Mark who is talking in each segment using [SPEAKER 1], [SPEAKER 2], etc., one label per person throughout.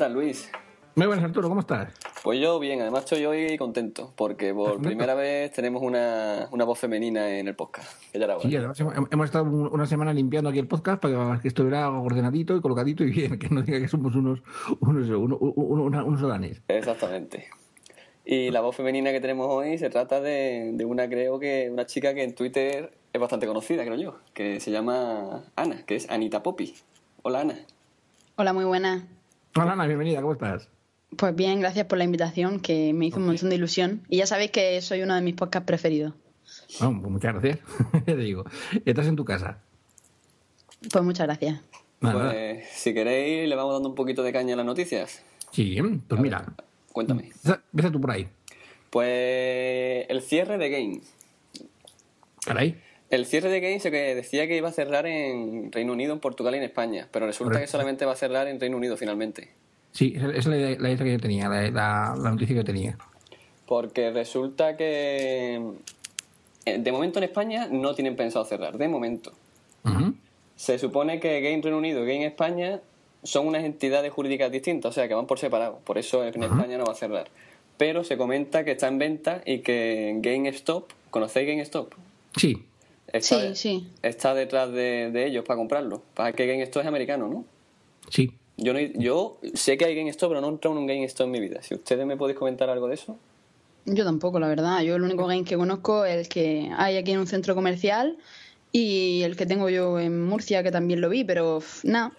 [SPEAKER 1] ¿Qué tal, Luis?
[SPEAKER 2] Muy buenas, Arturo, ¿cómo estás?
[SPEAKER 1] Pues yo bien, además estoy hoy contento, porque por primera vez tenemos una, una voz femenina en el podcast. Que ya era
[SPEAKER 2] Sí, hemos estado un- una semana limpiando aquí el podcast para que estuviera ordenadito y colocadito y bien, que no diga que somos unos, unos, unos, unos, unos.
[SPEAKER 1] Exactamente. Y la voz femenina que tenemos hoy se trata de, de una, creo que, una chica que en Twitter es bastante conocida, creo yo, que se llama Ana, que es Anita Poppy. Hola, Ana.
[SPEAKER 3] Hola, muy buena.
[SPEAKER 2] Hola, Ana, bienvenida, ¿cómo estás?
[SPEAKER 3] Pues bien, gracias por la invitación, que me hizo un montón de ilusión. Y ya sabéis que soy uno de mis podcasts preferidos.
[SPEAKER 2] Bueno, pues muchas gracias. Te digo, estás en tu casa.
[SPEAKER 3] Pues muchas gracias.
[SPEAKER 2] Nada.
[SPEAKER 1] Pues si queréis, le vamos dando un poquito de caña a las noticias.
[SPEAKER 2] Sí, pues mira,
[SPEAKER 1] Cuéntame.
[SPEAKER 2] empieza empieza tú por ahí.
[SPEAKER 1] Pues el cierre de Game.
[SPEAKER 2] Caray.
[SPEAKER 1] El cierre de Game se que decía que iba a cerrar en Reino Unido, en Portugal y en España, pero resulta que solamente va a cerrar en Reino Unido finalmente.
[SPEAKER 2] Sí, esa es la, la idea que yo tenía, la, la, la noticia que tenía.
[SPEAKER 1] Porque resulta que eh, de momento en España no tienen pensado cerrar, de momento. Se supone que Game Reino Unido y Game España son unas entidades jurídicas distintas, o sea que van por separado, por eso en España no va a cerrar. Pero se comenta que está en venta y que GameStop, ¿conocéis GameStop?
[SPEAKER 2] Sí,
[SPEAKER 1] Está,
[SPEAKER 3] Sí, sí.
[SPEAKER 1] está detrás de, de ellos para comprarlo. Para que GameStop es americano, ¿no?
[SPEAKER 2] sí.
[SPEAKER 1] Yo, no, yo sé que hay GameStop, pero no he entrado en un GameStop en mi vida. Si ustedes me podéis comentar algo de eso.
[SPEAKER 3] Yo tampoco, la verdad. Yo el único game que conozco es el que hay aquí en un centro comercial y el que tengo yo en Murcia, que también lo vi, pero nada.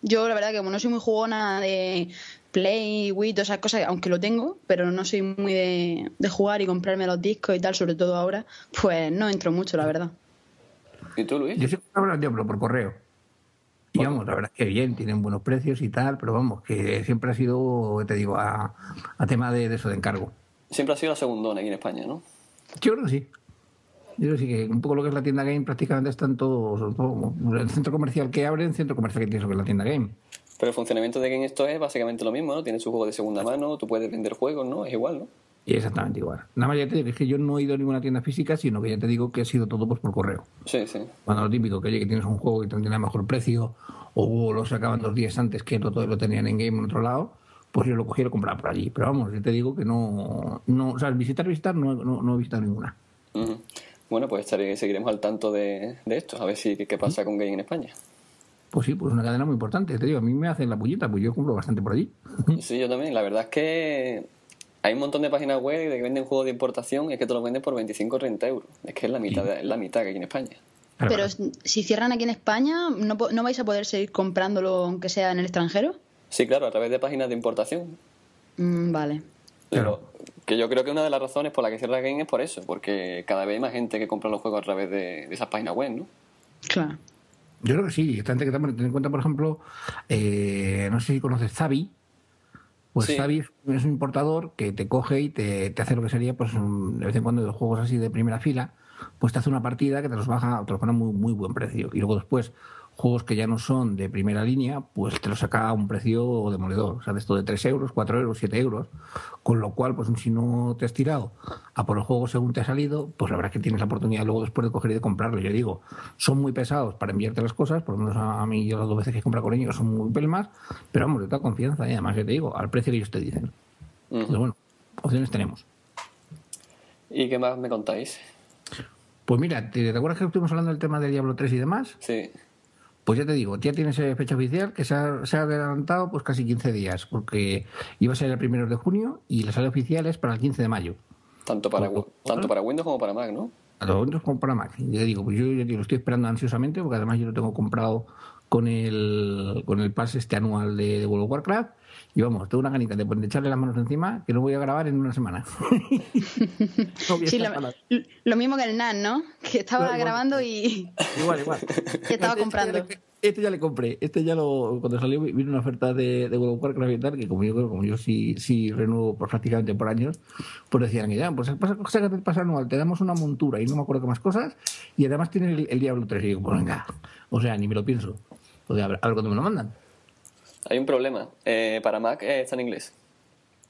[SPEAKER 3] Yo la verdad que como no soy muy jugona de Play, Wii, todas esas cosas, aunque lo tengo, pero no soy muy de, de jugar y comprarme los discos y tal, sobre todo ahora, pues no entro mucho, la verdad.
[SPEAKER 1] ¿Y tú, Luis?
[SPEAKER 2] Yo que hablas Diablo por correo. Y vamos, la verdad es que bien, tienen buenos precios y tal, pero vamos, que siempre ha sido, te digo, a, a tema de, de eso de encargo.
[SPEAKER 1] Siempre ha sido la segundona aquí en España, ¿no?
[SPEAKER 2] Yo creo que sí. Yo creo que sí, que un poco lo que es la tienda game prácticamente está en todo, todo- el centro comercial que abren, centro comercial que que es la tienda game.
[SPEAKER 1] Pero el funcionamiento de GameStop es básicamente lo mismo, ¿no? Tiene su juego de segunda mano, tú puedes vender juegos, ¿no? Es igual, ¿no?
[SPEAKER 2] Y exactamente igual. Nada más ya te digo, es que yo no he ido a ninguna tienda física, sino que ya te digo que ha sido todo pues por correo.
[SPEAKER 1] Sí, sí.
[SPEAKER 2] Cuando lo típico, que oye, que tienes un juego y te tiene a mejor precio, o lo sacaban dos días antes que todo lo tenían en game en otro lado, pues yo lo cogí y lo compraba por allí. Pero vamos, yo te digo que no, no o sea, visitar, visitar, no, no, no he visitado ninguna.
[SPEAKER 1] Bueno, pues estaré, seguiremos al tanto de, de esto, a ver si qué, qué pasa con Game en España.
[SPEAKER 2] Pues sí, pues una cadena muy importante, te digo, a mí me hacen la puñeta, pues yo compro bastante por allí.
[SPEAKER 1] Sí, yo también. La verdad es que hay un montón de páginas web que venden juegos de importación y es que te los venden por 25 o 30 euros. Es que es la mitad, es la mitad que aquí en España.
[SPEAKER 3] Pero si cierran aquí en España, ¿no, ¿no vais a poder seguir comprándolo aunque sea en el extranjero?
[SPEAKER 1] Sí, claro, a través de páginas de importación.
[SPEAKER 3] Mm, vale.
[SPEAKER 1] Pero que yo creo que una de las razones por la que cierra Game es por eso, porque cada vez hay más gente que compra los juegos a través de, de esas páginas web, ¿no?
[SPEAKER 3] Claro.
[SPEAKER 2] Yo creo que sí, está que también ten en cuenta, por ejemplo, eh, no sé si conoces Zavi. Pues
[SPEAKER 1] Sí.
[SPEAKER 2] Zavi es es un importador que te coge y te, te hace lo que sería, pues un- de vez en cuando, de juegos así de primera fila, pues te hace una partida que te los baja, te los pone a muy, muy buen precio. Y luego después, juegos que ya no son de primera línea, pues te los saca a un precio demoledor. O sea, de esto de 3 euros, 4 euros, 7 euros. Con lo cual, pues si no te has tirado a por el juego según te ha salido, pues la verdad es que tienes la oportunidad luego después de coger y de comprarlo. Yo digo, son muy pesados para enviarte las cosas, por lo menos a, mí yo las dos veces que he comprado con ellos son muy pelmas, pero vamos, de toda confianza y además, yo te digo, al precio que ellos te dicen. Entonces, bueno, opciones tenemos.
[SPEAKER 1] ¿Y qué más me contáis?
[SPEAKER 2] Pues mira, ¿te, te acuerdas que estuvimos hablando del tema del Diablo 3 y demás?
[SPEAKER 1] Sí.
[SPEAKER 2] Pues ya te digo, ya tienes eh, fecha oficial que se ha, se ha adelantado pues casi 15 días, porque iba a ser el primero de junio y la sala oficial es para el 15 de mayo.
[SPEAKER 1] Tanto para, tanto para Windows como para Mac, ¿no?
[SPEAKER 2] Los Windows como para Mac. Y ya digo, pues yo, lo estoy esperando ansiosamente, porque además yo lo tengo comprado con el, con el pase este anual de, de World of Warcraft. Y vamos, tengo una ganita de, de echarle las manos encima que no voy a grabar en una semana.
[SPEAKER 3] Sí, lo, lo mismo que el NAN, ¿no? Que estaba
[SPEAKER 2] Igual,
[SPEAKER 3] grabando y,
[SPEAKER 2] Igual, igual.
[SPEAKER 3] y estaba
[SPEAKER 2] Este
[SPEAKER 3] comprando.
[SPEAKER 2] ya le- Este ya le compré. Este ya lo. Cuando salió, vino una oferta de, de World of Warcraft que como yo creo, como yo sí, sí renuevo por- prácticamente por años, pues decían que ya, pues pasa, sácate el pase anual, te damos una montura y no me acuerdo qué más cosas, y además tiene el, el Diablo 3. Y digo, pues venga. O sea, ni me lo pienso. Pues a ver, a ver cuándo me lo mandan.
[SPEAKER 1] Hay un problema. Eh, para Mac eh, está en inglés.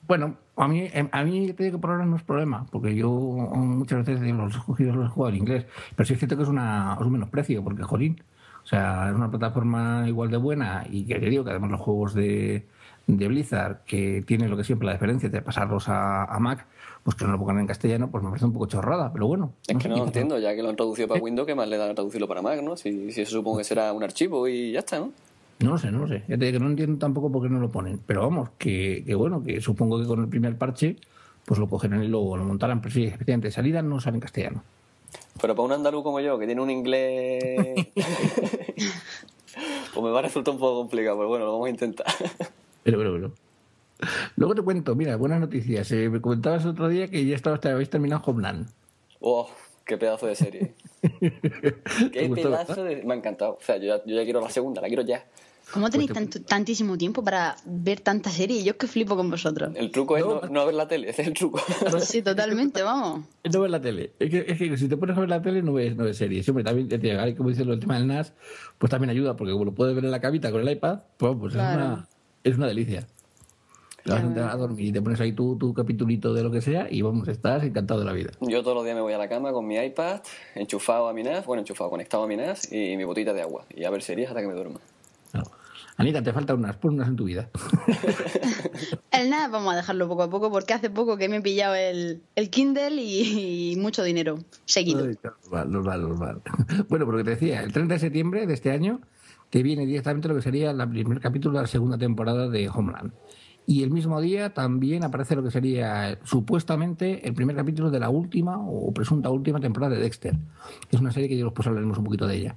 [SPEAKER 2] Bueno, a mí, em, a mí te digo que por ahora no es problema, porque yo muchas veces digo, los he cogido los he jugado en inglés, pero sí es cierto que es, una, es un menosprecio, porque jolín, o sea, es una plataforma igual de buena y que te digo que además los juegos de, de Blizzard, que tiene lo que siempre la diferencia de pasarlos a, a Mac, pues que no lo pongan en castellano, pues me parece un poco chorrada, pero bueno.
[SPEAKER 1] Es
[SPEAKER 2] no
[SPEAKER 1] que no lo entiendo, ya que lo han traducido para Windows, ¿qué más le dan a traducirlo para Mac, no? Si, si eso supongo que será un archivo y ya está, ¿no?
[SPEAKER 2] No lo sé, no lo sé. Ya te digo que no entiendo tampoco por qué no lo ponen. Pero vamos, que, que bueno, que supongo que con el primer parche, pues lo cogerán y luego lo montarán. Pero sí, efectivamente, de salida no sale en castellano.
[SPEAKER 1] Pero para un andaluz como yo, que tiene un inglés... pues me va a resultar un poco complicado, pero bueno, lo vamos a intentar.
[SPEAKER 2] Pero, pero, pero. Luego te cuento, mira, buenas noticias. Eh, me comentabas el otro día que ya estabas, te habéis terminado Homeland.
[SPEAKER 1] ¡Oh! ¡Qué pedazo de serie!
[SPEAKER 2] ¿Te
[SPEAKER 1] ¡Qué
[SPEAKER 2] gustó,
[SPEAKER 1] pedazo de...! Me ha encantado. O sea, yo ya, yo ya quiero la segunda, la quiero ya.
[SPEAKER 3] ¿Cómo tenéis
[SPEAKER 2] Pues te-
[SPEAKER 3] tanto- tantísimo tiempo para ver tanta serie? Yo es que flipo con vosotros.
[SPEAKER 1] El truco es no, no ver la tele, ese es el truco.
[SPEAKER 3] Sí, totalmente, vamos.
[SPEAKER 2] No ves la tele. Es que, es que si te pones a ver la tele no ves, no ves series. Siempre también, te como dices del tema del NAS, pues también ayuda, porque como lo puedes ver en la camita con el iPad, pues, pues
[SPEAKER 3] Claro.
[SPEAKER 2] es, una, es una delicia. Te vas a a dormir y te pones ahí tu, tu capitulito de lo que sea y vamos, estás encantado de la vida.
[SPEAKER 1] Yo todos los días me voy a la cama con mi iPad, enchufado a mi NAS, bueno, enchufado, conectado a mi NAS y mi botita de agua. Y a ver series hasta que me duerma.
[SPEAKER 2] Anita, te falta un NAS, pon un NAS en tu vida.
[SPEAKER 3] El nada, vamos a dejarlo poco a poco porque hace poco que me he pillado el, el Kindle y, y mucho dinero seguido.
[SPEAKER 2] Ay, normal, normal, normal. Bueno, pero lo que te decía, el 30 de septiembre de este año te viene directamente lo que sería el primer capítulo de la segunda temporada de Homeland. Y el mismo día también aparece lo que sería supuestamente el primer capítulo de la última o presunta última temporada de Dexter. Es una serie que yo después hablaremos un poquito de ella.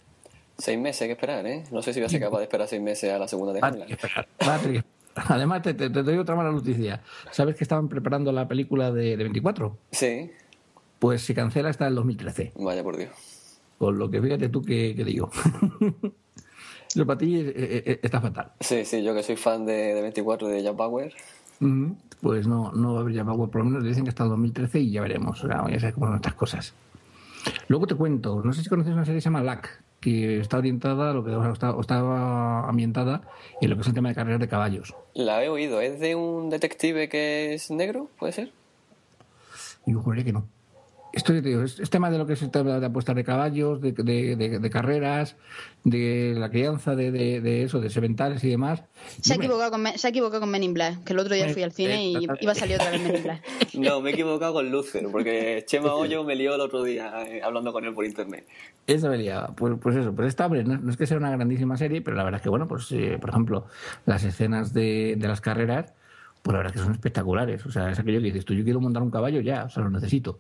[SPEAKER 1] Seis meses hay que esperar, ¿eh? No sé si voy a ser capaz de esperar seis meses a la segunda de
[SPEAKER 2] Va a tener
[SPEAKER 1] Homeland.
[SPEAKER 2] que esperar, va a tener que esperar. Además, te, te- te doy otra mala noticia. ¿Sabes que estaban preparando la película de, de 24?
[SPEAKER 1] Sí,
[SPEAKER 2] Pues se cancela hasta el 2013.
[SPEAKER 1] vaya por Dios.
[SPEAKER 2] Con lo que fíjate tú que, que digo. Eso para ti eh, eh, está fatal.
[SPEAKER 1] Sí, sí, yo que soy fan de, de 24 de Jack Bauer.
[SPEAKER 2] Pues no, no va a haber ya Power, por lo menos dicen que hasta el 2013 y ya veremos. O sea, ya sabes cómo son estas cosas. Luego te cuento, no sé si conoces una serie que se llama LAC, que está orientada, a lo que o sea, está, o ambientada en lo que es el tema de carreras de caballos.
[SPEAKER 1] La he oído, ¿es de un detective que es negro? ¿Puede ser?
[SPEAKER 2] Yo juraría que no. Esto te digo, es, es tema de lo que es el tema de apuestas de caballos, de, de- de- de carreras, de la crianza de, de- de eso, de sementales y demás.
[SPEAKER 3] Se ha, equivocado con, Men- se ha equivocado con Men in Black, que el otro día fui al cine y iba a salir otra vez Men in Black.
[SPEAKER 1] No, me he equivocado con Lucer, porque Chema Hoyo me lió el otro día eh, hablando con él por internet.
[SPEAKER 2] Esa me liaba. Pues, pues eso, pues esta, hombre, no, no es que sea una grandísima serie, pero la verdad es que, bueno, pues, eh, por ejemplo, las escenas de, de las carreras, pues la verdad es que son espectaculares. O sea, es aquello que dices tú, yo quiero montar un caballo ya, o sea, lo necesito.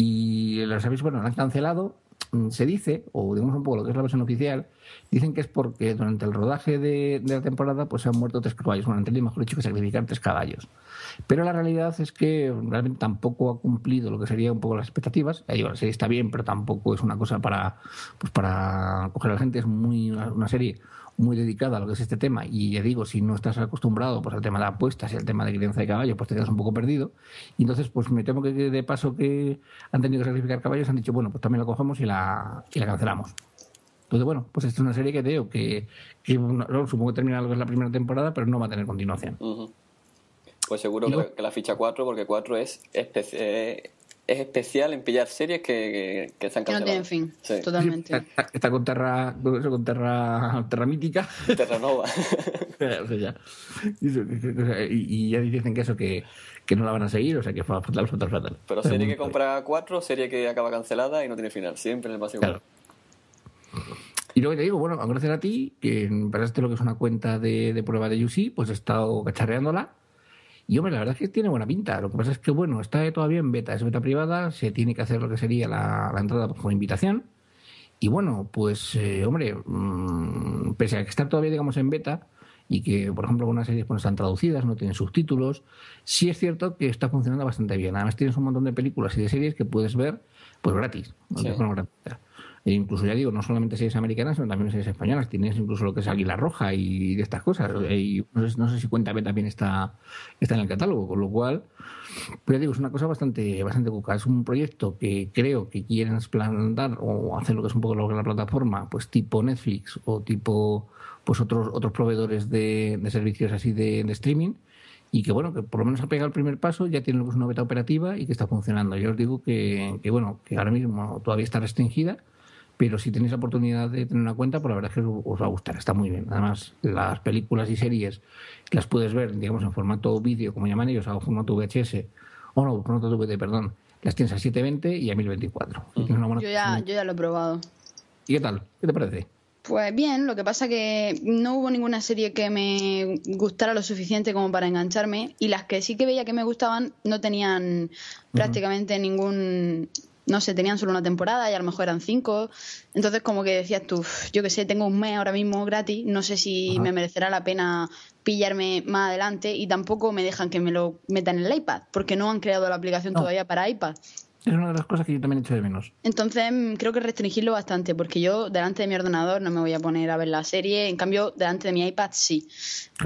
[SPEAKER 2] Y lo sabéis, bueno, lo han cancelado. Mm, Se dice, o digamos un poco lo que es la versión oficial, dicen que es porque durante el rodaje de, la temporada pues se han muerto tres caballos. Bueno, tenido, mejor dicho, que sacrificar tres caballos. Pero la realidad es que realmente tampoco ha cumplido lo que sería un poco las expectativas. Digo, la serie está bien, pero tampoco es una cosa para, pues para coger a la gente. Es muy una, una serie muy dedicada a lo que es este tema. Y ya digo, si no estás acostumbrado pues, al tema de apuestas y al tema de crianza de caballos, pues te quedas un poco perdido. Y entonces, pues me temo que de paso que han tenido que sacrificar caballos, han dicho, bueno, pues también la cogemos y la, y la cancelamos. Entonces, bueno, pues esta es una serie que digo que, que no, supongo que termina lo que es la primera temporada, pero no va a tener continuación.
[SPEAKER 1] Pues seguro que la, que la ficha 4, porque 4 es, espe- eh, es especial en pillar series que, que, que están
[SPEAKER 3] Que no
[SPEAKER 1] canceladas.
[SPEAKER 3] tienen fin,
[SPEAKER 1] Sí.
[SPEAKER 3] totalmente.
[SPEAKER 2] Está, está con Terra, con eso, con terra, terra mítica.
[SPEAKER 1] Terranova.
[SPEAKER 2] o sea, ya. Y, y- y ya dicen que eso, que, que no la van a seguir, o sea, que fue fatal, fatal, fatal.
[SPEAKER 1] Pero serie que compra 4, serie que acaba cancelada y no tiene final. Siempre en el máximo.
[SPEAKER 2] Claro. Y luego te digo, bueno, gracias a ti, que pasaste lo que es una cuenta de, de prueba de UC, pues he estado cacharreándola. Y hombre, la verdad es que tiene buena pinta. Lo que pasa es que, bueno, está todavía en beta, es beta privada, se tiene que hacer lo que sería la, la entrada por invitación. Y bueno, pues, eh, hombre, mm, pese a que está todavía, digamos, en beta y que, por ejemplo, algunas series pues, están traducidas, no tienen subtítulos, sí es cierto que está funcionando bastante bien. Además, tienes un montón de películas y de series que puedes ver pues gratis. ¿no?
[SPEAKER 1] Sí.
[SPEAKER 2] E incluso, ya digo, no solamente series americanas, sino también series españolas. Tienes incluso lo que es Águila Roja y de estas cosas. Y no, sé, no sé si Cuenta B también está, está en el catálogo, con lo cual, pues ya digo, es una cosa bastante, bastante cuca. Es un proyecto que creo que quieren explantar o hacer lo que es un poco lo que es la plataforma, pues tipo Netflix o tipo pues otros otros proveedores de, de servicios así de, de streaming y que bueno, que por lo menos ha pegado el primer paso, ya tiene lo que es una beta operativa y que está funcionando. Yo os digo que, que bueno, que ahora mismo todavía está restringida, Pero si tenéis la oportunidad de tener una cuenta, pues la verdad es que os va a gustar, está muy bien. Además, las películas y series las puedes ver, digamos, en formato vídeo, como llaman ellos, o formato VHS, o no, formato DVD, perdón. Las tienes a 720 y a 1024.
[SPEAKER 3] Yo, ya, yo ya lo he probado.
[SPEAKER 2] ¿Y qué tal? ¿Qué te parece?
[SPEAKER 3] Pues bien, lo que pasa que no hubo ninguna serie que me gustara lo suficiente como para engancharme y las que sí que veía que me gustaban no tenían prácticamente ningún no sé, tenían solo una temporada y a lo mejor eran cinco. Entonces, como que decías tú, yo que sé, tengo un mes ahora mismo gratis, no sé si me merecerá la pena pillarme más adelante y tampoco me dejan que me lo metan en el iPad, porque no han creado la aplicación todavía para iPad.
[SPEAKER 2] Es una de las cosas que yo también he hecho de menos.
[SPEAKER 3] Entonces, mm, creo que restringirlo bastante, porque yo delante de mi ordenador no me voy a poner a ver la serie, en cambio, delante de mi iPad sí.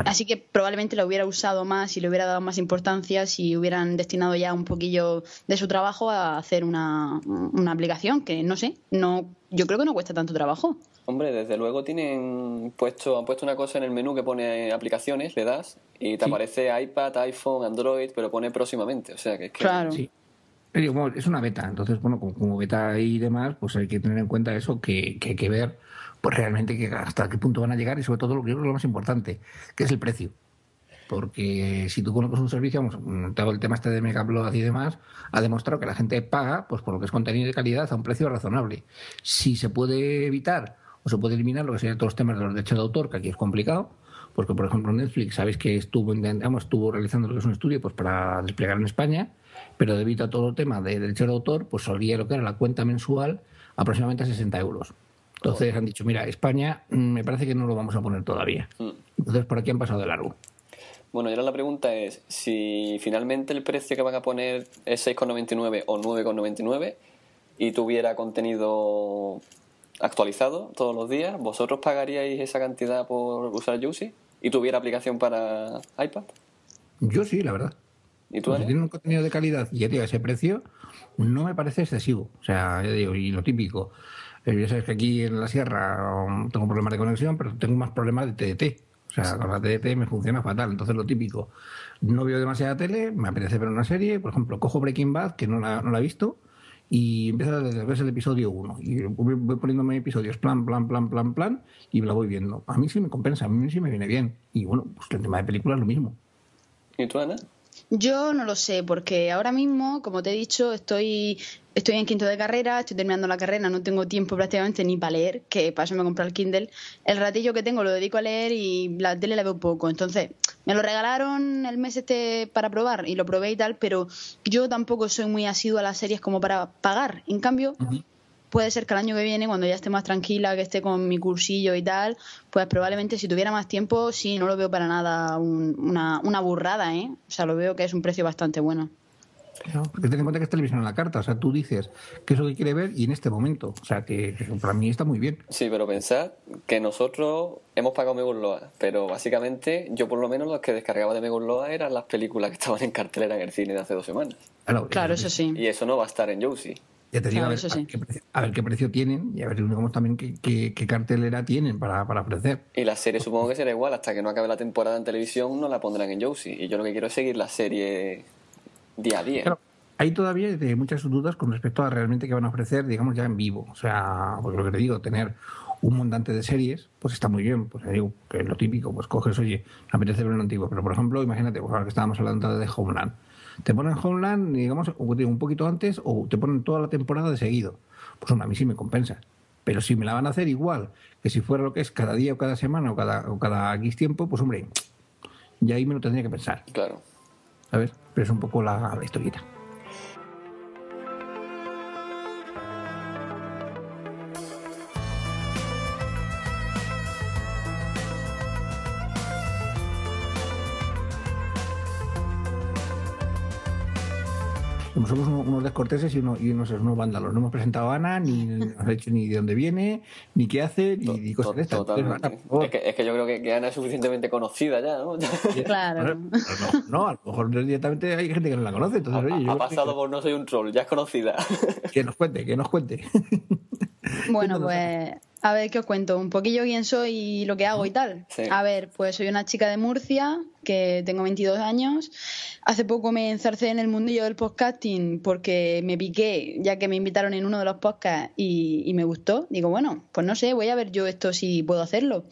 [SPEAKER 3] Así que probablemente lo hubiera usado más y le hubiera dado más importancia si hubieran destinado ya un poquillo de su trabajo a hacer una, una aplicación que, no sé, no yo creo que no cuesta tanto trabajo.
[SPEAKER 1] Hombre, desde luego tienen puesto, han puesto una cosa en el menú que pone aplicaciones, le das y te aparece iPad, iPhone, Android, pero pone próximamente. O sea que es que.
[SPEAKER 3] Claro.
[SPEAKER 2] Sí. Pero es una beta, entonces, bueno, como, beta y demás, pues hay que tener en cuenta eso, que, hay que ver pues realmente que hasta qué punto van a llegar y sobre todo lo que yo creo lo más importante, que es el precio. Porque si tú conoces un servicio, vamos, todo el tema este de Megablog y demás, ha demostrado que la gente paga pues por lo que es contenido de calidad a un precio razonable. Si se puede evitar o se puede eliminar lo que serían todos los temas de los derechos de autor, que aquí es complicado, porque por ejemplo Netflix, sabéis que estuvo, estuvo realizando lo que es un estudio pues para desplegar en España pero debido a todo el tema de derecho de autor, pues solía lo que era la cuenta mensual aproximadamente a 60 euros. Entonces han dicho, mira, España mm, me parece que no lo vamos a poner todavía. Mm. Entonces por aquí han pasado de largo.
[SPEAKER 1] Bueno, y ahora la pregunta es, si finalmente el precio que van a poner es 6,99 o 9,99 y tuviera contenido actualizado todos los días, ¿vosotros pagaríais esa cantidad por usar Juicy y tuviera aplicación para iPad?
[SPEAKER 2] Yo sí, la verdad.
[SPEAKER 1] ¿Y tú,
[SPEAKER 2] si tiene un contenido de calidad y ya tiene ese precio, no me parece excesivo. O sea, ya digo, y lo típico. Eh, ya sabes que aquí en la sierra um, tengo problemas de conexión, pero tengo más problemas de TDT. O sea, con la TDT me funciona fatal. Entonces, lo típico. No veo demasiada tele, me apetece ver una serie. Por ejemplo, cojo Breaking Bad, que no la, no la he visto, y empiezo desde ver el episodio 1. Y voy poniéndome episodios plan, plan, plan, plan, plan, y la voy viendo. A mí sí me compensa, a mí sí me viene bien. Y bueno, pues el tema de películas es lo mismo.
[SPEAKER 1] ¿Y tú, Ana?
[SPEAKER 3] Yo no lo sé, porque ahora mismo, como te he dicho, estoy, estoy en quinto de carrera, estoy terminando la carrera, no tengo tiempo prácticamente ni para leer, que para eso me compré el Kindle. El ratillo que tengo lo dedico a leer y la tele la veo poco. Entonces, me lo regalaron el mes este para probar y lo probé y tal, pero yo tampoco soy muy asiduo a las series como para pagar. En cambio, puede ser que el año que viene, cuando ya esté más tranquila, que esté con mi cursillo y tal, pues probablemente si tuviera más tiempo, sí, no lo veo para nada una, una burrada, ¿eh? O sea, lo veo que es un precio bastante bueno.
[SPEAKER 2] porque ten en cuenta que es televisión a la carta, o sea, tú dices qué es lo que quiere ver y en este momento, o sea, que, para mí está muy bien.
[SPEAKER 1] Sí, pero pensad que nosotros hemos pagado Megurloa, pero básicamente yo por lo menos los que descargaba de Megurloa eran las películas que estaban en cartelera en el cine de hace dos semanas.
[SPEAKER 3] Claro, eso sí.
[SPEAKER 1] Y eso no va a estar en Josie.
[SPEAKER 2] Ya te digo, a, ver, qué precio, tienen y a ver también qué, cartelera tienen para, ofrecer.
[SPEAKER 1] Y la serie supongo que será igual, hasta que no acabe la temporada en televisión no la pondrán en Josie. Y yo lo que quiero es seguir la serie día a día.
[SPEAKER 2] hay todavía muchas dudas con respecto a realmente qué van a ofrecer, digamos, ya en vivo. O sea, porque lo que te digo, tener un montante de series, pues está muy bien. Pues digo, que es lo típico, pues coges, oye, me apetece ver un antiguo. Pero por ejemplo, imagínate, pues ahora que estábamos hablando de Homeland te ponen Homeland, digamos, un poquito antes o te ponen toda la temporada de seguido. Pues a mí sí me compensa. Pero si me la van a hacer igual que si fuera lo que es cada día o cada semana o cada, o cada X tiempo, pues hombre, ya ahí me lo tendría que pensar.
[SPEAKER 1] Claro.
[SPEAKER 2] A ver, pero es un poco la, la historieta. Somos unos descorteses y, uno, y unos, unos vándalos. No hemos presentado a Ana, ni nos dicho ni de dónde viene, ni qué hace, ni, cosas de estas.
[SPEAKER 1] es, que, es que yo creo que, Ana es suficientemente conocida ya, ¿no?
[SPEAKER 3] claro.
[SPEAKER 2] No, a lo mejor directamente hay gente que no la conoce. Entonces,
[SPEAKER 1] ha,
[SPEAKER 2] oye,
[SPEAKER 1] ha pasado por no soy un troll, ya es conocida.
[SPEAKER 2] que nos cuente, que nos cuente.
[SPEAKER 3] Bueno, pues A ver, ¿qué os cuento? Un poquillo quién soy y lo que hago y tal.
[SPEAKER 1] Sí.
[SPEAKER 3] A ver, pues soy una chica de Murcia, que tengo 22 años. Hace poco me enzarcé en el mundillo del podcasting porque me piqué, ya que me invitaron en uno de los podcasts y, y me gustó. Digo, bueno, pues no sé, voy a ver yo esto si puedo hacerlo.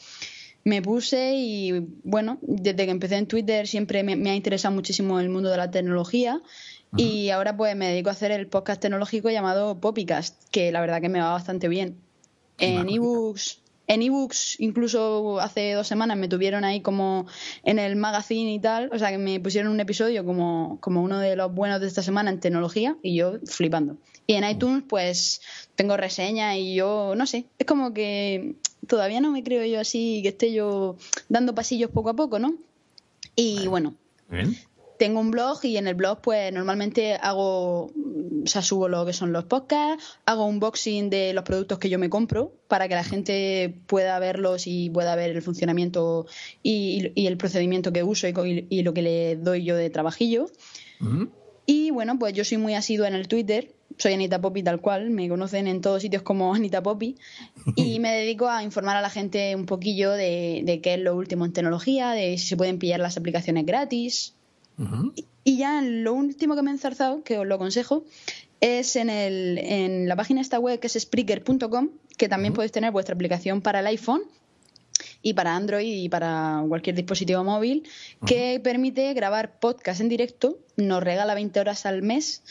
[SPEAKER 3] Me puse y, bueno, desde que empecé en Twitter siempre me, me ha interesado muchísimo el mundo de la tecnología. Y ahora pues me dedico a hacer el podcast tecnológico llamado Poppycast, que la verdad que me va bastante bien. En ebooks, en ebooks, incluso hace dos semanas me tuvieron ahí como en el magazine y tal, o sea que me pusieron un episodio como, como uno de los buenos de esta semana en tecnología y yo flipando. Y en iTunes pues tengo reseñas y yo, no sé, es como que todavía no me creo yo así que esté yo dando pasillos poco a poco, ¿no? Y bueno,
[SPEAKER 2] Bien.
[SPEAKER 3] Tengo un blog y en el blog pues normalmente hago, o sea, subo lo que son los podcasts, hago unboxing de los productos que yo me compro para que la gente pueda verlos y pueda ver el funcionamiento y, y el procedimiento que uso y, lo que le doy yo de trabajillo. Y bueno, pues yo soy muy asidua en el Twitter, soy Anita Poppy tal cual, me conocen en todos sitios como Anita Poppy y me dedico a informar a la gente un poquillo de, de qué es lo último en tecnología, de si se pueden pillar las aplicaciones gratis, Y ya lo último que me he enzarzado, que os lo aconsejo, es en, el, en la página esta web que es Spreaker.com, que también podéis tener vuestra aplicación para el iPhone y para Android y para cualquier dispositivo móvil, que permite grabar podcast en directo, nos regala 20 horas al mes.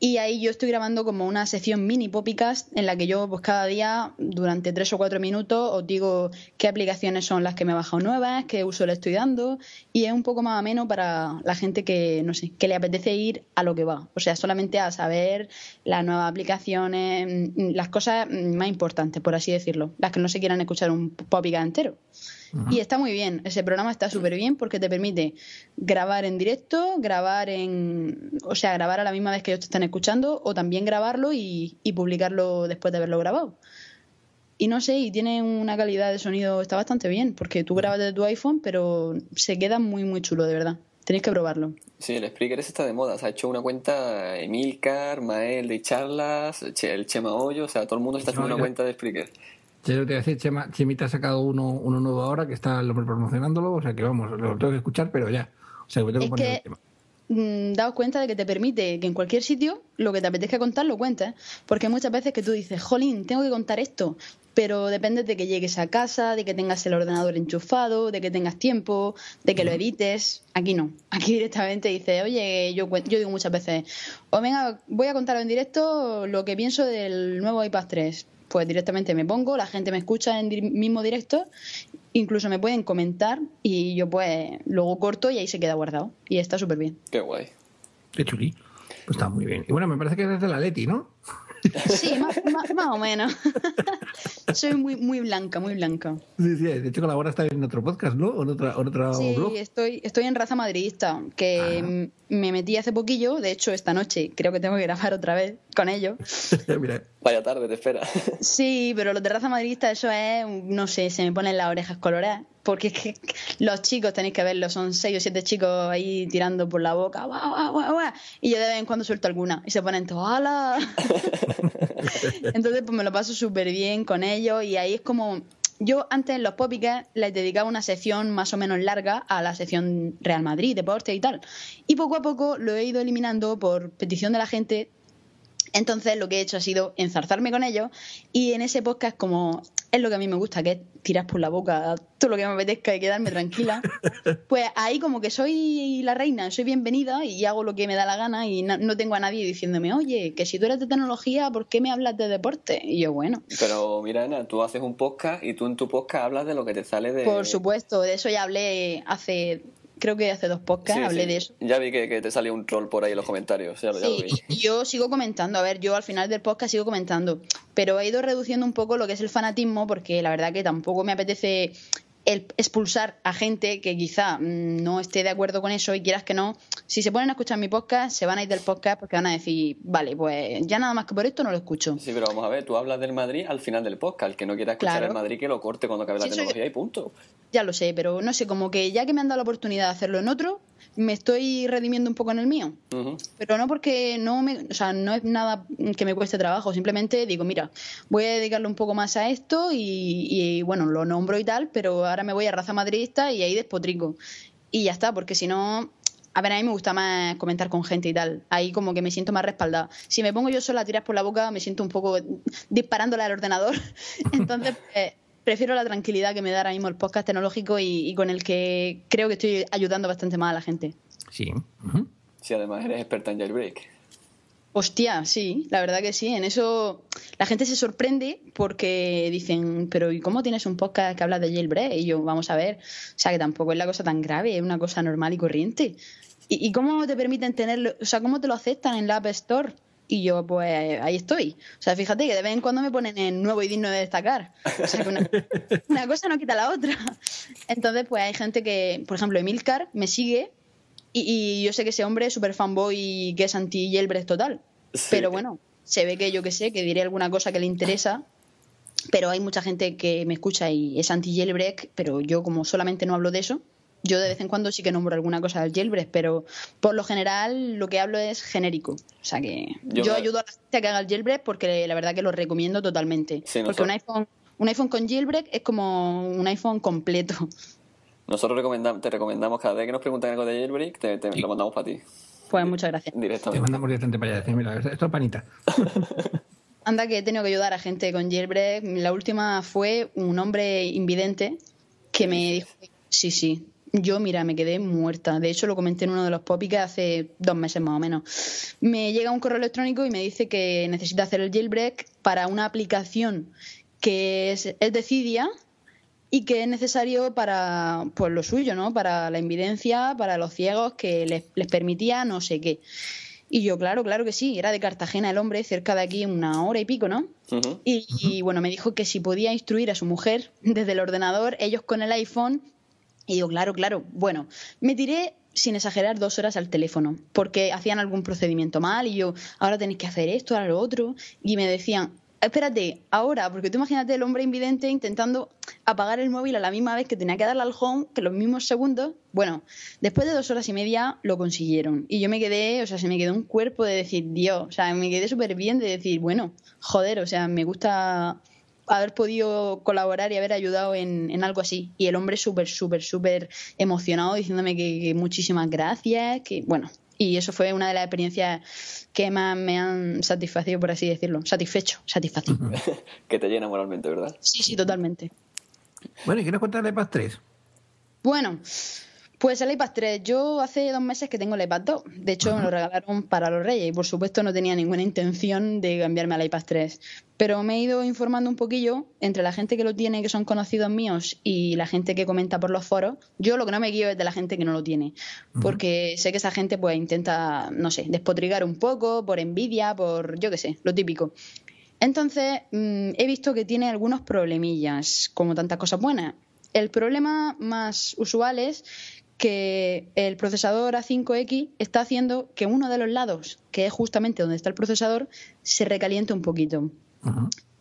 [SPEAKER 3] Y ahí yo estoy grabando como una sección mini Poppycast en la que yo pues cada día durante tres o cuatro minutos os digo qué aplicaciones son las que me he bajado nuevas, qué uso le estoy dando. Y es un poco más ameno para la gente que no sé, que le apetece ir a lo que va, o sea, solamente a saber las nuevas aplicaciones, mm, las cosas mm, más importantes, por así decirlo, las que no se quieran escuchar un Poppycast entero. Y está muy bien, ese programa está súper bien porque te permite grabar en directo, grabar en. O sea, grabar a la misma vez que ellos te están escuchando, o también grabarlo y, y publicarlo después de haberlo grabado. Y no sé, y tiene una calidad de sonido, está bastante bien, porque tú grabas desde tu iPhone, pero se queda muy, muy chulo, de verdad. Tenéis que probarlo.
[SPEAKER 1] Sí, el Spreaker ese está de moda. Se ha hecho una cuenta Emilcar, Mael de Charlas, Che- el Chema Hoyo, o sea, todo el mundo está haciendo una cuenta de Spreaker.
[SPEAKER 2] Yo te voy a decir, Chema, Chemita ha sacado uno, uno nuevo ahora que está promocionándolo, o sea que vamos, lo tengo que escuchar, pero ya. O sea que me tengo que poner el tema.
[SPEAKER 3] mm, daos cuenta de que te permite que en cualquier sitio lo que te apetezca contar lo cuentes. Porque hay muchas veces que tú dices, jolín, tengo que contar esto. Pero depende de que llegues a casa, de que tengas el ordenador enchufado, de que tengas tiempo, de que lo edites. Aquí no. Aquí directamente dices, oye, yo, yo digo muchas veces, o venga, voy a contaros en directo lo que pienso del nuevo iPad 3. Pues directamente me pongo, la gente me escucha en di- mismo directo, incluso me pueden comentar y yo pues luego corto y ahí se queda guardado. Y está súper bien.
[SPEAKER 1] Qué guay.
[SPEAKER 2] Qué chuli. Pues está muy bien. Y bueno, me parece que eres de la Leti, ¿no?
[SPEAKER 3] Sí, más, más- más o menos. Soy muy, muy blanca, muy blanca.
[SPEAKER 2] Sí, sí, de hecho colabora está en otro podcast, ¿no? O en, otra, en otro
[SPEAKER 3] Sí,
[SPEAKER 2] blog.
[SPEAKER 3] estoy, estoy en raza madridista, que mm, me metí hace poquillo, de hecho esta noche creo que tengo que grabar otra vez con ellos.
[SPEAKER 2] Mira,
[SPEAKER 1] Vaya tarde, te espera.
[SPEAKER 3] Sí, pero los de raza madridista eso es, no sé, se me ponen las orejas coloradas, porque que los chicos tenéis que verlos, son seis o siete chicos ahí tirando por la boca, guau, guau, guau, guau, y yo de vez en cuando suelto alguna y se ponen todos ¡Hala! Entonces pues me lo paso súper bien con ellos y ahí es como... Yo antes en los Popicats les dedicaba una sección más o menos larga a la sección Real Madrid, deporte y tal. Y poco a poco lo he ido eliminando por petición de la gente entonces lo que he hecho ha sido enzarzarme con ellos y en ese podcast como es lo que a mí me gusta, que es tirar por la boca todo lo que me apetezca y quedarme tranquila, pues ahí como que soy la reina, soy bienvenida y hago lo que me da la gana y no, no tengo a nadie diciéndome, oye, que si tú eres de tecnología, ¿por qué me hablas de deporte? Y yo, bueno,
[SPEAKER 1] Pero mira, Ana, tú haces un podcast y tú en tu podcast hablas de lo que te sale de...
[SPEAKER 3] por supuesto, de eso ya hablé hace, creo que hace dos podcasts,
[SPEAKER 1] Sí,
[SPEAKER 3] hablé
[SPEAKER 1] sí.
[SPEAKER 3] de eso.
[SPEAKER 1] Ya vi que, que te salió un troll por ahí en los comentarios. Ya, lo- ya lo
[SPEAKER 3] Sí,
[SPEAKER 1] vi.
[SPEAKER 3] yo sigo comentando, a ver, yo al final del podcast sigo comentando, pero he ido reduciendo un poco lo que es el fanatismo porque la verdad que tampoco me apetece el expulsar a gente que quizá mm, no esté de acuerdo con eso y quieras que no, si se ponen a escuchar mi podcast, se van a ir del podcast porque van a decir, vale, pues ya nada más que por esto no lo escucho.
[SPEAKER 1] Sí, pero vamos a ver, tú hablas del Madrid al final del podcast. El que no quiera escuchar
[SPEAKER 3] Claro.
[SPEAKER 1] el Madrid, que lo corte cuando acabe
[SPEAKER 3] Sí,
[SPEAKER 1] la
[SPEAKER 3] soy-
[SPEAKER 1] tecnología y punto.
[SPEAKER 3] Ya lo sé, pero no sé, como que ya que me han dado la oportunidad de hacerlo en otro, me estoy redimiendo un poco en el mío. Pero no porque no me, o sea, no es nada que me cueste trabajo, simplemente digo, mira, voy a dedicarle un poco más a esto y, y, bueno, lo nombro y tal, pero ahora me voy a raza madridista y ahí despotrico. Y ya está, porque si no, a ver, a mí me gusta más comentar con gente y tal. Ahí como que me siento más respaldada. Si me pongo yo sola a tirar por la boca, me siento un poco disparándole al ordenador. Entonces, pues, prefiero la tranquilidad que me da ahora mismo el podcast tecnológico y, y con el que creo que estoy ayudando bastante más a la gente.
[SPEAKER 2] Sí. ujú.
[SPEAKER 1] Si además eres experta en jailbreak.
[SPEAKER 3] Hostia, sí, la verdad que sí. En eso la gente se sorprende porque dicen, pero ¿y cómo tienes un podcast que habla de jailbreak? Y yo, vamos a ver, o sea, que tampoco es la cosa tan grave, es una cosa normal y corriente. ¿Y, y cómo te permiten tenerlo? O sea, ¿cómo te lo aceptan en la App Store? Y yo, pues ahí estoy. O sea, fíjate que de vez en cuando me ponen en nuevo y digno de destacar. O sea, que una, una cosa no quita la otra. Entonces, pues hay gente que, por ejemplo, Emilcar me sigue y, y yo sé que ese hombre es súper fanboy y que es anti-jailbreak total.
[SPEAKER 1] Sí.
[SPEAKER 3] Pero bueno, se ve que yo que sé, que diré alguna cosa que le interesa. Pero hay mucha gente que me escucha y es anti-jailbreak, pero yo como solamente no hablo de eso, yo de vez en cuando sí que nombro alguna cosa del jailbreak, pero por lo general lo que hablo es genérico. O sea que
[SPEAKER 1] Yo
[SPEAKER 3] yo,
[SPEAKER 1] me-
[SPEAKER 3] ayudo a la gente a que haga el jailbreak porque la verdad que lo recomiendo totalmente.
[SPEAKER 1] Sí,
[SPEAKER 3] porque
[SPEAKER 1] nosotros-
[SPEAKER 3] un iPhone, un iPhone con jailbreak es como un iPhone completo.
[SPEAKER 1] Nosotros recomendam- te recomendamos cada vez que nos preguntan algo de jailbreak, te, te lo mandamos para ti
[SPEAKER 3] Pues muchas gracias.
[SPEAKER 2] Te
[SPEAKER 1] directamente.
[SPEAKER 2] mandamos directamente para allá. Decir, mira, esto es panita.
[SPEAKER 3] Anda que he tenido que ayudar a gente con jailbreak. La última fue un hombre invidente que me dijo, sí, sí, yo mira, me quedé muerta. De hecho, lo comenté en uno de los popicas hace dos meses más o menos. Me llega un correo electrónico y me dice que necesita hacer el jailbreak para una aplicación que es, es de Cydia y que es necesario para pues lo suyo, ¿no? Para la invidencia, para los ciegos, que les, les permitía no sé qué. Y yo, claro, claro que sí, era de Cartagena el hombre, cerca de aquí una hora y pico, ¿no? Y, bueno, me dijo que si podía instruir a su mujer desde el ordenador, ellos con el iPhone. Y digo, claro, claro. Bueno, me tiré sin exagerar dos horas al teléfono porque hacían algún procedimiento mal y yo, ahora tenéis que hacer esto, ahora lo otro. Y me decían, espérate, ahora, porque tú imagínate el hombre invidente intentando apagar el móvil a la misma vez que tenía que darle al home, que los mismos segundos. Bueno, después de dos horas y media lo consiguieron. Y yo me quedé, o sea, se me quedó un cuerpo de decir, Dios, o sea, me quedé súper bien de decir, bueno, joder, o sea, me gusta haber podido colaborar y haber ayudado en, en algo así. Y el hombre súper, súper, súper emocionado diciéndome que, que muchísimas gracias, que bueno. Y eso fue una de las experiencias que más me han satisfacido, por así decirlo. Satisfecho, satisfacido.
[SPEAKER 1] que te llena moralmente, ¿verdad?
[SPEAKER 3] Sí, sí, totalmente.
[SPEAKER 2] Bueno, ¿y quieres contar el iPad 3?
[SPEAKER 3] Bueno, pues el iPad 3. Yo hace dos meses que tengo el iPad 2. De hecho, me lo regalaron para los Reyes y por supuesto no tenía ninguna intención de cambiarme al iPad 3. Pero me he ido informando un poquillo entre la gente que lo tiene, que son conocidos míos, y la gente que comenta por los foros. Yo lo que no me guío es de la gente que no lo tiene. Porque sé que esa gente pues intenta, no sé, despotrigar un poco por envidia, por yo qué sé, lo típico. Entonces, mm, he visto que tiene algunos problemillas, como tantas cosas buenas. El problema más usual es que el procesador A5X está haciendo que uno de los lados, que es justamente donde está el procesador, se recaliente un poquito.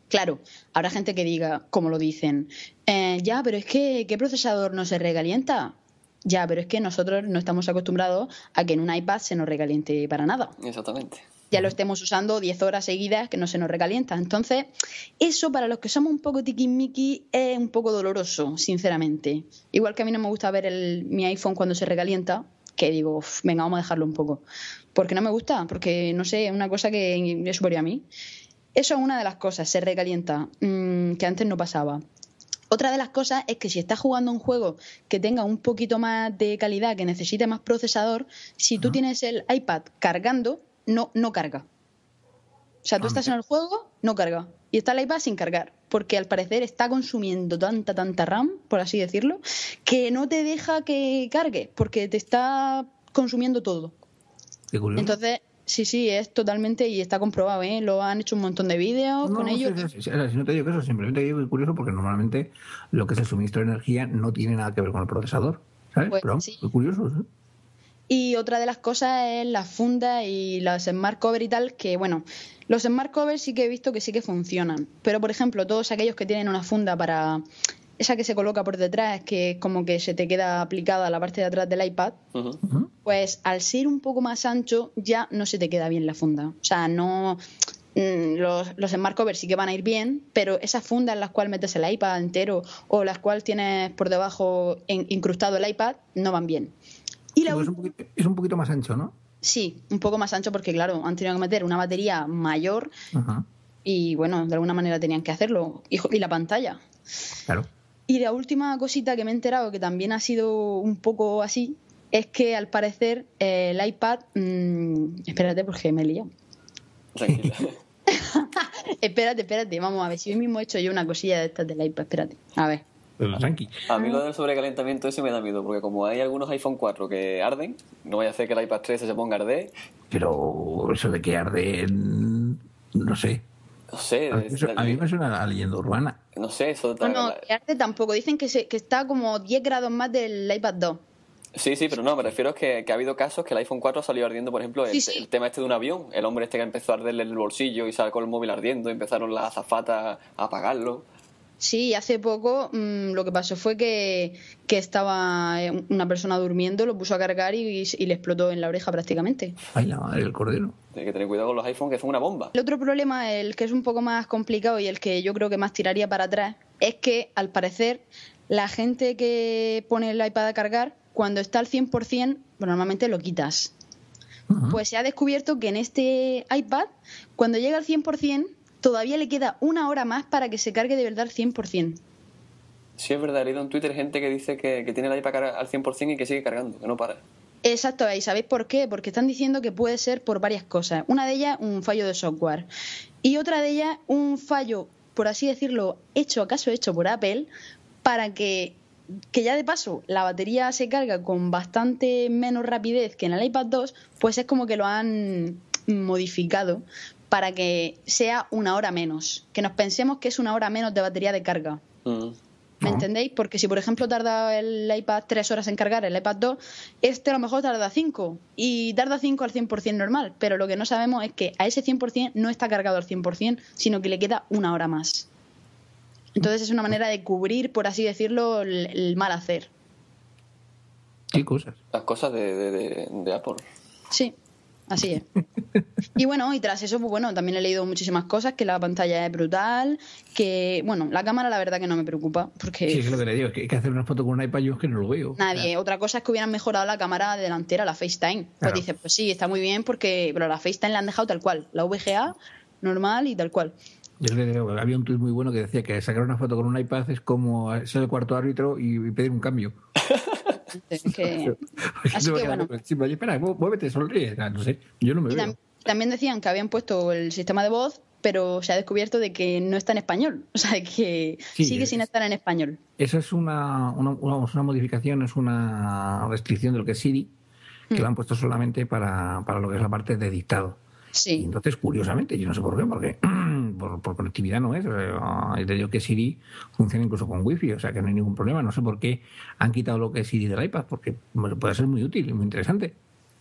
[SPEAKER 3] Claro, habrá gente que diga, como lo dicen, "Eh, ya, pero es que, ¿qué procesador no se recalienta? Ya, pero es que nosotros no estamos acostumbrados a que en un iPad se nos recaliente para nada
[SPEAKER 1] Exactamente.
[SPEAKER 3] Ya lo estemos usando 10 horas seguidas que no se nos recalienta. Entonces, eso para los que somos un poco tiquismiqui es un poco doloroso, sinceramente. Igual que a mí no me gusta ver el, mi iPhone cuando se recalienta, que digo, "Uf, venga, vamos a dejarlo un poco. Porque no me gusta, porque no sé, es una cosa que es superior a mí. Eso es una de las cosas, se recalienta, mm, que antes no pasaba. Otra de las cosas es que si estás jugando un juego que tenga un poquito más de calidad, que necesite más procesador, si tú tienes el iPad cargando, no, no carga. O sea, tú
[SPEAKER 2] Ah,
[SPEAKER 3] estás en el juego, no carga. Y está el iPad sin cargar. Porque al parecer está consumiendo tanta, tanta RAM, por así decirlo, que no te deja que cargue, porque te está consumiendo todo.
[SPEAKER 2] Qué curioso.
[SPEAKER 3] Entonces, sí, sí, es totalmente, y está comprobado, ¿eh? Lo han hecho un montón de vídeos
[SPEAKER 2] No,
[SPEAKER 3] con
[SPEAKER 2] no,
[SPEAKER 3] ellos.
[SPEAKER 2] sí, sí, sí, si no te digo que eso, simplemente digo que es curioso porque normalmente lo que es el suministro de energía no tiene nada que ver con el procesador. ¿Sabes?
[SPEAKER 3] Pues
[SPEAKER 2] Pero curioso, ¿eh?
[SPEAKER 3] Y otra de las cosas es las fundas y las smart cover y tal, que bueno, los smart covers sí que he visto que sí que funcionan. Pero por ejemplo, todos aquellos que tienen una funda para esa que se coloca por detrás, que es como que se te queda aplicada a la parte de atrás del iPad, pues al ser un poco más ancho ya no se te queda bien la funda. O sea, no mm, los, los smart covers sí que van a ir bien, pero esas fundas en las cuales metes el iPad entero o las cuales tienes por debajo en- incrustado el iPad no van bien. Y la
[SPEAKER 2] Sí, es, un poquito, es un poquito más ancho, ¿no?
[SPEAKER 3] sí, un poco más ancho porque claro, han tenido que meter una batería mayor
[SPEAKER 2] Ajá,
[SPEAKER 3] y bueno, de alguna manera tenían que hacerlo. Y, la pantalla.
[SPEAKER 2] claro.
[SPEAKER 3] Y la última cosita que me he enterado, que también ha sido un poco así, es que al parecer eh, el iPad. mm, espérate, porque me he liado.
[SPEAKER 1] Tranquila.
[SPEAKER 3] Espérate, espérate, vamos a ver. Si hoy mismo he hecho yo una cosilla de estas del iPad, espérate. A ver.
[SPEAKER 2] Tranqui.
[SPEAKER 1] A mí lo del sobrecalentamiento ese me da miedo, porque como hay algunos iPhone 4 que arden, no vaya a hacer que el iPad 13 se ponga a arder.
[SPEAKER 2] Pero eso de que arde, no sé.
[SPEAKER 1] No sé,
[SPEAKER 2] A mí, me suena- a mí me suena a leyenda urbana.
[SPEAKER 1] no sé, eso está-
[SPEAKER 3] Bueno, que arte tampoco. Dicen que, se, que está como 10 grados más del iPad 2.
[SPEAKER 1] Sí, sí, pero no, me refiero a que, que ha habido casos que el iPhone 4 salió ardiendo, por ejemplo, el,
[SPEAKER 3] Sí, sí.
[SPEAKER 1] el tema este de un avión. El hombre este que empezó a arderle el bolsillo y sacó el móvil ardiendo y empezaron las azafatas a apagarlo.
[SPEAKER 3] Sí, hace poco mm, lo que pasó fue que, que estaba eh, una persona durmiendo, lo puso a cargar y, y le explotó en la oreja prácticamente.
[SPEAKER 2] Ay, la madre del cordero.
[SPEAKER 1] Hay que tener cuidado con los iPhones que son una bomba.
[SPEAKER 3] El otro problema, el que es un poco más complicado y el que yo creo que más tiraría para atrás, es que al parecer la gente que pone el iPad a cargar, cuando está al 100%, pues normalmente lo quitas. Pues se ha descubierto que en este iPad, cuando llega al 100%, todavía le queda una hora más para que se cargue de verdad al 100%.
[SPEAKER 1] Sí, es verdad, he leído en Twitter gente que dice que, que tiene el iPad al 100% y que sigue cargando, que no para.
[SPEAKER 3] Exacto, ¿y sabéis por qué? Porque están diciendo que puede ser por varias cosas. Una de ellas, un fallo de software. Y otra de ellas, un fallo, por así decirlo, hecho, acaso hecho por Apple, para que, que ya de paso la batería se carga con bastante menos rapidez que en el iPad 2, pues es como que lo han modificado para que sea una hora menos. Que nos pensemos que es una hora menos de batería de carga.
[SPEAKER 1] Mm.
[SPEAKER 3] ¿Me
[SPEAKER 2] No.
[SPEAKER 3] entendéis? Porque si, por ejemplo, tarda el iPad tres horas en cargar, el iPad 2, este a lo mejor tarda 5. Y tarda 5 al 100% normal. Pero lo que no sabemos es que a ese 100% no está cargado al 100%, sino que le queda una hora más. Entonces es una manera de cubrir, por así decirlo, el, el mal hacer.
[SPEAKER 2] ¿Qué cosas?
[SPEAKER 1] Las cosas de, de, de- de Apple.
[SPEAKER 3] Sí, así es. Y bueno, y tras eso, pues bueno, también he leído muchísimas cosas, que la pantalla es brutal, que, bueno, la cámara la verdad que no me preocupa, porque...
[SPEAKER 2] Sí, es lo que le digo, es que hay que hacer una foto con un iPad, yo es que no lo veo.
[SPEAKER 3] Nadie. Otra cosa es que hubieran mejorado la cámara delantera, la FaceTime. Pues
[SPEAKER 2] Claro.
[SPEAKER 3] dices, pues sí, está muy bien, porque pero la FaceTime la han dejado tal cual. La VGA normal y tal cual.
[SPEAKER 2] Yo creo que había un tuit muy bueno que decía que sacar una foto con un iPad es como ser el cuarto árbitro y y pedir un cambio.
[SPEAKER 3] Es que- Así que bueno.
[SPEAKER 2] encima. Espera, muévete, sonríe. No sé, yo no me
[SPEAKER 3] Y
[SPEAKER 2] veo.
[SPEAKER 3] tam- también decían que habían puesto el sistema de voz, pero se ha descubierto de que no está en español. O sea, que
[SPEAKER 2] Sí,
[SPEAKER 3] sigue
[SPEAKER 2] es-
[SPEAKER 3] sin estar en español.
[SPEAKER 2] Esa es una, una, una- una modificación, es una restricción de lo que es Siri, que
[SPEAKER 3] Mm.
[SPEAKER 2] lo han puesto solamente para, para lo que es la parte de dictado. Y
[SPEAKER 3] Sí.
[SPEAKER 2] entonces, curiosamente, yo no sé por qué, porque por, por conectividad no es. eh, te digo que Siri funciona incluso con Wi-Fi, o sea que no hay ningún problema. No sé por qué han quitado lo que es Siri del iPad, porque puede ser muy útil y muy interesante.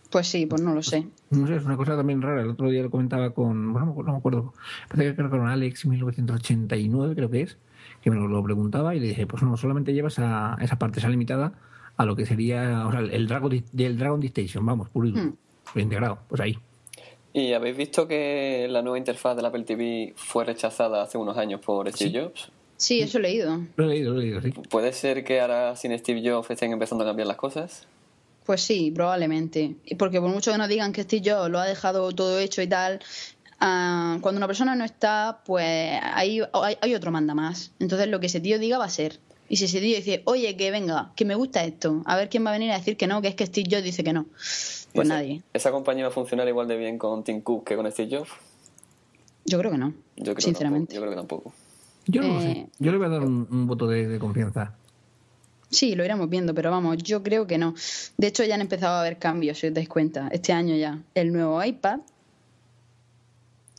[SPEAKER 3] Pues sí, pues no lo sé.
[SPEAKER 2] No sé, es una cosa también rara. El otro día lo comentaba con, bueno, no me acuerdo- parece que creo que con Alex 1989, creo que es, que me lo, preguntaba y le dije, pues no, solamente llevas esa, esa parte, esa limitada a lo que sería, o sea, el Dragon, del Dragon Distation, vamos, puro y duro,
[SPEAKER 3] Hmm.
[SPEAKER 2] integrado, pues ahí.
[SPEAKER 1] ¿Y habéis visto que la nueva interfaz del Apple TV fue rechazada hace unos años por Steve Jobs?
[SPEAKER 3] Sí, eso he leído.
[SPEAKER 2] Lo he leído, lo he leído, sí.
[SPEAKER 1] ¿Puede ser que ahora sin Steve Jobs estén empezando a cambiar las cosas?
[SPEAKER 3] Pues sí, probablemente. Y Porque por mucho que nos digan que Steve Jobs lo ha dejado todo hecho y tal, ah, cuando una persona no está, pues hay, hay, hay otro manda más. Entonces lo que ese tío diga va a ser. Y si ese tío dice, oye, que venga, que me gusta esto, a ver quién va a venir a decir que no, que es que Steve Jobs dice que no. Pues
[SPEAKER 1] ¿Esa-
[SPEAKER 3] nadie.
[SPEAKER 1] ¿Esa compañía va a funcionar igual de bien con Tim Cook que con Steve Jobs?
[SPEAKER 3] Yo creo que no,
[SPEAKER 1] Yo creo
[SPEAKER 3] sinceramente.
[SPEAKER 1] Tampoco, yo creo que tampoco.
[SPEAKER 2] Yo no lo
[SPEAKER 3] Eh,
[SPEAKER 2] sé. Yo le voy a dar un, un voto de, de confianza.
[SPEAKER 3] Sí, lo iremos viendo, pero vamos, yo creo que no. De hecho, ya han empezado a haber cambios, si os dais cuenta. Este año ya. El nuevo iPad,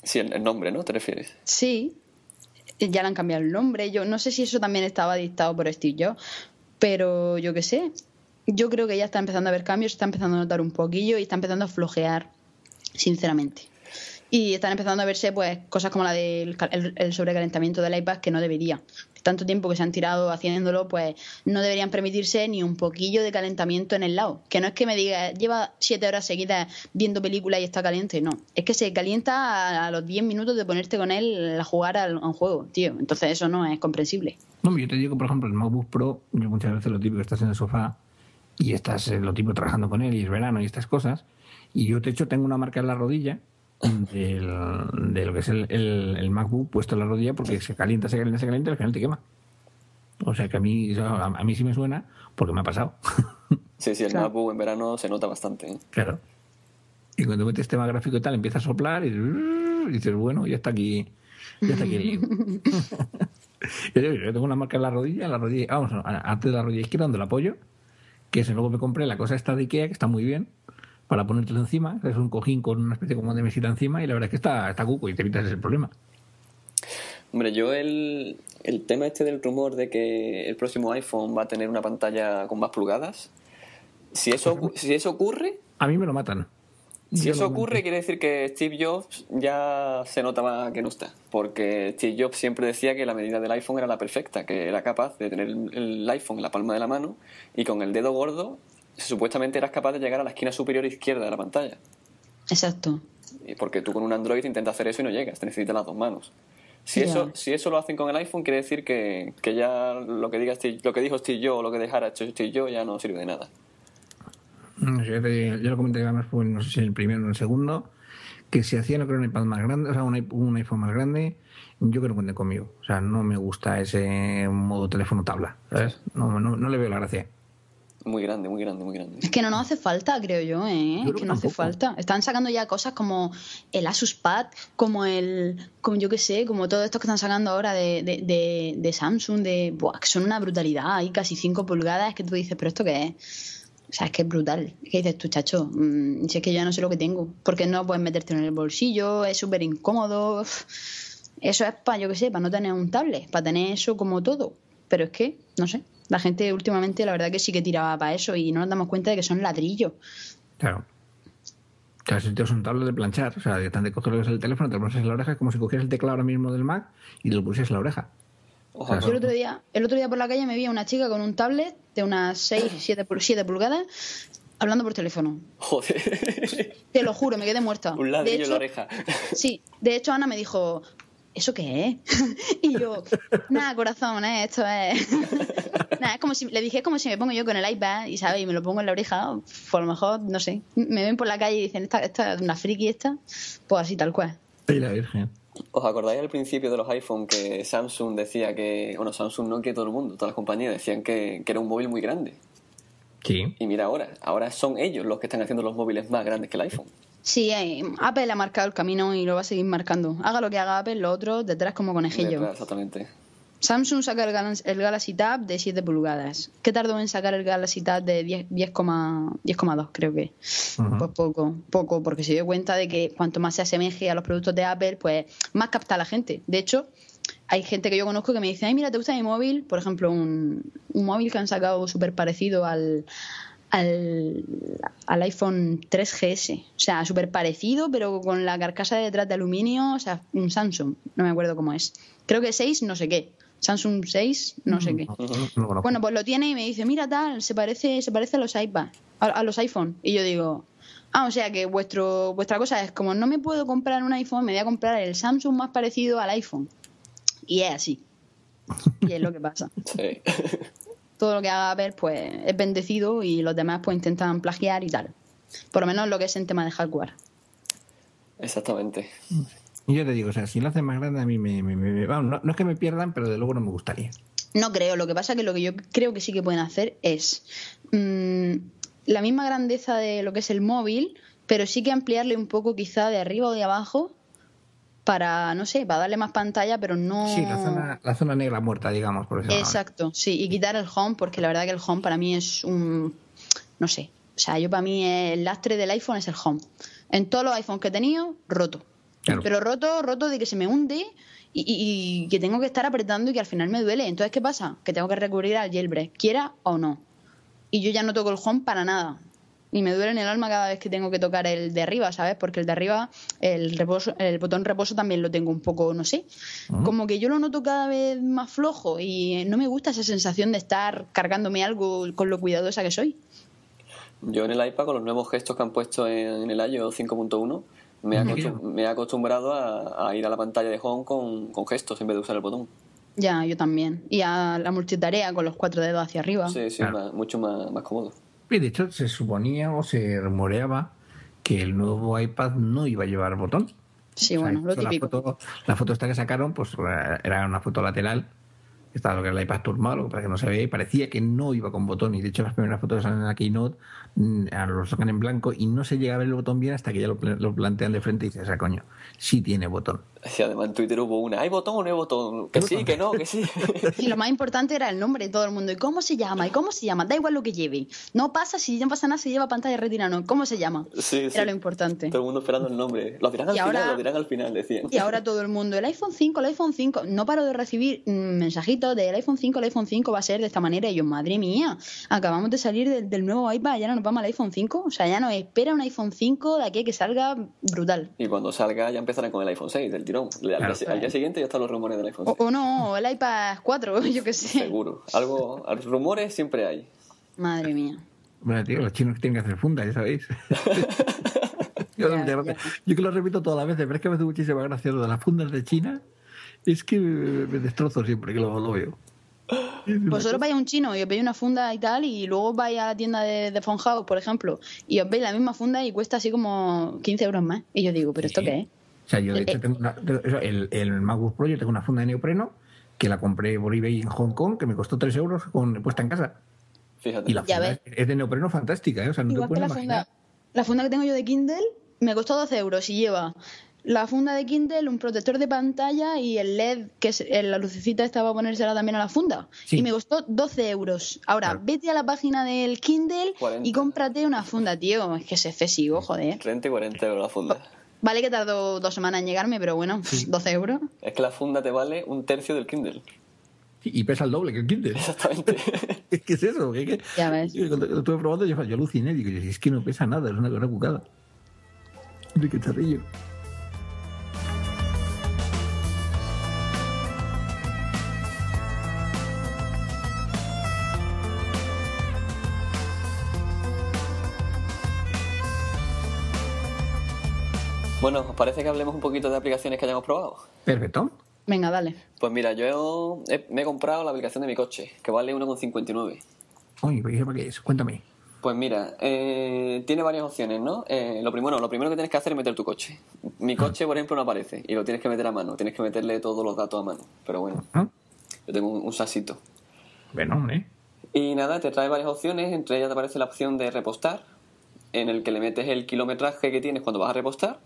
[SPEAKER 1] Sí, el, el nombre, ¿no? ¿Te refieres?
[SPEAKER 3] sí, ya le han cambiado el nombre. Yo no sé si eso también estaba dictado por Steve Jobs, pero yo qué sé. Yo creo que ya está empezando a haber cambios, está empezando a notar un poquillo y está empezando a flojear, sinceramente. Y están empezando a verse pues cosas como la del cal- el, el sobrecalentamiento del iPad que no debería. Tanto tiempo que se han tirado haciéndolo, pues no deberían permitirse ni un poquillo de calentamiento en el lado. Que no es que me diga, lleva siete horas seguidas viendo películas y está caliente, no. Es que se calienta a, los 10 minutos de ponerte con él a jugar a un juego, tío. Entonces eso no es comprensible.
[SPEAKER 2] No, yo te digo, por ejemplo, el MacBook Pro, yo muchas veces lo típico, estás en el sofá y estás eh, lo trabajando con él y es verano y estas cosas, y yo de hecho tengo una marca en la rodilla del, de lo que es el, el, MacBook puesto en la rodilla porque se calienta, se calienta, se calienta y al final te quema. O sea que a mí, a, mí sí me suena porque me ha pasado.
[SPEAKER 1] Sí, sí, el MacBook en verano se nota bastante. ¿eh?
[SPEAKER 2] Claro. Y cuando metes tema gráfico y tal, empieza a soplar y, dices, bueno, ya está aquí. Ya está aquí yo, tengo una marca en la rodilla, en la rodilla, vamos, antes de la rodilla izquierda donde la apoyo, que es luego me compré la cosa esta de Ikea, que está muy bien, para ponértelo encima, es un cojín con una especie como de mesita encima y la verdad es que está, está cuco y te evitas ese problema.
[SPEAKER 1] Hombre, yo el, el tema este del rumor de que el próximo iPhone va a tener una pantalla con más pulgadas, si eso, si eso ocurre...
[SPEAKER 2] A mí me lo matan.
[SPEAKER 1] Si eso ocurre, quiere decir que Steve Jobs ya se nota más que no está. Porque Steve Jobs siempre decía que la medida del iPhone era la perfecta, que era capaz de tener el iPhone en la palma de la mano y con el dedo gordo supuestamente eras capaz de llegar a la esquina superior izquierda de la pantalla.
[SPEAKER 3] Exacto.
[SPEAKER 1] Porque tú con un Android intentas hacer eso y no llegas, te necesitas las dos manos. Si, eso, si eso lo hacen con el iPhone, quiere decir que, ya lo que, diga lo que dijo Steve Jobs o lo que dejara hecho Steve Jobs ya no sirve de nada.
[SPEAKER 2] Yo, lo comenté además, pues, no sé si en el primero o en el segundo, que si hacían un iPad más grande, o sea, un, iPhone más grande, yo creo que cuente conmigo. O sea, no me gusta ese modo teléfono tabla, ¿sabes? No, no, no le veo la gracia.
[SPEAKER 1] Muy grande, muy grande, muy grande.
[SPEAKER 3] Es que no nos hace falta, creo yo, ¿eh? es que no hace falta. Están sacando ya cosas como el Asus Pad, como el, como yo qué sé, como todo esto que están sacando ahora de, de, de, Samsung, de, buah, que son una brutalidad, hay casi 5 pulgadas, es que tú dices, pero ¿esto qué es? O sea, es que es brutal. ¿Qué dices tú, chacho? Mm, si es que yo ya no sé lo que tengo. Porque no puedes meterte en el bolsillo, es súper incómodo. Eso es para, yo qué sé, para no tener un tablet, para tener eso como todo. Pero es que, no sé, la gente últimamente la verdad que sí que tiraba para eso y no nos damos cuenta de que son ladrillos.
[SPEAKER 2] Claro. Claro, si tienes un tablet de planchar, o sea, de de coger el teléfono, te lo pones en la oreja, es como si cogieras el teclado ahora mismo del Mac y te lo pusieras en la oreja.
[SPEAKER 3] Yo el otro, día, el otro día por la calle me vi a una chica con un tablet de unas 6, 7, 7 pulgadas hablando por teléfono.
[SPEAKER 1] Joder.
[SPEAKER 3] Te lo juro, me quedé muerta.
[SPEAKER 1] Un ladrillo en la oreja.
[SPEAKER 3] Sí, de hecho Ana me dijo, ¿eso qué es? y yo, nada, corazón, ¿eh? esto es... nada, es como si, le dije, es como si me pongo yo con el iPad y, ¿sabes? Y me lo pongo en la oreja, por lo mejor, no sé, me ven por la calle y dicen, esta, esta es una friki esta, pues así tal cual.
[SPEAKER 2] Y la Virgen.
[SPEAKER 1] ¿Os acordáis al principio de los iPhone que Samsung decía que, bueno, Samsung no que todo el mundo, todas las compañías decían que, que era un móvil muy grande?
[SPEAKER 2] Sí.
[SPEAKER 1] Y mira ahora, ahora son ellos los que están haciendo los móviles más grandes que el iPhone.
[SPEAKER 3] Sí, eh, Apple ha marcado el camino y lo va a seguir marcando. Haga lo que haga Apple, lo otro detrás como conejillo.
[SPEAKER 1] exactamente.
[SPEAKER 3] Samsung saca el, Galaxy Tab de 7 pulgadas. ¿Qué tardó en sacar el Galaxy Tab de 10,2 creo que? Pues poco, poco, porque se dio cuenta de que cuanto más se asemeje a los productos de Apple, pues más capta la gente. De hecho, hay gente que yo conozco que me dice, ay, mira, ¿te gusta mi móvil? Por ejemplo, un, un móvil que han sacado súper parecido al, al, al, iPhone 3GS. O sea, súper parecido, pero con la carcasa de detrás de aluminio, o sea, un Samsung, no me acuerdo cómo es. Creo que 6, no sé qué. Samsung 6, no sé qué. bueno, pues lo tiene y me dice, mira tal, se parece, se parece a los iPad, a, los iPhone. Y yo digo, ah, o sea que vuestro, vuestra cosa es como no me puedo comprar un iPhone, me voy a comprar el Samsung más parecido al iPhone. Y es así. Y es lo que pasa. Todo lo que haga ver, pues es bendecido y los demás pues intentan plagiar y tal. Por lo menos lo que es en tema de hardware.
[SPEAKER 1] Exactamente.
[SPEAKER 2] Y yo te digo, o sea, si lo hacen más grande a mí me... no, es que me pierdan, pero de luego no me gustaría.
[SPEAKER 3] No creo, lo que pasa es que lo que yo creo que sí que pueden hacer es mm, la misma grandeza de lo que es el móvil, pero sí que ampliarle un poco quizá de arriba o de abajo para, no sé, para darle más pantalla, pero no...
[SPEAKER 2] Sí, la zona, la zona negra muerta, digamos, por eso.
[SPEAKER 3] Exacto, sí, y quitar el home, porque la verdad que el home para mí es un... no sé, o sea, yo para mí el lastre del iPhone es el home. En todos los iPhones que he tenido, roto. Pero roto, roto de que se me hunde y, que tengo que estar apretando y que al final me duele. Entonces, ¿qué pasa? Que tengo que recurrir al jailbreak, quiera o no. Y yo ya no toco el home para nada. Y me duele en el alma cada vez que tengo que tocar el de arriba, ¿sabes? Porque el de arriba, el, reposo, el botón reposo también lo tengo un poco, no sé, como que yo lo noto cada vez más flojo y no me gusta esa sensación de estar cargándome algo con lo cuidadosa que soy.
[SPEAKER 1] Yo en el iPad, con los nuevos gestos que han puesto en, el iOS 5.1, me, he acostumbrado a, ir a la pantalla de Home con, con gestos en vez de usar el botón.
[SPEAKER 3] Ya, yo también. Y a la multitarea con los cuatro dedos hacia arriba.
[SPEAKER 1] Sí, sí, mucho más, más cómodo.
[SPEAKER 2] Y de hecho, se suponía o se rumoreaba que el nuevo iPad no iba a llevar botón.
[SPEAKER 3] Sí, bueno, lo típico.
[SPEAKER 2] La foto, la foto esta que sacaron, pues era una foto lateral estaba lo que era el iPad turmado, para que no se veía, y parecía que no iba con botón. Y de hecho, las primeras fotos que salen en la Keynote mm, lo sacan en blanco y no se llega a ver el botón bien hasta que ya lo, plantean de frente y dices, ah, coño, sí tiene botón.
[SPEAKER 1] Sí, además en Twitter hubo una, ¿hay botón o no hay botón? Que sí, que no, que sí.
[SPEAKER 3] y lo más importante era el nombre de todo el mundo. ¿Y cómo se llama? ¿Y cómo se llama? Da igual lo que lleve. No pasa si no pasa nada, se lleva pantalla retina, no. ¿Cómo se llama?
[SPEAKER 1] Sí,
[SPEAKER 3] era lo importante.
[SPEAKER 1] Todo el mundo esperando el nombre. Lo dirán al final, lo dirán al final, decían.
[SPEAKER 3] Y ahora todo el mundo, el iPhone 5, el iPhone 5. No paro de recibir mm, mensajitos del iPhone 5, el iPhone 5 va a ser de esta manera. Y yo, madre mía, acabamos de salir del, nuevo iPad, ya no nos vamos al iPhone 5. O sea, ya nos espera un iPhone 5 de aquí que salga brutal.
[SPEAKER 1] Y cuando salga ya empezarán con el iPhone 6 del tirón. Al, día siguiente ya están los rumores del iPhone 6.
[SPEAKER 3] O, no, el iPad 4, yo qué sé.
[SPEAKER 1] Seguro. Algo, rumores siempre hay.
[SPEAKER 3] Madre mía.
[SPEAKER 2] Bueno, tío, los chinos tienen que hacer funda, ya sabéis. yo, que lo repito todas las veces, pero es que me hace muchísima gracia lo de las fundas de China. Es que me, destrozo siempre que lo, lo veo.
[SPEAKER 3] Vosotros vais a un chino y os veis una funda y tal, y luego vais a la tienda de, de House, por ejemplo, y os veis la misma funda y cuesta así como 15 euros más. Y yo digo, ¿pero esto qué es?
[SPEAKER 2] O sea, yo de hecho eh, tengo una, el, el MacBook Pro, yo tengo una funda de neopreno que la compré por eBay en Hong Kong, que me costó 3 euros con, puesta en casa.
[SPEAKER 1] Fíjate.
[SPEAKER 2] Y la funda es, de neopreno fantástica, ¿eh? O sea, no te puedes imaginar.
[SPEAKER 3] Funda, la funda que tengo yo de Kindle me costó 12 euros y lleva la funda de Kindle, un protector de pantalla y el LED, que es eh, la lucecita estaba a ponérsela también a la funda. Y me costó 12 euros. Ahora, vete a la página del Kindle y cómprate una funda, tío. Es que es excesivo, joder.
[SPEAKER 1] 30 y 40 euros la funda.
[SPEAKER 3] Vale que tardó dos semanas en llegarme, pero bueno, 12 euros.
[SPEAKER 1] Es que la funda te vale un tercio del Kindle.
[SPEAKER 2] Y pesa el doble que el Kindle.
[SPEAKER 1] Exactamente.
[SPEAKER 2] ¿Qué es eso? ¿Qué,
[SPEAKER 3] Ya ves.
[SPEAKER 2] Cuando lo estuve probando, yo, yo aluciné. Digo, es que no pesa nada, es una cosa cucada. De qué
[SPEAKER 1] Bueno, ¿os parece que hablemos un poquito de aplicaciones que hayamos probado?
[SPEAKER 2] Perfecto.
[SPEAKER 3] Venga, dale.
[SPEAKER 1] Pues mira, yo me he comprado la aplicación de mi coche, que vale 1,59.
[SPEAKER 2] Uy, ¿qué es? Cuéntame.
[SPEAKER 1] Pues mira, eh, tiene varias opciones, ¿no? Eh, lo, primero, lo primero que tienes que hacer es meter tu coche. Mi ah. coche, por ejemplo, no aparece y lo tienes que meter a mano. Tienes que meterle todos los datos a mano. Pero bueno, ah. yo tengo un, sasito.
[SPEAKER 2] Bueno, hombre.
[SPEAKER 1] Y nada, te trae varias opciones. Entre ellas te aparece la opción de repostar, en el que le metes el kilometraje que tienes cuando vas a repostar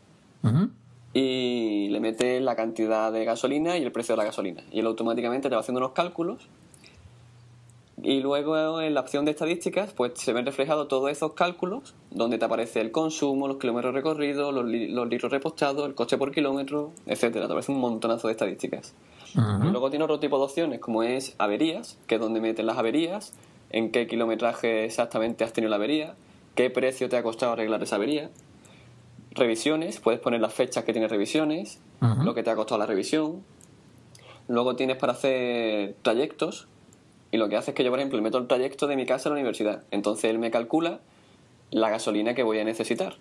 [SPEAKER 1] y le metes la cantidad de gasolina y el precio de la gasolina. Y él automáticamente te va haciendo unos cálculos. Y luego en la opción de estadísticas, pues se ven reflejados todos esos cálculos, donde te aparece el consumo, los kilómetros recorridos, los, litros repostados, el coche por kilómetro, etcétera. Te aparece un montonazo de estadísticas. Y luego tiene otro tipo de opciones, como es averías, que es donde metes las averías, en qué kilometraje exactamente has tenido la avería, qué precio te ha costado arreglar esa avería revisiones, puedes poner las fechas que tienes revisiones, lo que te ha costado la revisión. Luego tienes para hacer trayectos, y lo que hace es que yo, por ejemplo, meto el trayecto de mi casa a la universidad. Entonces él me calcula la gasolina que voy a necesitar.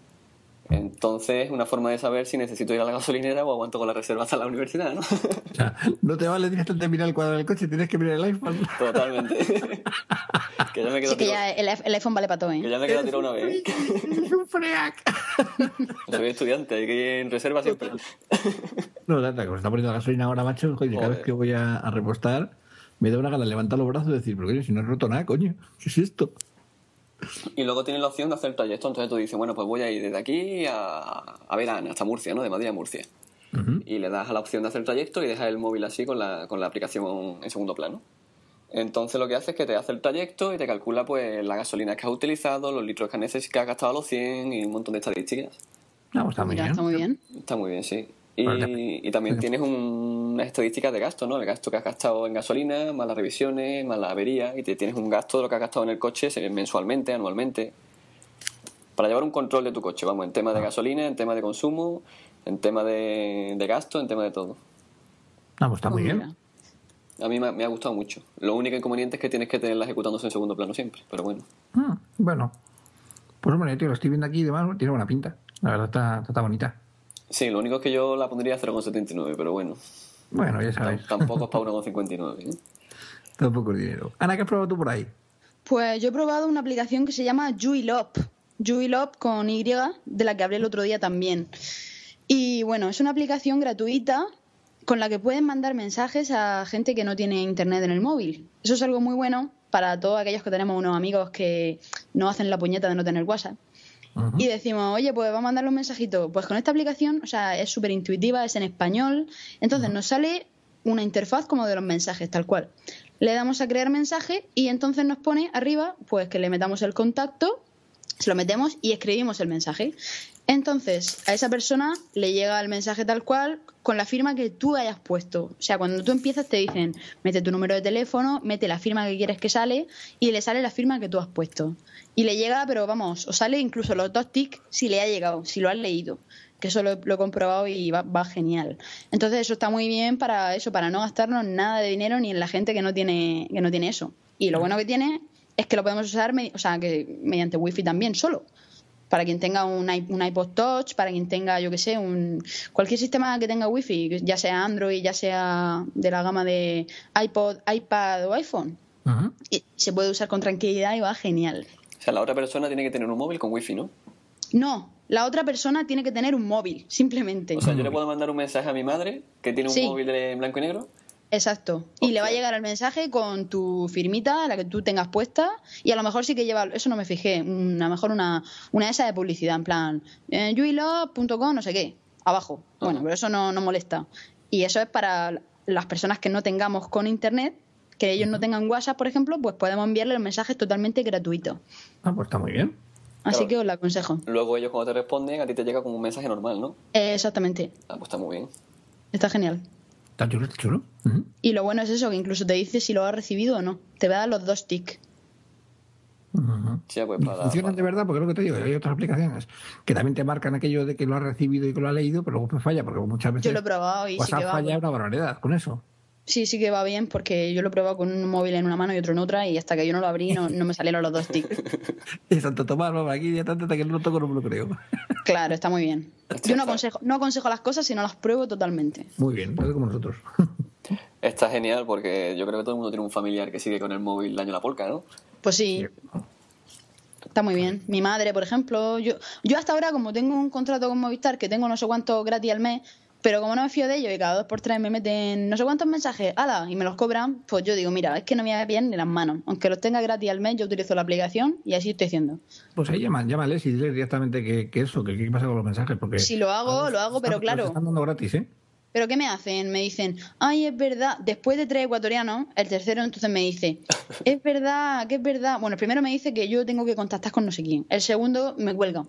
[SPEAKER 1] Entonces, una forma de saber si necesito ir a la gasolinera o aguanto con la reserva hasta la universidad, ¿no?
[SPEAKER 2] O sea, no te vale directamente mirar el cuadro del coche, tienes que mirar el iPhone.
[SPEAKER 1] Totalmente. que ya me quedo
[SPEAKER 3] sí, que ya el, iPhone vale para todo, ¿eh?
[SPEAKER 1] Que ya me quedo tirado una vez.
[SPEAKER 2] Es un freak.
[SPEAKER 1] Soy estudiante, hay que ir en reserva siempre.
[SPEAKER 2] no, nada, como está poniendo gasolina ahora, macho, joder, cada vez que voy a, a, repostar, me da una gana de levantar los brazos y decir, pero si no he roto nada, coño, ¿qué es esto?
[SPEAKER 1] Y luego tienes la opción de hacer trayecto. Entonces tú dices, bueno, pues voy a ir desde aquí a, a Verán, hasta Murcia, ¿no? De Madrid a Murcia. Y le das a la opción de hacer trayecto y dejas el móvil así con la, con la aplicación en segundo plano. Entonces lo que hace es que te hace el trayecto y te calcula pues la gasolina que has utilizado, los litros que has, que has gastado a los 100 y un montón de estadísticas.
[SPEAKER 2] No, está muy bien.
[SPEAKER 3] Está muy bien.
[SPEAKER 1] Está muy bien, sí. Y, también tienes unas estadísticas de gasto, ¿no? El gasto que has gastado en gasolina, más las revisiones, más la avería, y te tienes un gasto de lo que has gastado en el coche mensualmente, anualmente. para llevar un control de tu coche, vamos, en tema de gasolina, en tema de consumo, en tema de, de gasto, en tema de todo.
[SPEAKER 2] Ah, pues está muy
[SPEAKER 3] Pues
[SPEAKER 2] bien.
[SPEAKER 1] A mí me, me ha gustado mucho. Lo único inconveniente es que tienes que tenerla ejecutándose en segundo plano siempre, pero bueno.
[SPEAKER 2] Ah, bueno. Pues bueno, tío, lo estoy viendo aquí y demás, tiene buena pinta. La verdad está, está bonita.
[SPEAKER 1] Sí, lo único es que yo la pondría a 0,79, pero bueno,
[SPEAKER 2] Bueno, ya sabes.
[SPEAKER 1] tampoco es para 1,59. ¿eh?
[SPEAKER 2] Tampoco es dinero. Ana, ¿qué has probado tú por ahí?
[SPEAKER 3] Pues yo he probado una aplicación que se llama Juilop. Juilop con Y, de la que hablé el otro día también. Y bueno, es una aplicación gratuita con la que pueden mandar mensajes a gente que no tiene internet en el móvil. Eso es algo muy bueno para todos aquellos que tenemos unos amigos que no hacen la puñeta de no tener WhatsApp. Y decimos, oye, pues vamos a mandarle un mensajito. Pues con esta aplicación, o sea, es súper intuitiva, es en español. Entonces nos sale una interfaz como de los mensajes, tal cual. Le damos a crear mensaje y entonces nos pone arriba, pues que le metamos el contacto, se lo metemos y escribimos el mensaje. Entonces, a esa persona le llega el mensaje tal cual con la firma que tú hayas puesto. O sea, cuando tú empiezas te dicen, mete tu número de teléfono, mete la firma que quieres que sale y le sale la firma que tú has puesto. Y le llega, pero vamos, o sale incluso los dos tics si le ha llegado, si lo has leído. Que eso lo, lo he comprobado y va, va genial. Entonces eso está muy bien para eso, para no gastarnos nada de dinero ni en la gente que no tiene, que no tiene eso. Y lo bueno que tiene es que lo podemos usar, o sea, que mediante wifi también solo para quien tenga un, iPod Touch, para quien tenga, yo que sé, un cualquier sistema que tenga Wi-Fi, ya sea Android, ya sea de la gama de iPod, iPad o iPhone, y se puede usar con tranquilidad y va genial.
[SPEAKER 1] O sea, la otra persona tiene que tener un móvil con wifi, ¿no?
[SPEAKER 3] No, la otra persona tiene que tener un móvil, simplemente.
[SPEAKER 1] O sea, yo le puedo mandar un mensaje a mi madre que tiene un
[SPEAKER 3] Sí.
[SPEAKER 1] móvil en blanco y negro.
[SPEAKER 3] Exacto. Y le va a llegar el mensaje con tu firmita, la que tú tengas puesta, y a lo mejor sí que lleva, eso no me fijé, una, a lo mejor una, una esa de publicidad, en plan, eh, yuilove.com, no sé qué, abajo. Bueno, pero eso no, no molesta. Y eso es para las personas que no tengamos con internet, que ellos no tengan WhatsApp, por ejemplo, pues podemos enviarle los mensajes totalmente gratuitos.
[SPEAKER 2] Ah, pues está muy bien.
[SPEAKER 3] Así
[SPEAKER 1] Claro.
[SPEAKER 3] que os lo aconsejo.
[SPEAKER 1] Luego ellos cuando te responden, a ti te llega como un mensaje normal, ¿no?
[SPEAKER 3] Eh, exactamente.
[SPEAKER 1] Ah, pues está muy bien.
[SPEAKER 3] Está genial.
[SPEAKER 2] Está chulo, está chulo. Ujú.
[SPEAKER 3] Y lo bueno es eso, que incluso te dice si lo has recibido o no. Te va a dar los dos tics.
[SPEAKER 1] Sí, pues para...
[SPEAKER 2] Funcionan de verdad, porque es lo que te digo, hay otras aplicaciones que también te marcan aquello de que lo has recibido y que lo has leído, pero luego pues falla, porque muchas veces
[SPEAKER 3] Yo lo he probado y sí
[SPEAKER 2] WhatsApp
[SPEAKER 3] que va.
[SPEAKER 2] falla una barbaridad con eso.
[SPEAKER 3] Sí, sí que va bien porque yo lo he probado con un móvil en una mano y otro en otra y hasta que yo no lo abrí no, no me salieron los dos tics.
[SPEAKER 2] Y Santo Tomás, vamos, aquí ya tanto hasta que no lo toco no me lo creo.
[SPEAKER 3] Claro, está muy bien. Yo no aconsejo, no aconsejo las cosas si no las pruebo totalmente.
[SPEAKER 2] Muy bien, como nosotros.
[SPEAKER 1] Está genial porque yo creo que todo el mundo tiene un familiar que sigue con el móvil daño la polca, ¿no?
[SPEAKER 3] Pues sí, está muy bien. Mi madre, por ejemplo, yo, yo hasta ahora como tengo un contrato con Movistar que tengo no sé cuánto gratis al mes, pero como no me fío de ellos y cada dos por tres me meten no sé cuántos mensajes, ala, y me los cobran, pues yo digo, mira, es que no me bien ni las manos. Aunque los tenga gratis al mes, yo utilizo la aplicación y así estoy haciendo.
[SPEAKER 2] Pues ahí llaman, llámales y diles directamente que, que eso, que qué pasa con los mensajes, porque...
[SPEAKER 3] Si lo hago, lo hago, pero claro.
[SPEAKER 2] están dando gratis, ¿eh?
[SPEAKER 3] ¿Pero qué me hacen? Me dicen, ay, es verdad. Después de tres ecuatorianos, el tercero entonces me dice, es verdad, que es verdad. Bueno, el primero me dice que yo tengo que contactar con no sé quién. El segundo me cuelgan.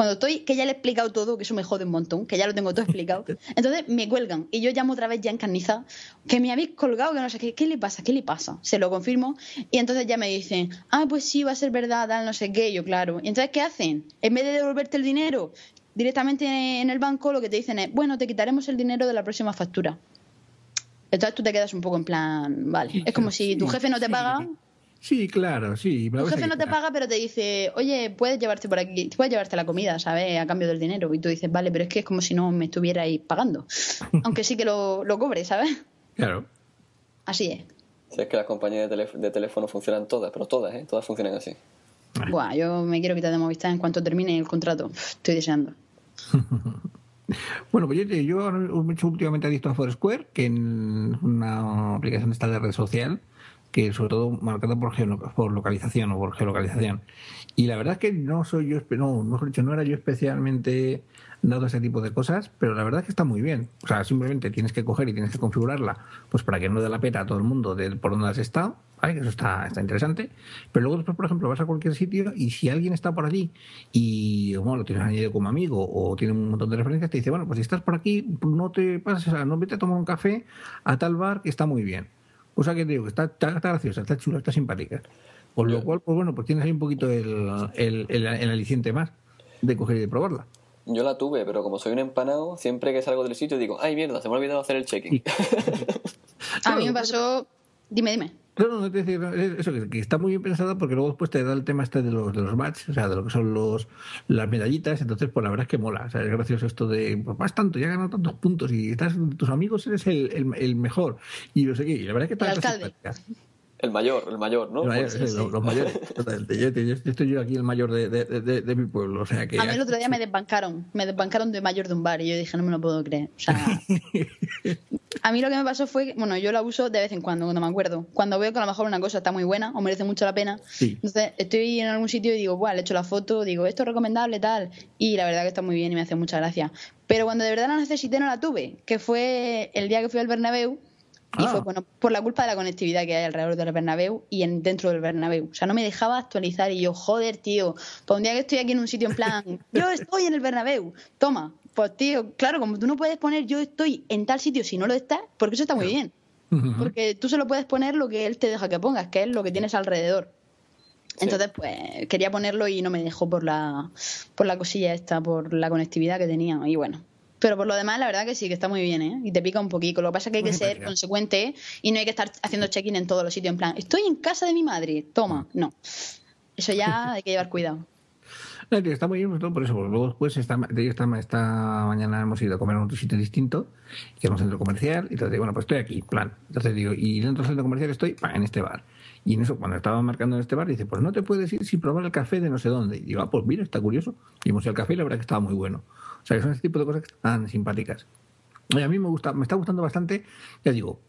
[SPEAKER 3] Cuando estoy, que ya le he explicado todo, que eso me jode un montón, que ya lo tengo todo explicado. Entonces me cuelgan y yo llamo otra vez ya encarnizada, que me habéis colgado, que no sé qué, ¿qué le pasa? ¿Qué le pasa? Se lo confirmo y entonces ya me dicen, ah, pues sí, va a ser verdad, tal, no sé qué, yo claro. Y entonces, ¿qué hacen? En vez de devolverte el dinero directamente en el banco, lo que te dicen es, bueno, te quitaremos el dinero de la próxima factura. Entonces tú te quedas un poco en plan, vale. Es como si tu jefe no te paga,
[SPEAKER 2] Sí, claro, sí.
[SPEAKER 3] tu jefe no te paga, pero te dice, oye, puedes llevarte por aquí, puedes llevarte la comida, ¿sabes? A cambio del dinero. Y tú dices, vale, pero es que es como si no me estuvierais pagando. Aunque sí que lo, lo cobre, ¿sabes?
[SPEAKER 2] Claro.
[SPEAKER 3] Así es.
[SPEAKER 1] Si es que las compañías de, telé- de teléfono funcionan todas, pero todas, ¿eh? Todas funcionan así.
[SPEAKER 3] Buah, yo me quiero quitar de Movistar en cuanto termine el contrato. Estoy deseando.
[SPEAKER 2] Bueno, pues yo, yo me he últimamente adicto a Foursquare, que es una aplicación esta de red social, que sobre todo marcada por, por localización o por geolocalización. Y la verdad es que no soy yo, no, mejor dicho, no era yo especialmente dado a ese tipo de cosas, pero la verdad es que está muy bien. O sea, simplemente tienes que coger y tienes que configurarla, pues para que no dé la peta a todo el mundo de por dónde has estado, ¿vale? Eso está, está interesante. Pero luego después, por ejemplo, vas a cualquier sitio y si alguien está por allí y bueno, lo tienes añadido como amigo o tiene un montón de referencias, te dice, bueno, pues si estás por aquí, no te pases, o sea, no vete a tomar un café a tal bar que está muy bien. Cosa que te digo, que está, está, está graciosa, está chula, está simpática. Con lo cual, pues bueno, pues tienes ahí un poquito el, el, el, el aliciente más. de coger y de probarla.
[SPEAKER 1] Yo la tuve, pero como soy un empanado, siempre que salgo del sitio digo, ay mierda, se me ha olvidado hacer el check-in.
[SPEAKER 3] A mí me pasó... Dime, dime.
[SPEAKER 2] No, no, es decir, eso, que, está muy bien pensado porque luego después te da el tema este de los, de los badges, o sea, de lo que son los las medallitas, entonces pues la verdad es que mola, o sea, es gracioso esto de, pues vas tanto, ya has ganado tantos puntos y estás, tus amigos eres el, el, el mejor y no sé qué, y la verdad es que está,
[SPEAKER 3] El
[SPEAKER 1] mayor, el mayor, ¿no?
[SPEAKER 2] El mayor,
[SPEAKER 1] Pues-
[SPEAKER 2] sí, Los, los mayores. Totalmente. Yo, yo estoy yo aquí el mayor de, de, de, de mi pueblo. O sea que.
[SPEAKER 3] A mí el otro día me desbancaron, me desbancaron de mayor de un bar y yo dije, no me lo puedo creer. O sea, a mí lo que me pasó fue, que, bueno, yo la uso de vez en cuando, cuando me acuerdo. Cuando veo que a lo mejor una cosa está muy buena o merece mucho la pena,
[SPEAKER 2] Sí.
[SPEAKER 3] entonces estoy en algún sitio y digo, bueno, le echo la foto, digo, esto es recomendable, tal. Y la verdad que está muy bien y me hace mucha gracia. Pero cuando de verdad la necesité no la tuve, que fue el día que fui al Bernabéu. Y
[SPEAKER 2] Ah.
[SPEAKER 3] fue bueno, por la culpa de la conectividad que hay alrededor del Bernabéu y en, dentro del Bernabéu. O sea, no me dejaba actualizar y yo, joder, tío, para un día que estoy aquí en un sitio en plan, yo estoy en el Bernabéu, toma. Pues tío, claro, como tú no puedes poner yo estoy en tal sitio si no lo estás, porque eso está muy bien. Porque tú solo puedes poner lo que él te deja que pongas, que es lo que tienes alrededor.
[SPEAKER 1] Sí.
[SPEAKER 3] Entonces, pues quería ponerlo y no me dejó por la, por la cosilla esta, por la conectividad que tenía. Y bueno. Pero por lo demás, la verdad que sí, que está muy bien, ¿eh? Y te pica un poquito. Lo que pasa es que hay que
[SPEAKER 2] Muy
[SPEAKER 3] ser consecuente y no hay que estar haciendo check-in en todos los sitios. En plan, estoy en casa de mi madre, toma. No. Eso ya hay que llevar cuidado.
[SPEAKER 2] No, tío, está muy bien, sobre todo por eso. Porque luego después, esta, de esta, esta mañana hemos ido a comer a otro sitio distinto, que es un centro comercial, y entonces digo, bueno, pues estoy aquí, plan. Entonces digo, y dentro del centro comercial estoy pa, en este bar. Y en eso, cuando estaba marcando en este bar, dice, pues no te puedes ir sin probar el café de no sé dónde. Y digo, ah, pues mira, está curioso. Y hemos ido al café y la verdad que estaba muy bueno. O sea, que son ese tipo de cosas que están simpáticas. Y a mí me gusta, me está gustando bastante, ya digo,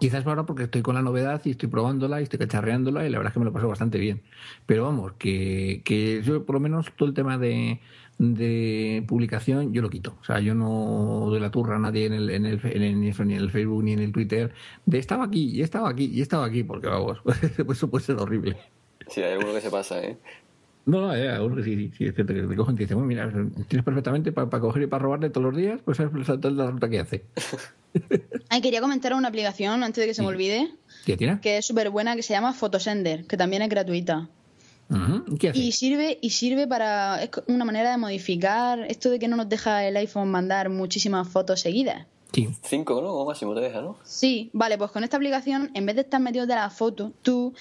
[SPEAKER 2] Quizás ahora porque estoy con la novedad y estoy probándola y estoy cacharreándola y la verdad es que me lo paso bastante bien. Pero vamos, que, que yo por lo menos todo el tema de, de publicación yo lo quito. O sea, yo no doy la turra a nadie en el, en el, en el- ni eso, ni en el Facebook ni en el Twitter de estaba aquí y estaba aquí y estaba aquí porque vamos, pues eso puede ser horrible.
[SPEAKER 1] Sí, hay alguno que se pasa, ¿eh?
[SPEAKER 2] No, no, eh, alguno que sí, sí, sí, es cierto que te cogen y te dicen, bueno, mira, tienes perfectamente para coger y para robarle todos los días, pues sabes la ruta que hace.
[SPEAKER 3] Ay, quería comentar una aplicación antes de que se me olvide,
[SPEAKER 2] ¿Qué tiene?
[SPEAKER 3] que es súper buena, que se llama Photosender, que también es gratuita.
[SPEAKER 2] Ujú, ¿Qué hace?
[SPEAKER 3] Y sirve, y sirve para. Es una manera de modificar esto de que no nos deja el iPhone mandar muchísimas fotos seguidas.
[SPEAKER 2] Sí.
[SPEAKER 1] Cinco, ¿no? Como máximo te deja, ¿no?
[SPEAKER 3] Sí, vale, pues con esta aplicación, en vez de estar metido de la foto, tú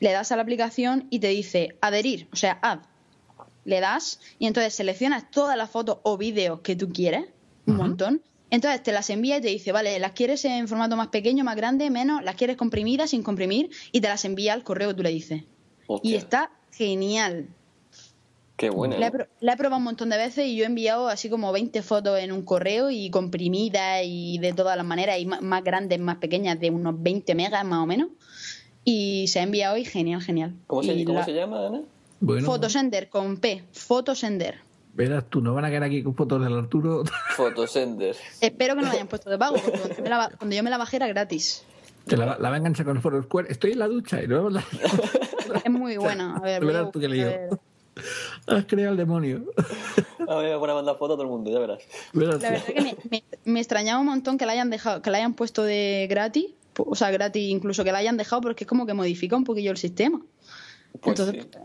[SPEAKER 3] le das a la aplicación y te dice adherir, o sea, add. Le das y entonces seleccionas todas las fotos o vídeos que tú quieres, un montón. Entonces te las envía y te dice, vale, las quieres en formato más pequeño, más grande, menos, las quieres comprimidas, sin comprimir, y te las envía al correo que tú le dices. Y está genial.
[SPEAKER 1] Qué buena.
[SPEAKER 3] La he,
[SPEAKER 1] ¿no?
[SPEAKER 3] pro- la he probado un montón de veces y yo he enviado así como 20 fotos en un correo y comprimidas y de todas las maneras, y más, grandes, más pequeñas, de unos 20 megas más o menos. Y se ha enviado y genial, genial.
[SPEAKER 1] ¿Cómo, se,
[SPEAKER 3] Y
[SPEAKER 1] ¿cómo
[SPEAKER 3] la-
[SPEAKER 1] se llama, Ana?
[SPEAKER 2] Bueno,
[SPEAKER 3] Photosender con P, Photosender.
[SPEAKER 2] verás tú, no van a quedar aquí con fotos del Arturo.
[SPEAKER 1] Photosender.
[SPEAKER 3] Espero que no la hayan puesto de pago, porque cuando, me la cuando yo me la bajé era gratis.
[SPEAKER 2] Te la, la va a enganchar con el Foro Square. Estoy en la ducha y luego la...
[SPEAKER 3] Es muy buena. A ver,
[SPEAKER 2] Verás tú qué lío. Has creado el demonio.
[SPEAKER 1] A ver, voy a poner a mandar fotos a todo el mundo, ya verás.
[SPEAKER 2] Verás
[SPEAKER 3] La verdad que me, me- me extrañaba un montón que la hayan dejado, que la hayan puesto de gratis, o sea, gratis incluso que la hayan dejado porque es como que modifica un poquillo el sistema.
[SPEAKER 1] Pues
[SPEAKER 3] Entonces,
[SPEAKER 1] sí.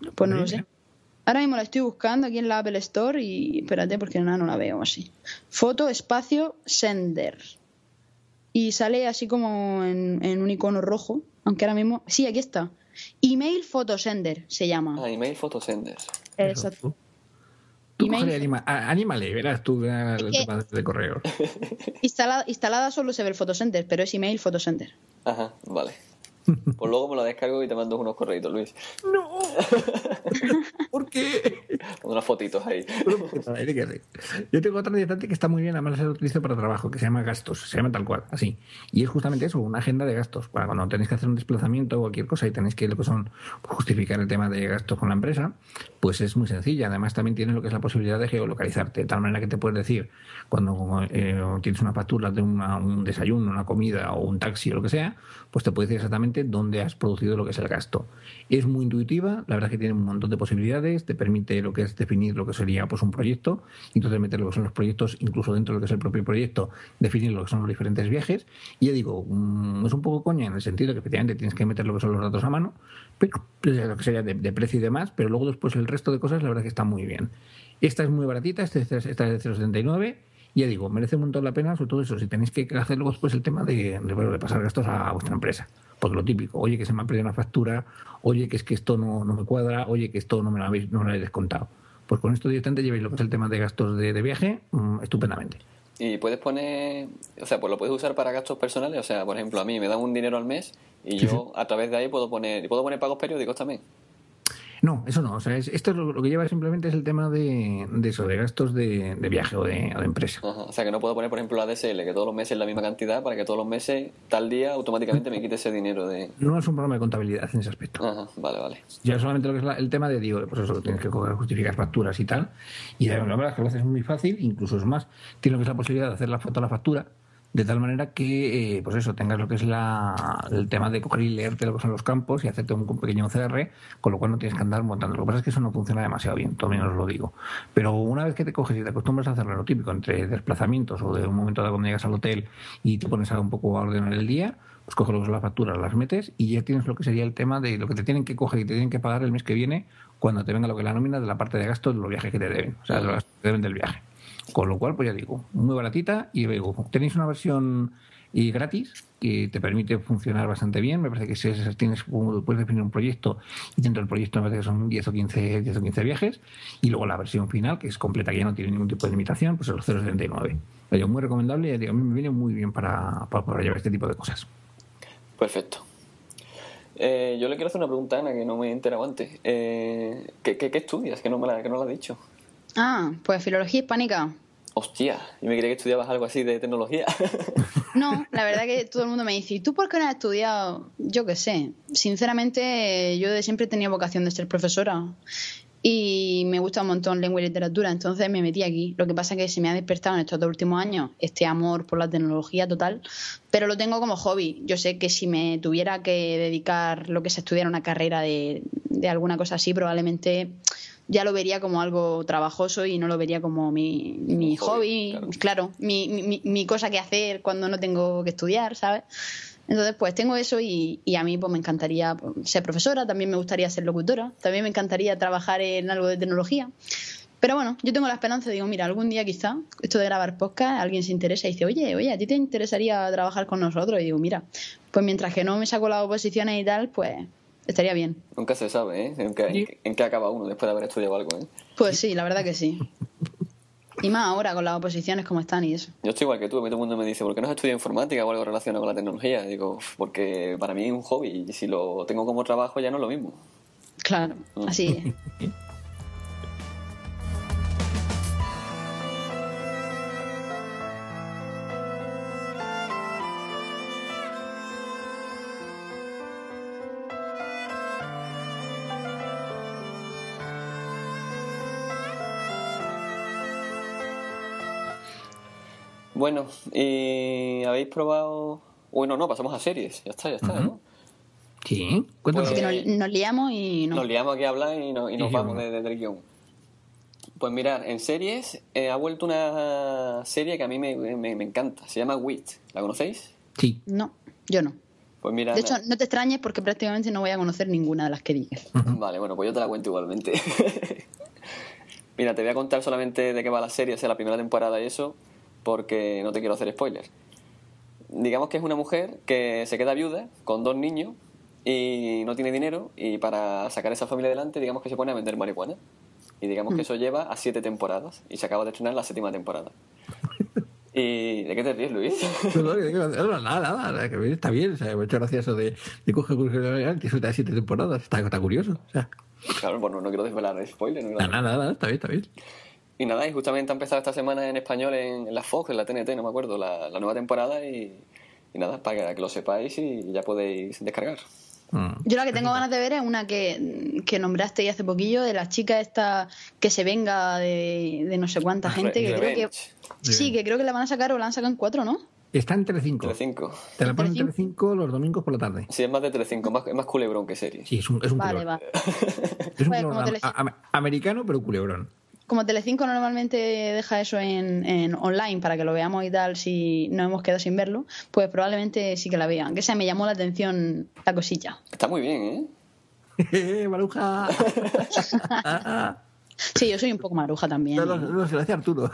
[SPEAKER 3] pues, pues no lo sé. Ahora mismo la estoy buscando aquí en la Apple Store y espérate porque no, no la veo así. Foto espacio sender. Y sale así como en, en un icono rojo, aunque ahora mismo... Sí, aquí está. Email Photosender se llama.
[SPEAKER 1] Ah, email Photosenders.
[SPEAKER 3] Exacto.
[SPEAKER 2] Tú
[SPEAKER 3] Email-
[SPEAKER 2] anima, anímale, verás tú
[SPEAKER 3] que-
[SPEAKER 2] tema de correo.
[SPEAKER 3] Instalada, instalada solo se ve el Photosender, pero es email Photosender.
[SPEAKER 1] Ajá, vale. Pues luego me la descargo y te mando unos correitos, Luis.
[SPEAKER 2] ¡No! ¿Por qué?
[SPEAKER 1] Unas fotitos ahí.
[SPEAKER 2] Yo tengo otra dietante que está muy bien, además la utilizo para trabajo, que se llama gastos, se llama tal cual, así. Y es justamente eso, una agenda de gastos, para cuando tenéis que hacer un desplazamiento o cualquier cosa y tenéis que lo que son pues, justificar el tema de gastos con la empresa, pues es muy sencilla. Además también tiene lo que es la posibilidad de geolocalizarte, de tal manera que te puedes decir, cuando eh, tienes una factura de una- un desayuno, una comida o un taxi o lo que sea, pues te puede decir exactamente exactamente dónde has producido lo que es el gasto. Es muy intuitiva, la verdad es que tiene un montón de posibilidades, te permite lo que es definir lo que sería pues un proyecto, entonces meter lo que son los proyectos, incluso dentro de lo que es el propio proyecto, definir lo que son los diferentes viajes. Y ya digo, mm, es un poco coña en el sentido que efectivamente tienes que meter lo que son los datos a mano, pero, lo que sería de, precio y demás, pero luego después el resto de cosas la verdad que está muy bien. Esta es muy baratita, esta es, esta es de 0,79 ya digo, merece un montón la pena, sobre todo eso, si tenéis que hacer luego después el tema de, de, pasar gastos a vuestra empresa. Porque lo típico, oye que se me ha perdido una factura, oye que es que esto no, no me cuadra, oye que esto no me lo habéis, no me lo habéis descontado. Pues con esto directamente lleváis lo que es el tema de gastos de, viaje mm, estupendamente.
[SPEAKER 1] Y puedes poner, o sea, pues lo puedes usar para gastos personales, o sea, por ejemplo, a mí me dan un dinero al mes y yo a través de ahí puedo poner, puedo poner pagos periódicos también.
[SPEAKER 2] No, eso no. O sea, esto es lo, que lleva simplemente es el tema de, eso, de gastos de, viaje o de, empresa.
[SPEAKER 1] O sea, que no puedo poner, por ejemplo, la DSL, que todos los meses es la misma cantidad, para que todos los meses, tal día, automáticamente me quite ese dinero de...
[SPEAKER 2] No es un problema de contabilidad en ese aspecto.
[SPEAKER 1] Ajá, vale, vale.
[SPEAKER 2] Ya solamente lo que es el tema de, digo, pues eso, tienes que justificar facturas y tal. Y la verdad es que lo haces muy fácil, incluso es más, tienes lo que es la posibilidad de hacer la foto a la factura de tal manera que, eh, pues eso, tengas lo que es la, el tema de coger y leerte lo que son los campos y hacerte un, pequeño CR, con lo cual no tienes que andar montando. Lo que pasa es que eso no funciona demasiado bien, también os lo digo. Pero una vez que te coges y te acostumbras a hacerlo lo típico, entre desplazamientos o de un momento dado cuando llegas al hotel y te pones a un poco a ordenar el día, pues coges lo que son las facturas, las metes y ya tienes lo que sería el tema de lo que te tienen que coger y te tienen que pagar el mes que viene cuando te venga lo que es la nómina de la parte de gastos de los viajes que te deben, o sea, de los que te deben del viaje. Con lo cual, pues ya digo, muy baratita y luego tenéis una versión y gratis que te permite funcionar bastante bien. Me parece que si tienes, puedes definir un proyecto y dentro del proyecto me parece que son 10 o 15, 10 o 15 viajes. Y luego la versión final, que es completa, que ya no tiene ningún tipo de limitación, pues es los 0.79. Yo muy recomendable y a mí me viene muy bien para, para, llevar este tipo de cosas.
[SPEAKER 1] Perfecto. Eh, yo le quiero hacer una pregunta Ana que no me he enterado antes. Eh, ¿qué, qué, estudias? Que no me la, que no la has dicho.
[SPEAKER 3] Ah, pues filología hispánica.
[SPEAKER 1] Hostia, yo me creía que estudiabas algo así de tecnología.
[SPEAKER 3] No, la verdad que todo el mundo me dice, ¿y tú por qué no has estudiado? Yo qué sé. Sinceramente, yo de siempre he tenido vocación de ser profesora y me gusta un montón lengua y literatura, entonces me metí aquí. Lo que pasa es que se me ha despertado en estos dos últimos años este amor por la tecnología total, pero lo tengo como hobby. Yo sé que si me tuviera que dedicar lo que es estudiar una carrera de, de alguna cosa así, probablemente ya lo vería como algo trabajoso y no lo vería como mi, mi hobby, claro, mi, mi, mi, cosa que hacer cuando no tengo que estudiar, ¿sabes? Entonces, pues tengo eso y, y, a mí pues me encantaría ser profesora, también me gustaría ser locutora, también me encantaría trabajar en algo de tecnología. Pero bueno, yo tengo la esperanza, digo, mira, algún día quizá esto de grabar podcast, alguien se interesa y dice, oye, oye, ¿a ti te interesaría trabajar con nosotros? Y digo, mira, pues mientras que no me saco las oposiciones y tal, pues estaría bien.
[SPEAKER 1] Nunca se sabe, ¿eh? En qué, acaba uno después de haber estudiado algo, ¿eh?
[SPEAKER 3] Pues sí, la verdad que sí. Y más ahora con las oposiciones como están y eso.
[SPEAKER 1] Yo estoy igual que tú, a mí todo el mundo me dice, ¿por qué no has estudiado informática o algo relacionado con la tecnología? digo, porque para mí es un hobby y si lo tengo como trabajo ya no es lo mismo.
[SPEAKER 3] Claro, mm. así es.
[SPEAKER 1] Bueno, y habéis probado. Bueno, no, pasamos a series. Ya está, ya está, ¿no?
[SPEAKER 2] Sí,
[SPEAKER 3] cuéntanos. Pues, nos, liamos y
[SPEAKER 1] no. Nos liamos aquí a hablar y, no, y nos vamos desde de, el guion. Pues mirad, en series eh, ha vuelto una serie que a mí me, me, encanta. Se llama Wit. ¿La conocéis?
[SPEAKER 2] Sí.
[SPEAKER 3] No, yo no.
[SPEAKER 1] Pues mira,
[SPEAKER 3] de hecho, no te extrañes porque prácticamente no voy a conocer ninguna de las que digas.
[SPEAKER 1] Vale, bueno, pues yo te la cuento igualmente. mira, te voy a contar solamente de qué va la serie, o sea, la primera temporada y eso porque no te quiero hacer spoilers. Digamos que es una mujer que se queda viuda con dos niños y no tiene dinero y para sacar esa familia adelante digamos que se pone a vender marihuana. Y digamos que mm. eso lleva a siete temporadas y se acaba de estrenar la séptima temporada. ¿Y de qué te ríes, Luis?
[SPEAKER 2] No, nada, nada, está bien. O sea, me ha hecho gracia eso de, de coge que suelta siete temporadas. Está, está curioso. O sea.
[SPEAKER 1] Claro, bueno, no quiero desvelar spoilers.
[SPEAKER 2] No nada, nada, nada, está bien, está bien.
[SPEAKER 1] Y nada, y justamente ha empezado esta semana en español en, la Fox, en la TNT, no me acuerdo, la, nueva temporada y, nada, para que, lo sepáis y ya podéis descargar.
[SPEAKER 3] Mm. Yo la que tengo ganas de ver es una que, que nombraste hace poquillo, de la chica esta que se venga de, no sé cuánta gente, que creo que... Sí, que creo que la van a sacar o la han sacado en cuatro, ¿no?
[SPEAKER 2] Está en Telecinco.
[SPEAKER 1] Telecinco.
[SPEAKER 2] Te la ponen en
[SPEAKER 3] Telecinco.
[SPEAKER 2] Los domingos por la tarde.
[SPEAKER 1] Sí, es más de Telecinco, más, es más culebrón que serie.
[SPEAKER 2] Sí, es un, es un
[SPEAKER 3] Vale,
[SPEAKER 2] culebrón.
[SPEAKER 3] va.
[SPEAKER 2] Es un
[SPEAKER 3] Pues, como
[SPEAKER 2] culebrón
[SPEAKER 3] Telecinco.
[SPEAKER 2] a- a- americano, pero culebrón.
[SPEAKER 3] Como Telecinco normalmente deja eso en, en online para que lo veamos y tal, si no hemos quedado sin verlo, pues probablemente sí que la vean. Que sea, me llamó la atención la cosilla.
[SPEAKER 1] Está muy bien, ¿eh?
[SPEAKER 2] ¡Eh, Maruja!
[SPEAKER 3] Sí, yo soy un poco maruja también.
[SPEAKER 2] No, no, no, se lo hacía Arturo.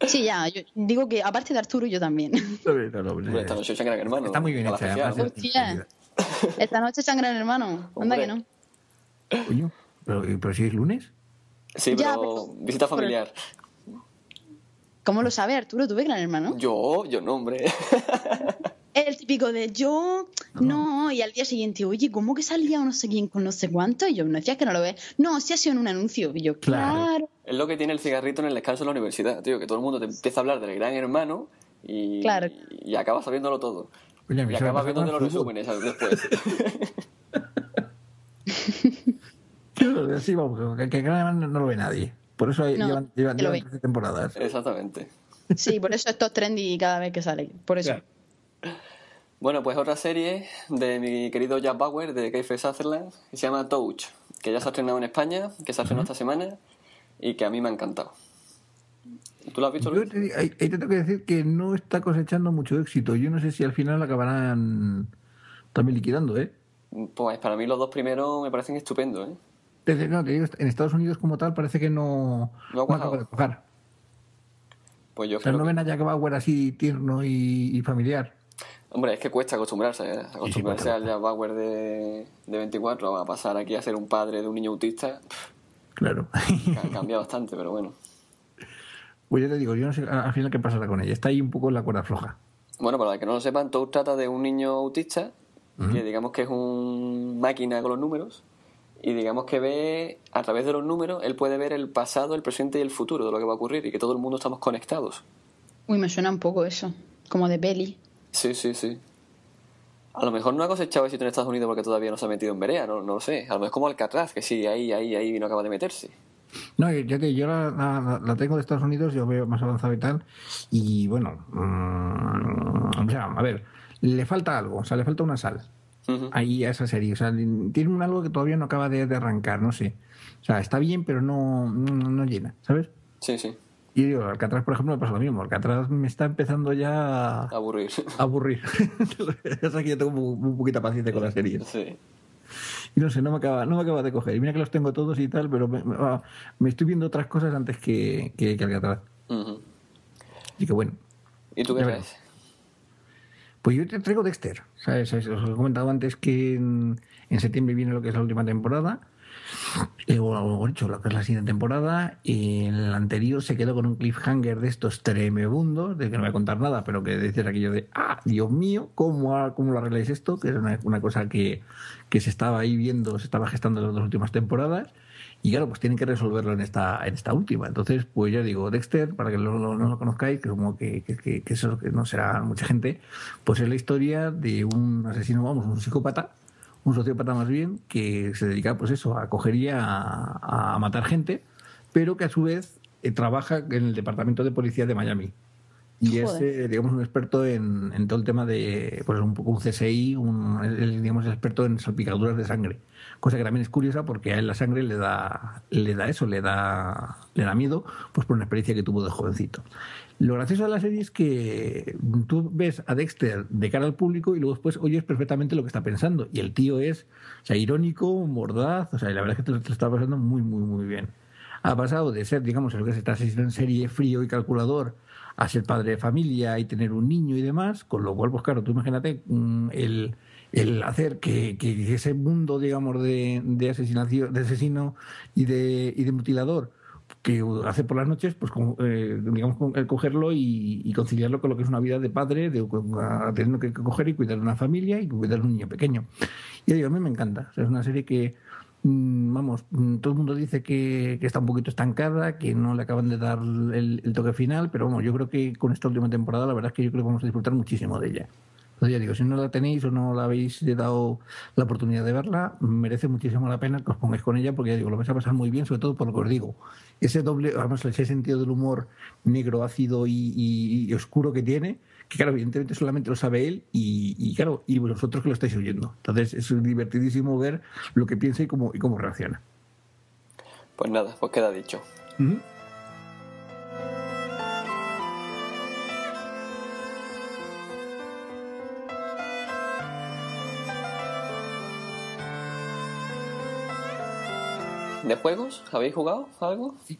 [SPEAKER 3] Sí, ya, yo digo que aparte de Arturo, yo también.
[SPEAKER 2] No, no, no,
[SPEAKER 1] Hombre, esta noche Gran Hermano.
[SPEAKER 2] Está muy bien hecha. además.
[SPEAKER 3] Hostia. Esta noche sangran hermano. Anda
[SPEAKER 1] Hombre.
[SPEAKER 3] que no.
[SPEAKER 2] Coño, pero, pero si es lunes.
[SPEAKER 1] Sí,
[SPEAKER 3] Ya,
[SPEAKER 1] pero visita familiar.
[SPEAKER 3] ¿Cómo lo sabe Arturo? ¿Tú ves gran hermano?
[SPEAKER 1] Yo, yo no, hombre.
[SPEAKER 3] El típico de yo, no, y al día siguiente, oye, ¿cómo que salía no sé quién con no sé cuánto? Y yo, no decías que no lo ves. No, sí ha sido en un anuncio. Y yo,
[SPEAKER 2] Claro.
[SPEAKER 3] claro.
[SPEAKER 1] Es lo que tiene el cigarrito en el descanso en la universidad, tío, que todo el mundo te empieza a hablar del gran hermano y,
[SPEAKER 3] Claro.
[SPEAKER 1] y acabas sabiéndolo todo.
[SPEAKER 2] Oye,
[SPEAKER 1] Y acabas
[SPEAKER 2] con
[SPEAKER 1] los resúmenes después.
[SPEAKER 2] Sí, vamos, que, que Gran no lo ve nadie. Por eso
[SPEAKER 3] No,
[SPEAKER 2] llevan, llevan, llevan
[SPEAKER 3] ve.
[SPEAKER 2] 13 temporadas.
[SPEAKER 1] Exactamente.
[SPEAKER 3] Sí, por eso esto es trendy cada vez que sale. Por eso.
[SPEAKER 2] Claro.
[SPEAKER 1] Bueno, pues otra serie de mi querido Jack Bauer de Keife Sutherland que se llama Touch, que ya se ha estrenado en España, que se ha estrenado esta semana y que a mí me ha encantado. ¿Tú lo has visto,
[SPEAKER 2] Yo
[SPEAKER 1] Luis?
[SPEAKER 2] te, ahí, ahí te tengo que decir que no está cosechando mucho éxito. Yo no sé si al final acabarán también liquidando, ¿eh?
[SPEAKER 1] Pues para mí los dos primeros me parecen estupendos, ¿eh?
[SPEAKER 2] Desde- no, te digo, en Estados Unidos como tal parece que no,
[SPEAKER 1] No
[SPEAKER 2] no acaba de cojar.
[SPEAKER 1] Pues yo
[SPEAKER 2] O sea,
[SPEAKER 1] creo
[SPEAKER 2] no
[SPEAKER 1] que-
[SPEAKER 2] ven a Jack Bauer así tierno y, y familiar.
[SPEAKER 1] Hombre, es que cuesta acostumbrarse, ¿eh? Acostumbrarse al Jack Bauer de, de 24 a pasar aquí a ser un padre de un niño autista,
[SPEAKER 2] Claro.
[SPEAKER 1] cambiado bastante, pero bueno.
[SPEAKER 2] pues ya te digo, yo no sé al al final qué pasará con ella. Está ahí un poco en la cuerda floja.
[SPEAKER 1] Bueno, para los que no lo sepan, Toad trata de un niño autista que digamos que es un máquina con los números y digamos que ve a través de los números, él puede ver el pasado, el presente y el futuro de lo que va a ocurrir y que todo el mundo estamos conectados.
[SPEAKER 3] Uy, me suena un poco eso. Como de peli.
[SPEAKER 1] Sí, sí, sí. A lo mejor no ha cosechado éxito en Estados Unidos porque todavía no se ha metido en Berea, no, no lo sé. A lo mejor es como Alcatraz, que sí, ahí, ahí, ahí no acaba de meterse.
[SPEAKER 2] No, ya te, yo la, la- la tengo de Estados Unidos, yo veo más avanzado y tal. Y bueno, mm, o sea, a ver, le falta algo, o sea, le falta una sal. Ahí a esa serie. O sea, tiene un algo que todavía no acaba de, de arrancar, no sé. O sea, está bien, pero no, no, no llena, ¿sabes?
[SPEAKER 1] Sí, sí,
[SPEAKER 2] Y digo, Alcatraz, por ejemplo, me pasa lo mismo. Alcatraz me está empezando ya a
[SPEAKER 1] aburrir.
[SPEAKER 2] aburrir. o sea, que yo tengo muy, poquita paciencia con las series.
[SPEAKER 1] sí.
[SPEAKER 2] Y no sé, no me acaba, no me acaba de coger. Y mira que los tengo todos y tal, pero me, me- ah, me estoy viendo otras cosas antes que, que, que Alcatraz.
[SPEAKER 1] Ujú.
[SPEAKER 2] Así que bueno.
[SPEAKER 1] ¿Y tú qué crees?
[SPEAKER 2] Pues yo te traigo Dexter. ¿sabes? Os he comentado antes que en, en septiembre viene lo que es la última temporada. Eh, o, o dicho, lo que es la siguiente temporada. Y el anterior se quedó con un cliffhanger de estos tremebundos, de que no voy a contar nada, pero que decir aquello de, ah, Dios mío, ¿cómo, cómo lo arregláis esto? Que es una, una cosa que, que se estaba ahí viendo, se estaba gestando en las dos últimas temporadas. Y claro, pues tienen que resolverlo en esta, en esta última. Entonces, pues ya digo, Dexter, para que no, lo conozcáis, que como que, que, que- eso que no será mucha gente, pues es la historia de un asesino, vamos, un psicópata, un sociópata más bien, que se dedica, pues eso, a coger y a, a matar gente, pero que a su vez eh, trabaja en el departamento de policía de Miami. Y es, eh, digamos, un experto en, en todo el tema de, pues un poco un CSI, un, es, digamos, experto en salpicaduras de sangre. Cosa que también es curiosa porque a él la sangre le da, le da eso, le da, le da miedo, pues por una experiencia que tuvo de jovencito. Lo gracioso de la serie es que tú ves a Dexter de cara al público y luego después oyes perfectamente lo que está pensando. Y el tío es, sea, irónico, mordaz, o sea, y la verdad es que te lo, está pasando muy, muy, muy bien. Ha pasado de ser, digamos, el que se está en serie frío y calculador a ser padre de familia y tener un niño y demás, con lo cual, pues claro, tú imagínate mm, el, el hacer que, que ese mundo, digamos, de, de de asesino y de, y de mutilador que hace por las noches, pues eh, digamos, el cogerlo y, conciliarlo con lo que es una vida de padre, de, teniendo que coger y cuidar una familia y cuidar un niño pequeño. Y digo, a mí me encanta. Es una serie que, mm, vamos, mm, todo el mundo dice que, que está un poquito estancada, que no le acaban de dar el, el toque final, pero vamos, yo creo que con esta última temporada, la verdad es que yo creo que vamos a disfrutar muchísimo de ella. Entonces ya digo, si no la tenéis o no la habéis dado la oportunidad de verla, merece muchísimo la pena que os pongáis con ella porque ya digo, lo vais a pasar muy bien, sobre todo por lo que os digo. Ese doble, además ese sentido del humor negro, ácido y, oscuro que tiene, que claro, evidentemente solamente lo sabe él y, claro, y vosotros que lo estáis oyendo. Entonces es divertidísimo ver lo que piensa y cómo, y cómo reacciona.
[SPEAKER 1] Pues nada, pues queda dicho. ¿De juegos? ¿Habéis jugado algo?
[SPEAKER 2] Sí.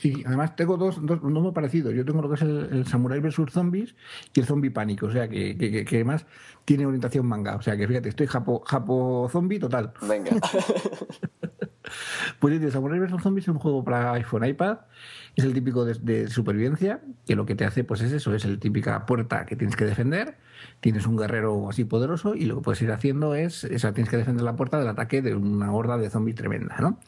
[SPEAKER 2] Sí, además tengo dos, dos, muy parecidos. Yo tengo lo que es el, Samurai vs Zombies y el Zombie Pánico, o sea, que, que, que, además tiene orientación manga. O sea, que fíjate, estoy japo, japo zombie total.
[SPEAKER 1] Venga.
[SPEAKER 2] pues el Samurai vs Zombies es un juego para iPhone, iPad. Es el típico de, supervivencia, que lo que te hace pues es eso, es el típica puerta que tienes que defender. Tienes un guerrero así poderoso y lo que puedes ir haciendo es, eso, tienes que defender la puerta del ataque de una horda de zombies tremenda, ¿no?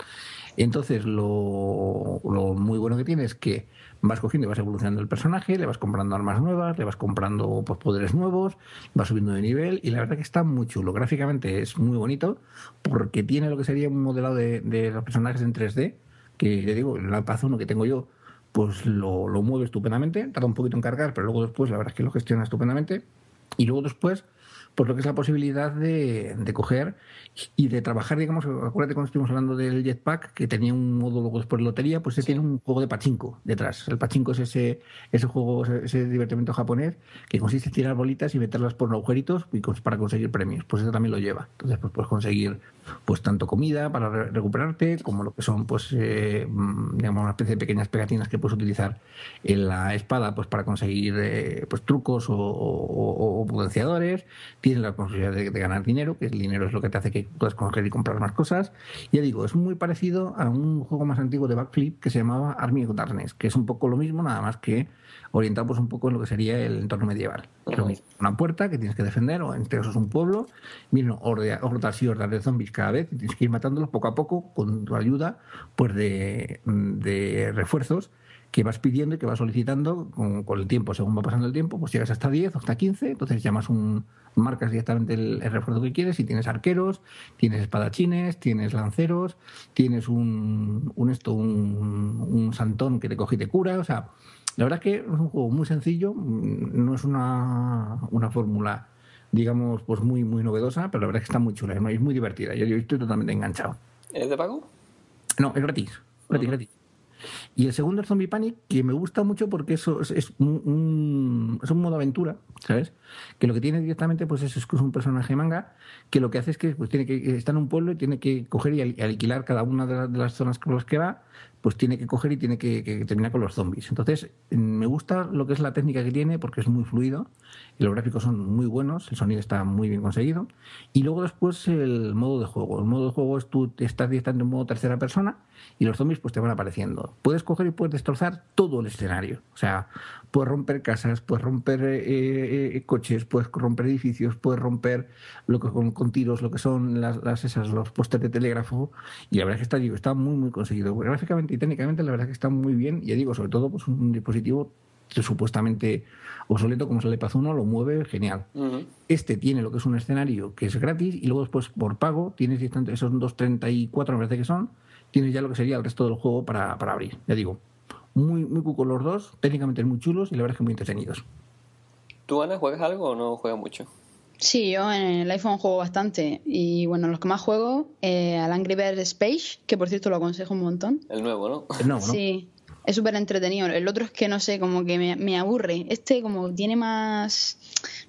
[SPEAKER 2] Entonces, lo, muy bueno que tiene es que vas cogiendo y vas evolucionando el personaje, le vas comprando armas nuevas, le vas comprando pues, poderes nuevos, vas subiendo de nivel y la verdad que está muy chulo. Gráficamente es muy bonito porque tiene lo que sería un modelado de, los personajes en 3D, que le digo, el iPad 1 que tengo yo, pues lo, lo mueve estupendamente, tarda un poquito en cargar, pero luego después la verdad es que lo gestiona estupendamente. Y luego después pues lo que es la posibilidad de, de coger y de trabajar, digamos, acuérdate cuando estuvimos hablando del jetpack, que tenía un modo luego después de lotería, pues ese tiene un juego de pachinko detrás. El pachinko es ese, ese juego, ese divertimento japonés que consiste en tirar bolitas y meterlas por agujeritos para conseguir premios. Pues eso también lo lleva. Entonces, pues puedes conseguir pues tanto comida para recuperarte, como lo que son, pues, eh, digamos, una especie de pequeñas pegatinas que puedes utilizar en la espada, pues para conseguir eh, pues trucos o, potenciadores. Tienes la posibilidad de, de, ganar dinero, que el dinero es lo que te hace que puedas coger y comprar más cosas. Ya digo, es muy parecido a un juego más antiguo de Backflip que se llamaba Army of Darkness, que es un poco lo mismo, nada más que orientado pues, un poco en lo que sería el entorno medieval. Una puerta que tienes que defender, o en este caso es un pueblo, miren, hordas y hordas de zombies cada vez, y tienes que ir matándolos poco a poco con tu ayuda pues de, de refuerzos que vas pidiendo y que vas solicitando con, el tiempo. Según va pasando el tiempo, pues llegas hasta 10 o hasta 15, entonces llamas un, marcas directamente el, refuerzo que quieres y tienes arqueros, tienes espadachines, tienes lanceros, tienes un, un esto, un, un santón que te coge y te cura, o sea, la verdad que es un juego muy sencillo, mm, no es una, una fórmula, digamos, pues muy, muy novedosa, pero la verdad es que está muy chula, es muy divertida. Yo, yo estoy totalmente enganchado.
[SPEAKER 1] ¿Es de pago?
[SPEAKER 2] No, es gratis. Gratis, gratis. Y el segundo es Zombie Panic, que me gusta mucho porque eso es, un, es un modo aventura, ¿sabes? Que lo que tiene directamente pues es, es un personaje manga que lo que hace es que pues tiene que estar en un pueblo y tiene que coger y alquilar cada una de, de las zonas con las que va pues tiene que coger y tiene que, terminar con los zombies. Entonces, me gusta lo que es la técnica que tiene porque es muy fluido, y los gráficos son muy buenos, el sonido está muy bien conseguido. Y luego después el modo de juego. El modo de juego es tú estás directamente en modo tercera persona y los zombies pues te van apareciendo. Puedes coger y puedes destrozar todo el escenario. O sea, puedes romper casas, puedes romper eh, eh, eh, coches, puedes romper edificios, puedes romper lo que con, tiros, lo que son las, las esas, los postes de telégrafo. Y la verdad es que está, está muy, muy conseguido. Gráficamente y técnicamente, la verdad es que está muy bien. Ya digo, sobre todo, pues un dispositivo supuestamente obsoleto como es el iPad 1 lo mueve genial. Este tiene lo que es un escenario que es gratis y luego después por pago tienes esos 2.34 me parece que son, tienes ya lo que sería el resto del juego para, para abrir. Ya digo, muy, muy cuco los dos, técnicamente muy chulos y la verdad es que muy entretenidos.
[SPEAKER 1] ¿Tú, Ana, juegas algo o no juegas mucho?
[SPEAKER 3] Sí, yo en el iPhone juego bastante. Y bueno, los que más juego, eh, al Angry Birds Space, que por cierto lo aconsejo un montón.
[SPEAKER 1] El nuevo, ¿no?
[SPEAKER 2] El nuevo,
[SPEAKER 3] ¿no? Sí, es súper entretenido. El otro es que no sé, como que me, aburre. Este como tiene más,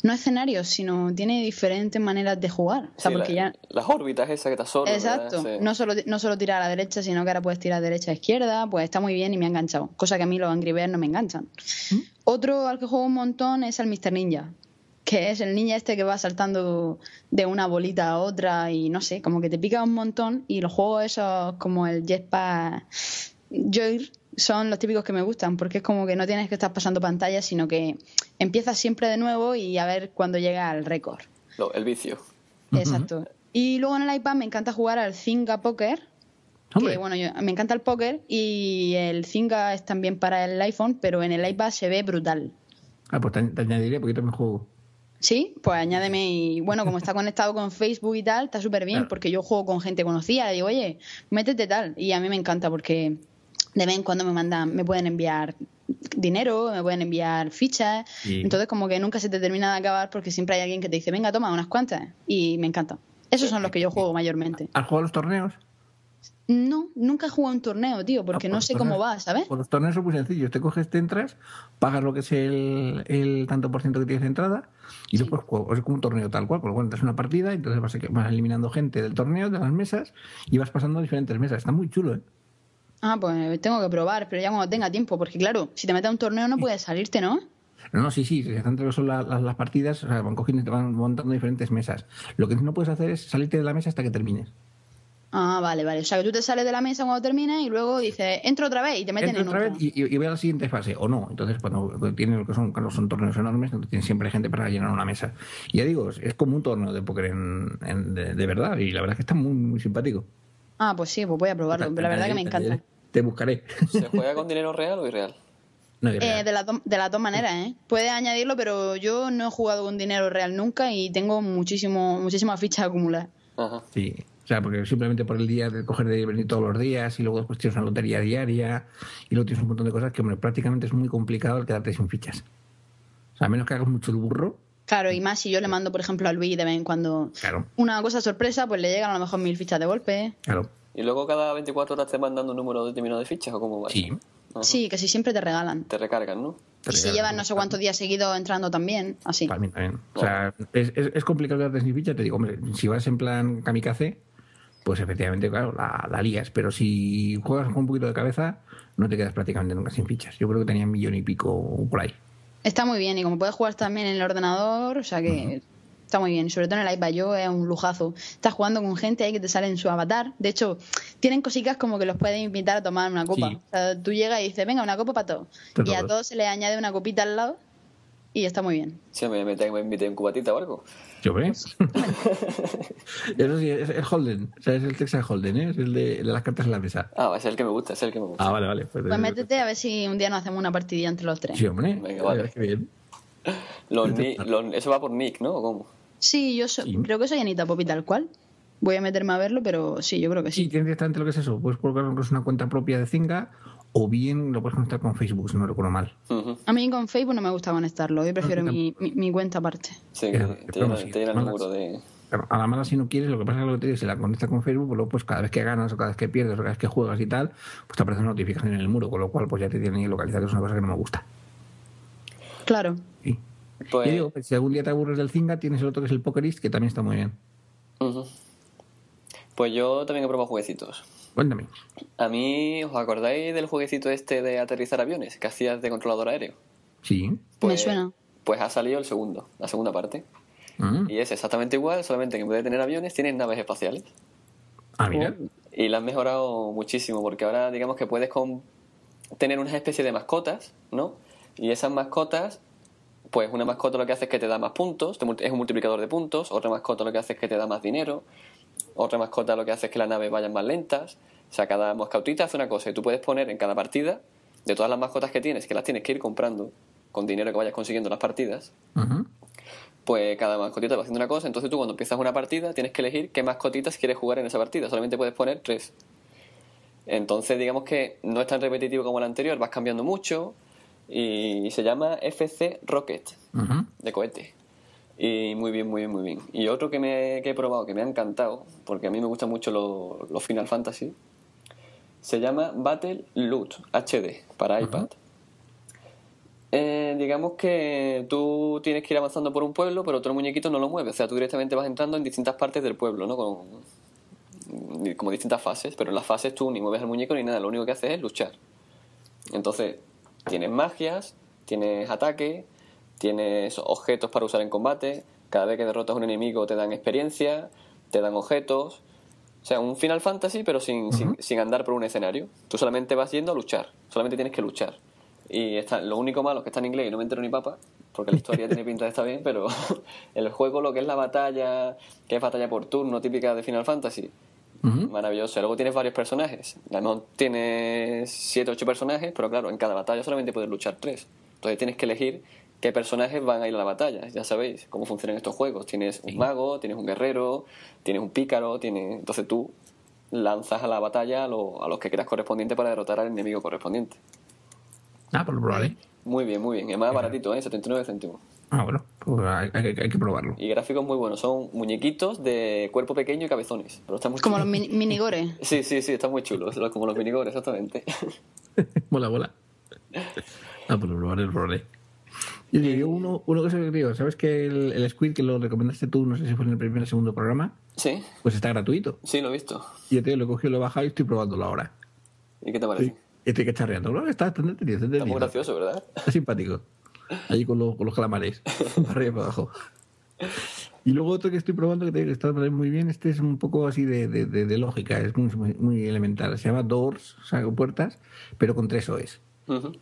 [SPEAKER 3] no escenarios, sino tiene diferentes maneras de jugar. O sea, porque ya...
[SPEAKER 1] Las órbitas esas que está solo.
[SPEAKER 3] Exacto. No, solo, no solo tirar a la derecha, sino que ahora puedes tirar a derecha a izquierda. Pues está muy bien y me ha enganchado. Cosa que a mí los Angry Birds no me enganchan. ¿Mm? Otro al que juego un montón es al Mr. Ninja que es el niño este que va saltando de una bolita a otra y no sé, como que te pica un montón y los juegos esos como el Jetpack Joy son los típicos que me gustan porque es como que no tienes que estar pasando pantalla sino que empiezas siempre de nuevo y a ver cuándo llega al récord.
[SPEAKER 1] el vicio.
[SPEAKER 3] Exacto. Y luego en el iPad me encanta jugar al Zynga Poker. Que, bueno, me encanta el póker y el Zynga es también para el iPhone, pero en el iPad se ve brutal.
[SPEAKER 2] Ah, pues te, añadiré porque yo también juego.
[SPEAKER 3] Sí, pues añádeme y bueno, como está conectado con Facebook y tal, está súper bien
[SPEAKER 2] Claro.
[SPEAKER 3] porque yo juego con gente conocida, le digo, oye, métete tal. Y a mí me encanta porque de vez en cuando me mandan, me pueden enviar dinero, me pueden enviar fichas.
[SPEAKER 2] Sí.
[SPEAKER 3] Entonces como que nunca se te termina de acabar porque siempre hay alguien que te dice, venga, toma unas cuantas. Y me encanta. Esos son los que yo juego mayormente.
[SPEAKER 2] ¿Has jugado los torneos?
[SPEAKER 3] No, nunca he jugado un torneo, tío, porque
[SPEAKER 2] Ah,
[SPEAKER 3] no
[SPEAKER 2] pues
[SPEAKER 3] sé cómo va, ¿sabes?
[SPEAKER 2] Pues los torneos son muy sencillos. Te coges, te entras, pagas lo que es el, el tanto por ciento que tienes de entrada y después juegas. Es como un torneo tal cual. Con lo cual entras en una partida y entonces vas, vas eliminando gente del torneo, de las mesas y vas pasando a diferentes mesas. Está muy chulo, ¿eh?
[SPEAKER 3] Ah, pues tengo que probar, pero ya cuando tenga tiempo, porque claro, si te metes a un torneo no puedes salirte, ¿no?
[SPEAKER 2] No, no, sí, sí, entre son la- las, las partidas, o sea, van cogiendo y te van montando diferentes mesas. Lo que no puedes hacer es salirte de la mesa hasta que termines.
[SPEAKER 3] Ah, vale, vale. O sea, que tú te sales de la mesa cuando termines y luego dices, entro otra vez y te meten
[SPEAKER 2] Entra
[SPEAKER 3] en
[SPEAKER 2] otra
[SPEAKER 3] otra.
[SPEAKER 2] vez y, y, y ve a la siguiente fase, o no. Entonces, cuando, tienen lo que son, cuando son torneos enormes, entonces tienes siempre gente para llenar una mesa. Y ya digo, es, como un torneo de póker en, en- de, de verdad, y la verdad es que está muy, muy simpático.
[SPEAKER 3] Ah, pues sí, pues voy a probarlo. Pero la verdad que me encanta.
[SPEAKER 2] Te, buscaré.
[SPEAKER 1] ¿Se juega con dinero real o irreal?
[SPEAKER 2] No,
[SPEAKER 3] Eh, de, las do- de las dos maneras, ¿eh? Puedes añadirlo, pero yo no he jugado con dinero real nunca y tengo muchísimo, muchísimas fichas acumuladas.
[SPEAKER 1] Ajá.
[SPEAKER 2] Sí. O sea, porque simplemente por el día de coger de venir todos los días y luego después tienes una lotería diaria y luego tienes un montón de cosas que, hombre, prácticamente es muy complicado el quedarte sin fichas. O sea, a menos que hagas mucho el burro,
[SPEAKER 3] Claro, y más si yo le mando, por ejemplo, a Luis de vez en cuando
[SPEAKER 2] claro,
[SPEAKER 3] una cosa sorpresa, pues le llegan a lo mejor mil fichas de golpe.
[SPEAKER 2] claro.
[SPEAKER 1] ¿Y luego cada 24 horas te van dando un número determinado de fichas o cómo va?
[SPEAKER 2] Sí.
[SPEAKER 1] Ajá.
[SPEAKER 3] Sí, que si siempre te regalan.
[SPEAKER 1] Te recargan, ¿no?
[SPEAKER 2] Te
[SPEAKER 3] Y si llevas no sé cuántos días seguidos entrando también, así.
[SPEAKER 2] También, también. O sea, es, es, es complicado quedarte sin ficha. Te digo, hombre, si vas en plan kamikaze, pues efectivamente, claro, la, la lías. Pero si juegas con un poquito de cabeza, no te quedas prácticamente nunca sin fichas. Yo creo que tenía un millón y pico por ahí.
[SPEAKER 3] Está muy bien y como puedes jugar también en el ordenador, o sea que está muy bien. Y sobre todo en el iPad yo es un lujazo. Estás jugando con gente ahí que te sale en su avatar. De hecho, tienen cositas como que los puedes invitar a tomar una copa.
[SPEAKER 2] Sí.
[SPEAKER 3] O sea, tú llegas y dices, venga, una copa para todos. Y a
[SPEAKER 2] todos.
[SPEAKER 3] se les añade una copita al lado y está muy bien.
[SPEAKER 1] Sí, me meten, me invité en cubatita o algo.
[SPEAKER 2] ¿Yo ve? Eso sí, es el Holden. O sea, es el Texas Holden, ¿eh? Es el de, el de las cartas en la mesa.
[SPEAKER 1] Ah, es el que me gusta, es el que me gusta.
[SPEAKER 2] Ah, vale, vale. Pues,
[SPEAKER 3] Pues métete a ver si un día nos hacemos una partidilla entre los tres.
[SPEAKER 2] Sí, hombre.
[SPEAKER 1] Venga, vale.
[SPEAKER 2] Qué bien.
[SPEAKER 1] Los ni- los- eso va por Nick, ¿no? ¿O cómo?
[SPEAKER 3] Sí, yo so-
[SPEAKER 2] Sí.
[SPEAKER 3] creo que soy Anita Popi tal cual. Voy a meterme a verlo, pero sí, yo creo que
[SPEAKER 2] Sí, tienes directamente lo que es eso. Puedes colocar una cuenta propia de Zinga o bien lo puedes conectar con Facebook, si no recuerdo mal.
[SPEAKER 3] A mí con Facebook no me gusta conectarlo. Yo prefiero mi, mi, mi cuenta aparte.
[SPEAKER 1] Sí, que te
[SPEAKER 2] sí,
[SPEAKER 1] te el número de...
[SPEAKER 2] Claro, a la mala si no quieres, lo que pasa es que lo que te digo, si la conectas con Facebook, pues luego pues cada vez que ganas o cada vez que pierdes o cada vez que juegas y tal, pues te aparece una notificación en el muro, con lo cual pues ya te tienen ahí localizado, que es una cosa que no me gusta.
[SPEAKER 3] Claro.
[SPEAKER 2] Sí.
[SPEAKER 1] Pues,
[SPEAKER 2] Y digo, pues, si algún día te aburres del Zinga, tienes el otro que es el Pokerist, que también está muy bien.
[SPEAKER 1] pues yo también he probado jueguecitos.
[SPEAKER 2] Cuéntame.
[SPEAKER 1] A mí, ¿os acordáis del jueguecito este de aterrizar aviones que hacías de controlador aéreo?
[SPEAKER 2] Sí.
[SPEAKER 3] Me suena.
[SPEAKER 1] Pues ha salido el segundo, la segunda parte.
[SPEAKER 2] Mm.
[SPEAKER 1] Y es exactamente igual, solamente que en vez de tener aviones, tienes naves espaciales.
[SPEAKER 2] Ah, mira.
[SPEAKER 1] Y la han mejorado muchísimo, porque ahora digamos que puedes con- tener una especie de mascotas, ¿no? Y esas mascotas, pues una mascota lo que hace es que te da más puntos, es un multiplicador de puntos, otra mascota lo que hace es que te da más dinero, otra mascota lo que hace es que las naves vayan más lentas. O sea, cada mascotita hace una cosa y tú puedes poner en cada partida, de todas las mascotas que tienes, que las tienes que ir comprando con dinero que vayas consiguiendo en las partidas, pues cada mascotita va haciendo una cosa. Entonces tú cuando empiezas una partida tienes que elegir qué mascotitas quieres jugar en esa partida. Solamente puedes poner tres. Entonces digamos que no es tan repetitivo como el anterior, vas cambiando mucho y se llama FC Rocket de cohete. Y muy bien, muy bien, muy bien. Y otro que, me, que he probado que me ha encantado, porque a mí me gustan mucho los, Final Fantasy, se llama Battle Loot HD para iPad. Eh, digamos que tú tienes que ir avanzando por un pueblo, pero otro muñequito no lo mueve. O sea, tú directamente vas entrando en distintas partes del pueblo, ¿no? Con, como distintas fases, pero en las fases tú ni mueves el muñeco ni nada, lo único que haces es luchar. Entonces, tienes magias, tienes ataque, tienes objetos para usar en combate, cada vez que derrotas a un enemigo te dan experiencia, te dan objetos. O sea, un Final Fantasy, pero sin, sin, sin andar por un escenario. Tú solamente vas yendo a luchar, solamente tienes que luchar. Y está, lo único malo es que está en inglés y no me entero ni papa, porque la historia tiene pinta de estar bien, pero el juego, lo que es la batalla, que es batalla por turno típica de Final Fantasy,
[SPEAKER 2] Ujú.
[SPEAKER 1] Maravilloso. Luego tienes varios personajes. A lo mejor tienes 7 o 8 personajes, pero claro, en cada batalla solamente puedes luchar 3. Entonces tienes que elegir qué personajes van a ir a la batalla. Ya sabéis cómo funcionan estos juegos. Tienes un mago, tienes un guerrero, tienes un pícaro, tienes... entonces tú lanzas a la batalla a, lo- a los que creas correspondiente para derrotar al enemigo correspondiente.
[SPEAKER 2] Ah, pues lo probaré.
[SPEAKER 1] Muy bien, muy bien. Es más baratito, ¿eh? 79 céntimos.
[SPEAKER 2] Ah, bueno, pues hay, hay- hay que probarlo.
[SPEAKER 1] Y gráficos muy buenos. Son muñequitos de cuerpo pequeño y cabezones. Pero están muy
[SPEAKER 3] Como los mini- minigores.
[SPEAKER 1] Sí, sí, sí, están muy chulos. Como los minigores, exactamente.
[SPEAKER 2] mola, mola. Ah, pues lo probaré, lo probaré. Yo digo, uno, uno que se me digo, ¿sabes que el, el Squid que lo recomendaste tú, no sé si fue en el primer o segundo programa,
[SPEAKER 1] Sí,
[SPEAKER 2] pues está gratuito.
[SPEAKER 1] sí, lo he visto.
[SPEAKER 2] Y yo te lo he cogido, lo he bajado y estoy probándolo ahora.
[SPEAKER 1] ¿Y qué te parece?
[SPEAKER 2] Sí. Y estoy cacharreando. Bueno, está está está
[SPEAKER 1] Está muy gracioso, ¿verdad?
[SPEAKER 2] Está simpático. Allí con, los- con los calamares. para arriba y para abajo. Y luego otro que estoy probando que que está muy bien, este es un poco así de, de- de- de lógica, es muy, muy, elemental. Se llama Doors, o sea, puertas, pero con tres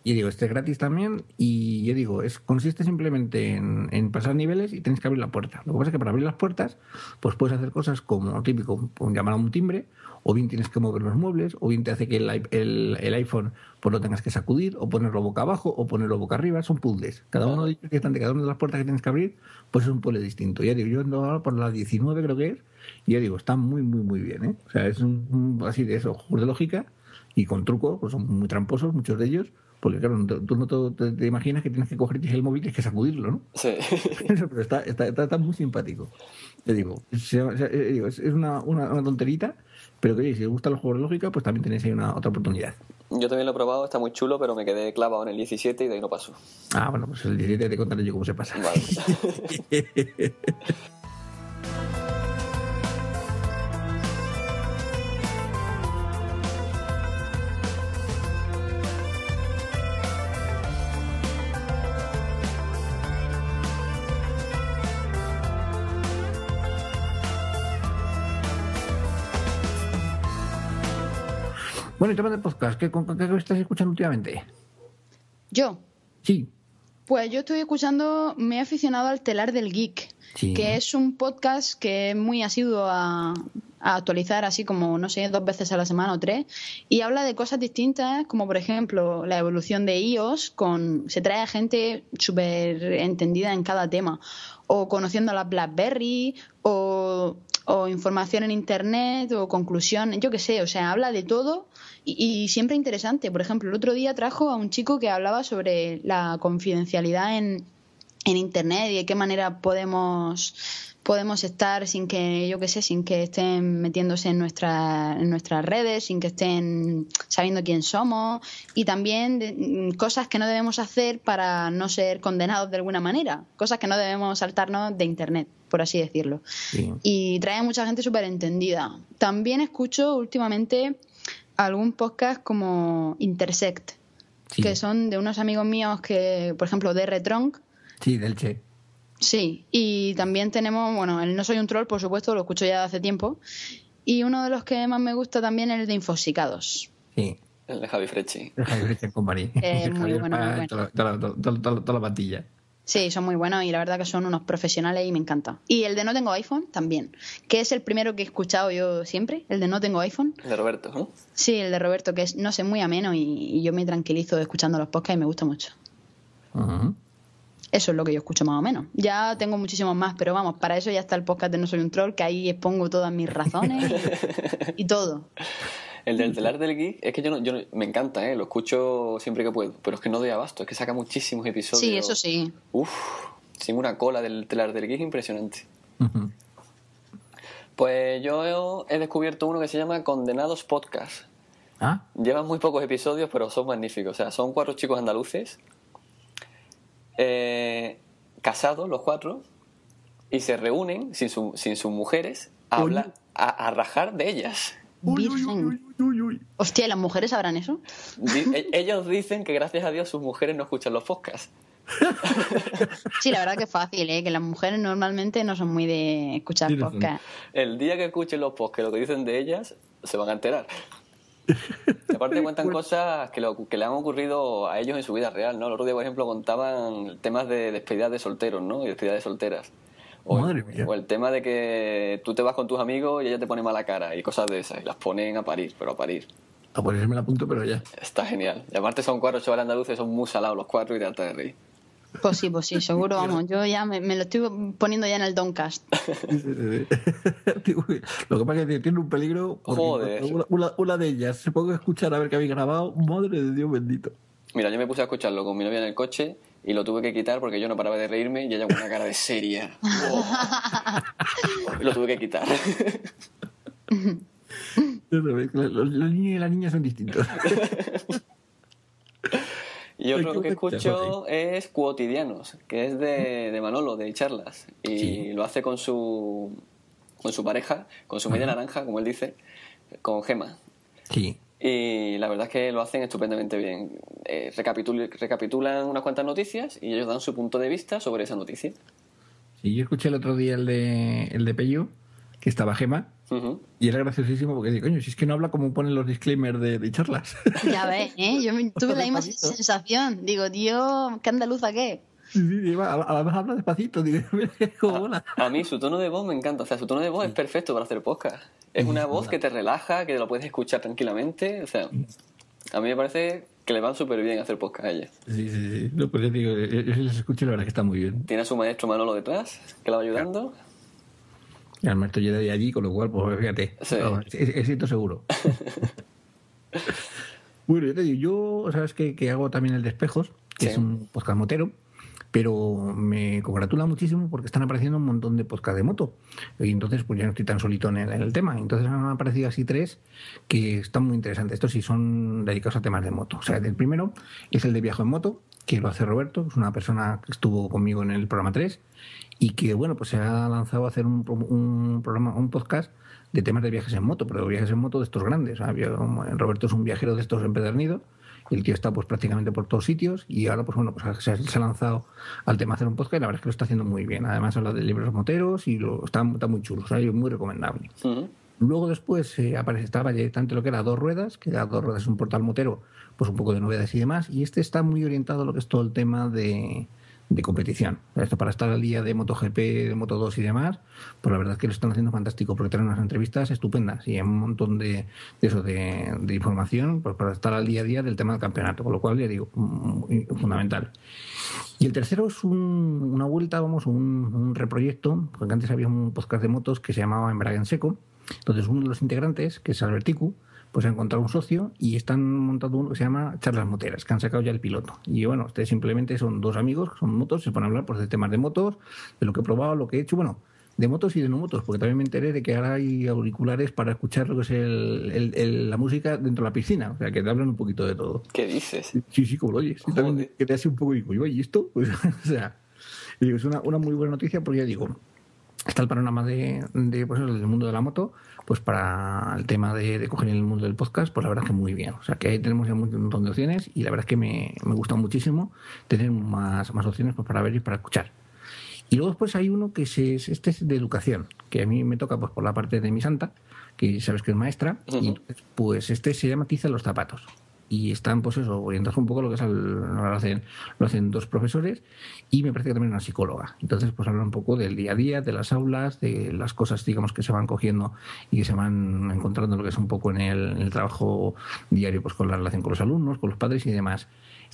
[SPEAKER 2] Y digo, este es gratis también y yo digo, es consiste simplemente en, pasar niveles y tienes que abrir la puerta. Lo que pasa es que para abrir las puertas, pues puedes hacer cosas como típico, llamar a un timbre, o bien tienes que mover los muebles, o bien te hace que el, el, el iPhone pues lo tengas que sacudir, o ponerlo boca abajo, o ponerlo boca arriba, son puzzles. Cada uno de ellos que están de cada una de las puertas que tienes que abrir, pues es un puzzle distinto. Ya digo, yo ando ahora por la 19 creo que es, y ya digo, está muy, muy, muy bien, ¿eh? O sea, es un, así de eso, juegos de lógica, y con trucos, pues son muy tramposos muchos de ellos, porque claro, tú no te, te imaginas que tienes que coger el móvil y tienes que sacudirlo, ¿no?
[SPEAKER 1] Sí.
[SPEAKER 2] Pero está, está, está, está muy simpático. Te digo, eh, digo, es es una, una, una tonterita, pero que oye, si os gustan los juegos de lógica, pues también tenéis ahí una otra oportunidad.
[SPEAKER 1] Yo también lo he probado, está muy chulo, pero me quedé clavado en el 17 y de ahí no paso.
[SPEAKER 2] Ah, bueno, pues el 17 te contaré yo cómo se pasa.
[SPEAKER 1] Vale.
[SPEAKER 2] Bueno, y tema de podcast, ¿qué, con- qué estás escuchando últimamente?
[SPEAKER 3] Yo,
[SPEAKER 2] Sí,
[SPEAKER 3] pues yo estoy escuchando, me he aficionado al telar del geek,
[SPEAKER 2] Sí.
[SPEAKER 3] que es un podcast que es muy asiduo a, a actualizar, así como, no sé, dos veces a la semana o tres, y habla de cosas distintas, como por ejemplo la evolución de iOS, con, se trae a gente súper entendida en cada tema, o conociendo la BlackBerry, o, o información en Internet, o conclusión, yo qué sé, o sea, habla de todo y, y siempre interesante. Por ejemplo, el otro día trajo a un chico que hablaba sobre la confidencialidad en, en internet y de qué manera podemos podemos estar sin que yo qué sé sin que estén metiéndose en nuestra, en nuestras redes sin que estén sabiendo quién somos y también de- mm, cosas que no debemos hacer para no ser condenados de alguna manera cosas que no debemos saltarnos de internet por así decirlo
[SPEAKER 2] sí.
[SPEAKER 3] y trae a mucha gente súper entendida. También escucho últimamente algún podcast como Intersect,
[SPEAKER 2] Sí.
[SPEAKER 3] que son de unos amigos míos que, por ejemplo, de Retronk.
[SPEAKER 2] Sí, del Che.
[SPEAKER 3] Sí, y también tenemos, bueno, el No Soy un Troll, por supuesto, lo escucho ya hace tiempo. Y uno de los que más me gusta también es el de Infosicados.
[SPEAKER 2] Sí.
[SPEAKER 1] El de Javi Frecci.
[SPEAKER 2] El Javier Richard Company.
[SPEAKER 3] Eh,
[SPEAKER 2] El
[SPEAKER 3] muy
[SPEAKER 2] Javier
[SPEAKER 3] bueno, muy
[SPEAKER 2] para
[SPEAKER 3] bueno.
[SPEAKER 2] Toda, toda- toda- toda- toda- toda la patilla.
[SPEAKER 3] Sí, son muy buenos y la verdad que son unos profesionales y me encanta. Y el de No Tengo iPhone también, que es el primero que he escuchado yo siempre, el de No Tengo iPhone.
[SPEAKER 1] El de Roberto, ¿no?
[SPEAKER 3] Sí, el de Roberto, que es, no sé, muy ameno y, y yo me tranquilizo escuchando los podcasts y me gusta mucho. Eso es lo que yo escucho más o menos. Ya tengo muchísimos más, pero vamos, para eso ya está el podcast de No Soy un Troll, que ahí expongo todas mis razones y, y todo.
[SPEAKER 1] El del telar del geek, es que yo, no, yo no- me encanta, ¿eh? Lo escucho siempre que puedo, pero es que no doy abasto, es que saca muchísimos episodios.
[SPEAKER 3] Sí, eso sí.
[SPEAKER 1] Uf, sin una cola del telar del geek impresionante. Pues yo he descubierto uno que se llama Condenados Podcast.
[SPEAKER 2] Ah,
[SPEAKER 1] Llevan muy pocos episodios, pero son magníficos. O sea, son cuatro chicos andaluces, eh, casados los cuatro, y se reúnen sin, su- sin sus mujeres a, hablar, a, a rajar de ellas.
[SPEAKER 3] Virgen. Hostia, ¿y las mujeres sabrán eso?
[SPEAKER 1] E- ellos dicen que gracias a Dios sus mujeres no escuchan los podcasts.
[SPEAKER 3] Sí, la verdad que es fácil, ¿eh? que las mujeres normalmente no son muy de escuchar
[SPEAKER 2] Tienes razón.
[SPEAKER 3] podcast.
[SPEAKER 1] El día que escuchen los podcasts lo que dicen de ellas, se van a enterar. Y aparte cuentan cosas que, lo- que le han ocurrido a ellos en su vida real, ¿no? El otro día, por ejemplo, contaban temas de despedidas de solteros, ¿no? Y despedidas de solteras. O,
[SPEAKER 2] Madre mía.
[SPEAKER 1] o el tema de que tú te vas con tus amigos y ella te pone mala cara y cosas de esas. Y las ponen a parir, pero a parir.
[SPEAKER 2] a ponerme la apunto, pero ya.
[SPEAKER 1] Está genial. Y aparte son cuatro chavales andaluces, son muy salados los cuatro y te hartas de reír.
[SPEAKER 3] Pues sí, pues sí, seguro, vamos. Yo ya me, lo estoy poniendo ya en el Doncast.
[SPEAKER 2] lo que pasa es que tiene un peligro.
[SPEAKER 1] Joder.
[SPEAKER 2] Una, una, de ellas se puede escuchar a ver qué habéis grabado. Madre de Dios bendito.
[SPEAKER 1] Mira, yo me puse a escucharlo con mi novia en el coche y lo tuve que quitar porque yo no paraba de reírme y ella con una cara de seria. lo tuve que quitar.
[SPEAKER 2] Los niños y las niñas son distintos.
[SPEAKER 1] Y otro que escucho es Cuotidianos, que es de, Manolo, de charlas. Y lo hace con su, con su pareja, con su media naranja, como él dice, con Gema.
[SPEAKER 2] Sí.
[SPEAKER 1] Y la verdad es que lo hacen estupendamente bien. Eh, recapitulan unas cuantas noticias y ellos dan su punto de vista sobre esa noticia.
[SPEAKER 2] Sí, yo escuché el otro día el de, el de Peyo, que estaba Gema, y era graciosísimo porque dice, coño, si es que no habla como ponen los disclaimers de, charlas.
[SPEAKER 3] Ya ves, ¿eh? yo tuve la misma sensación. Digo, tío, ¿qué andaluza qué?
[SPEAKER 2] Sí, sí, a, la habla despacito.
[SPEAKER 1] A, a, mí su tono de voz me encanta. O sea, su tono de voz es perfecto para hacer podcast. Es una voz que te relaja, que lo puedes escuchar tranquilamente. O sea, a mí me parece que le van súper bien hacer podcast a ella.
[SPEAKER 2] Sí, sí, sí. No, pues yo digo, yo, yo, les escucho y la verdad que está muy bien.
[SPEAKER 1] Tiene a su maestro Manolo detrás, que la va ayudando.
[SPEAKER 2] Y al maestro llega de allí, con lo cual, pues fíjate, es, seguro. bueno, yo te digo, yo, ¿sabes que, que hago también el de espejos, que es un podcast motero pero me congratula muchísimo porque están apareciendo un montón de podcast de moto. Y entonces pues ya no estoy tan solito en el, tema. Entonces han aparecido así tres que están muy interesantes. Estos sí son dedicados a temas de moto. O sea el primero es el de viaje en moto que lo hace Roberto es una persona que estuvo conmigo en el programa 3 y que bueno pues se ha lanzado a hacer un, un programa un podcast de temas de viajes en moto pero viajes en moto de estos grandes. Roberto es un viajero de estos empedernidos el tío está pues prácticamente por todos sitios y ahora pues bueno, pues se, ha lanzado al tema de hacer un podcast y la verdad es que lo está haciendo muy bien. Además habla de libros moteros y lo está, muy chulo, o sea, muy recomendable. Luego después eh, aparece, estaba directamente lo que era Dos Ruedas, que era Dos Ruedas es un portal motero, pues un poco de novedades y demás, y este está muy orientado a lo que es todo el tema de, de competición. Esto para estar al día de MotoGP, de Moto2 y demás, pues la verdad es que lo están haciendo fantástico porque tienen unas entrevistas estupendas y un montón de, eso, de, información pues para estar al día a día del tema del campeonato, con lo cual ya digo, fundamental. Y el tercero es una vuelta, vamos, un, un reproyecto, porque antes había un podcast de motos que se llamaba Embrague en Seco, entonces uno de los integrantes, que es Alberticu, pues ha encontrado un socio y están montando uno que se llama Charlas Moteras, que han sacado ya el piloto. Y bueno, ustedes simplemente son dos amigos, son motos, se ponen a hablar pues, de temas de motos, de lo que he probado, lo que he hecho, bueno, de motos y de no motos, porque también me enteré de que ahora hay auriculares para escuchar lo que es el, la música dentro de la piscina, o sea, que te hablan un poquito de todo.
[SPEAKER 1] ¿Qué dices?
[SPEAKER 2] Sí, sí, como lo oyes. también que te hace un poco y digo, ¿y esto? Pues, o sea, es una, una muy buena noticia porque ya digo, está el panorama de, de pues, del mundo de la moto, pues para el tema de, coger el mundo del podcast, pues la verdad es que muy bien. O sea que ahí tenemos ya un montón de opciones y la verdad es que me, me gusta muchísimo tener más, más opciones pues, para ver y para escuchar. Y luego después hay uno que es, este es de educación, que a mí me toca pues por la parte de mi santa, que sabes que es maestra, y pues este se llama Tiza los zapatos y están, pues eso, orientados un poco a lo que es lo hacen, lo hacen dos profesores y me parece que también una psicóloga. Entonces, pues hablan un poco del día a día, de las aulas, de las cosas, digamos, que se van cogiendo y que se van encontrando lo que es un poco en el, en el trabajo diario, pues con la relación con los alumnos, con los padres y demás.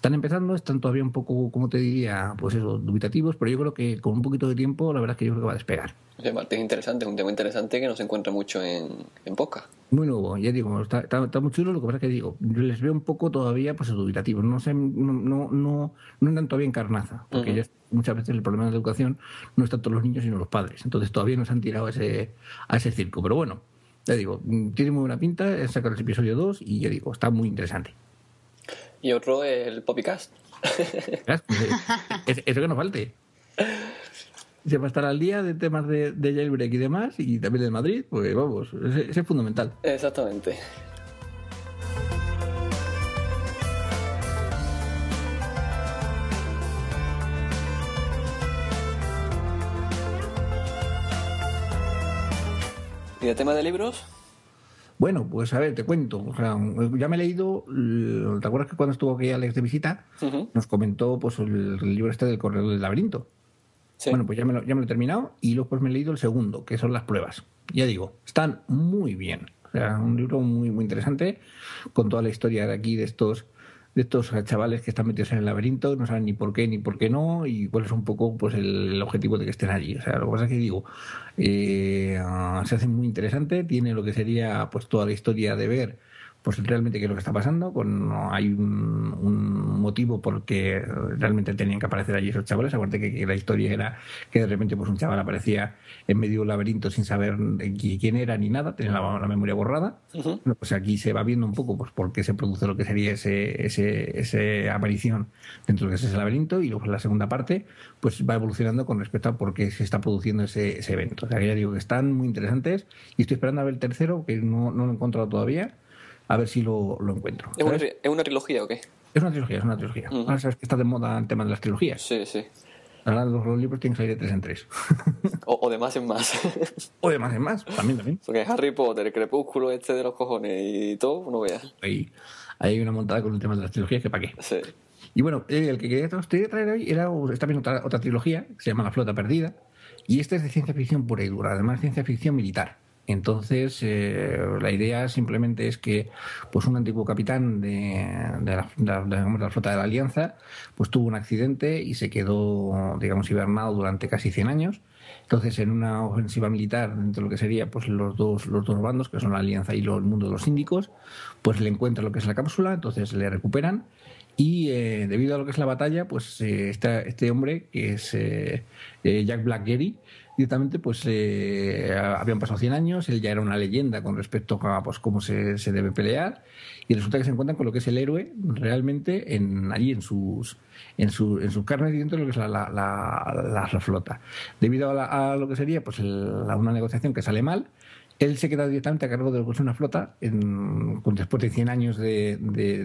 [SPEAKER 2] Están empezando, están todavía un poco, como te diría, pues eso, dubitativos, pero yo creo que con un poquito de tiempo, la verdad es que yo creo que va a despegar.
[SPEAKER 1] Es interesante, es un tema interesante que no se encuentra mucho en, en Poca.
[SPEAKER 2] Muy nuevo, ya digo, está, está, muy chulo, lo que pasa es que digo, yo les veo un poco todavía pues dubitativos, no sé, no, no, no, no andan todavía en carnaza, porque muchas veces el problema de la educación no es tanto los niños sino los padres, entonces todavía no se han tirado a ese, a ese circo, pero bueno, ya digo, tiene muy buena pinta, he sacado el episodio 2 y ya digo, está muy interesante
[SPEAKER 1] y otro el Poppycast.
[SPEAKER 2] eso que no falte. Se va a estar al día de temas de, de jailbreak y demás, y también de Madrid, pues vamos, ese es fundamental.
[SPEAKER 1] Exactamente. ¿Y de tema de libros?
[SPEAKER 2] Bueno, pues a ver, te cuento. O sea, ya me he leído. ¿Te acuerdas que cuando estuvo aquí Alex de visita nos comentó pues el, libro este del Correo del Laberinto? Bueno, pues ya me, lo, ya me lo he terminado y luego pues me he leído el segundo, que son las pruebas. Ya digo, están muy bien. O sea, un libro muy, muy interesante con toda la historia de aquí de estos de estos chavales que están metidos en el laberinto, no saben ni por qué ni por qué no, y cuál es un poco pues el, objetivo de que estén allí. O sea, lo que pasa es que digo, eh, se hace muy interesante, tiene lo que sería pues toda la historia de ver pues realmente qué es lo que está pasando, con, hay un, motivo por que realmente tenían que aparecer allí esos chavales, aparte que, la historia era que de repente pues un chaval aparecía en medio del laberinto sin saber quién era ni nada, tenía la, memoria borrada, pues aquí se va viendo un poco pues por qué se produce lo que sería ese, ese, ese aparición dentro de ese laberinto. Y luego en la segunda parte pues va evolucionando con respecto a por qué se está produciendo ese, ese evento. O sea que ya digo que están muy interesantes. Y estoy esperando a ver el tercero, que no, no lo he encontrado todavía a ver si lo, lo encuentro.
[SPEAKER 1] ¿Es una, trilogía o qué?
[SPEAKER 2] Es una trilogía, es una trilogía. Ahora sabes que está de moda el tema de las trilogías.
[SPEAKER 1] Sí, sí.
[SPEAKER 2] Ahora los, libros tienen que salir de tres en tres.
[SPEAKER 1] o, de más en más.
[SPEAKER 2] o de más en más, también, también.
[SPEAKER 1] Porque Harry Potter, el crepúsculo este de los cojones y todo, no veas.
[SPEAKER 2] Ahí, hay una montada con el tema de las trilogías que para qué.
[SPEAKER 1] Sí.
[SPEAKER 2] Y bueno, eh, el que quería traer hoy era también otra, otra trilogía, que se llama La Flota Perdida. Y esta es de ciencia ficción pura y dura, además ciencia ficción militar. Entonces, eh, la idea simplemente es que pues un antiguo capitán de, la, flota de la Alianza pues tuvo un accidente y se quedó, digamos, hibernado durante casi 100 años. Entonces, en una ofensiva militar, dentro de lo que sería pues los dos, los dos bandos, que son la Alianza y el mundo de los síndicos, pues le encuentra lo que es la cápsula, entonces le recuperan y eh, debido a lo que es la batalla, pues eh, este hombre, que es Jack Blackberry, directamente pues eh, habían pasado 100 años, él ya era una leyenda con respecto a pues cómo se, se, debe pelear y resulta que se encuentran con lo que es el héroe realmente en, allí en sus en, su, en sus carnes y dentro de lo que es la, la, la, flota. Debido a, lo que sería pues una negociación que sale mal, él se queda directamente a cargo de lo que es una flota en, después de 100 años de,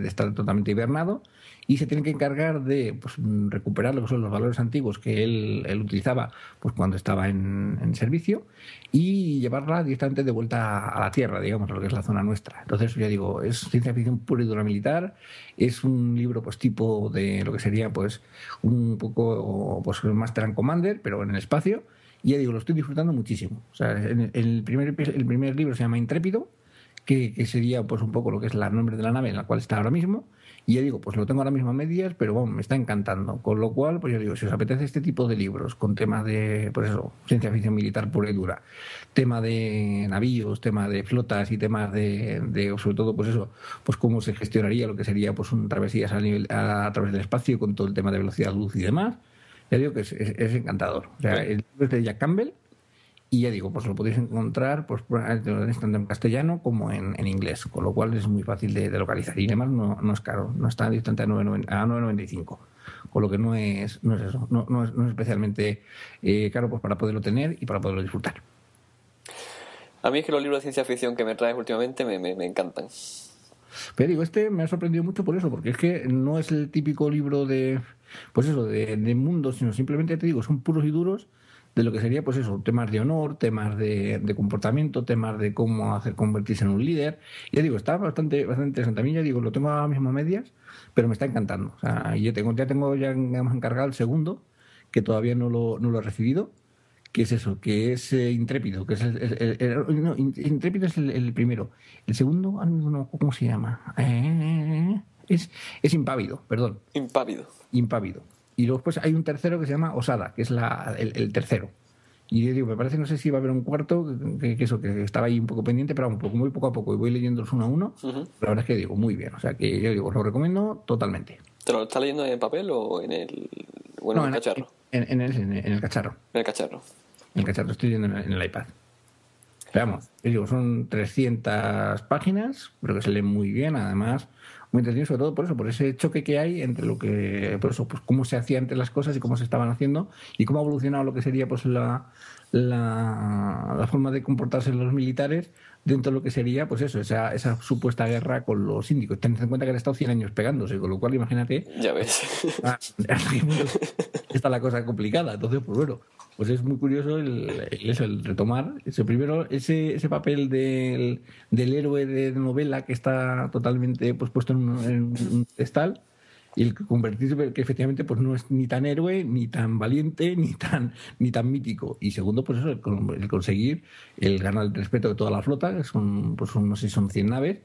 [SPEAKER 2] estar totalmente hibernado y se tiene que encargar de pues, recuperar lo que son los valores antiguos que él, él utilizaba pues, cuando estaba en, en, servicio y llevarla directamente de vuelta a la Tierra, digamos, a lo que es la zona nuestra. Entonces, ya digo, es ciencia ficción pura y dura militar, es un libro pues tipo de lo que sería pues un poco pues Master and Commander, pero en el espacio y ya digo, lo estoy disfrutando muchísimo. O sea, el, primer, el primer libro se llama Intrépido, que, sería pues un poco lo que es el nombre de la nave en la cual está ahora mismo. Y ya digo, pues lo tengo ahora mismo a medias, pero bueno, me está encantando. Con lo cual, pues yo digo, si os apetece este tipo de libros con temas de, pues eso, ciencia ficción militar pura y dura, tema de navíos, tema de flotas y temas de, de sobre todo, pues eso, pues cómo se gestionaría lo que sería pues un travesías a, nivel, a través del espacio con todo el tema de velocidad, luz y demás, ya digo que es, encantador. O sea, el libro es de Jack Campbell y ya digo, pues lo podéis encontrar pues, tanto en castellano como en, inglés, con lo cual es muy fácil de, localizar. Y además no, no, es caro, no está distante a 9,95, con lo que no es, no es eso, no, no, es, especialmente eh, caro pues, para poderlo tener y para poderlo disfrutar.
[SPEAKER 1] A mí es que los libros de ciencia ficción que me traes últimamente me, me, me encantan.
[SPEAKER 2] Pero digo, este me ha sorprendido mucho por eso, porque es que no es el típico libro de pues eso, de, de mundo, sino simplemente te digo, son puros y duros de lo que sería, pues eso, temas de honor, temas de, comportamiento, temas de cómo hacer convertirse en un líder. Ya digo, está bastante, bastante interesante. A mí ya digo, lo tengo ahora mismo a medias, pero me está encantando. O sea, ya tengo, ya tengo ya hemos encargado el segundo, que todavía no lo, no lo he recibido, que es eso, que es eh, intrépido, que es el, no, intrépido es el, primero. El segundo, ¿cómo se llama? Eh, es, es impávido, perdón.
[SPEAKER 1] Impávido
[SPEAKER 2] impávido. Y luego pues hay un tercero que se llama Osada, que es la, el, tercero. Y yo digo, me parece, no sé si va a haber un cuarto, que, eso, que estaba ahí un poco pendiente, pero un poco, muy poco a poco, y voy leyéndolos uno a uno. La verdad es que digo, muy bien. O sea, que yo digo, os lo recomiendo totalmente.
[SPEAKER 1] ¿Te lo estás leyendo en papel o en el, bueno, en el cacharro?
[SPEAKER 2] En, el, en, el, cacharro.
[SPEAKER 1] En el cacharro.
[SPEAKER 2] En el cacharro, estoy leyendo en el, iPad. Veamos, digo, son 300 páginas, pero que se leen muy bien, además muy entretenido, sobre todo por eso, por ese choque que hay entre lo que, por eso, pues cómo se hacía antes las cosas y cómo se estaban haciendo y cómo ha evolucionado lo que sería pues la, la forma de comportarse los militares dentro de lo que sería, pues eso, esa, esa supuesta guerra con los síndicos. Ten en cuenta que han estado 100 años pegándose, con lo cual imagínate.
[SPEAKER 1] Ya ves.
[SPEAKER 2] Ah, está la cosa complicada. Entonces, pues bueno, pues es muy curioso el, el retomar ese primero ese, ese papel del, del héroe de novela que está totalmente pues puesto en un, en un testal y el convertirse que efectivamente pues no es ni tan héroe, ni tan valiente, ni tan, ni tan mítico. Y segundo, pues eso, el, conseguir el ganar el respeto de toda la flota, que son, pues no sé son 100 naves,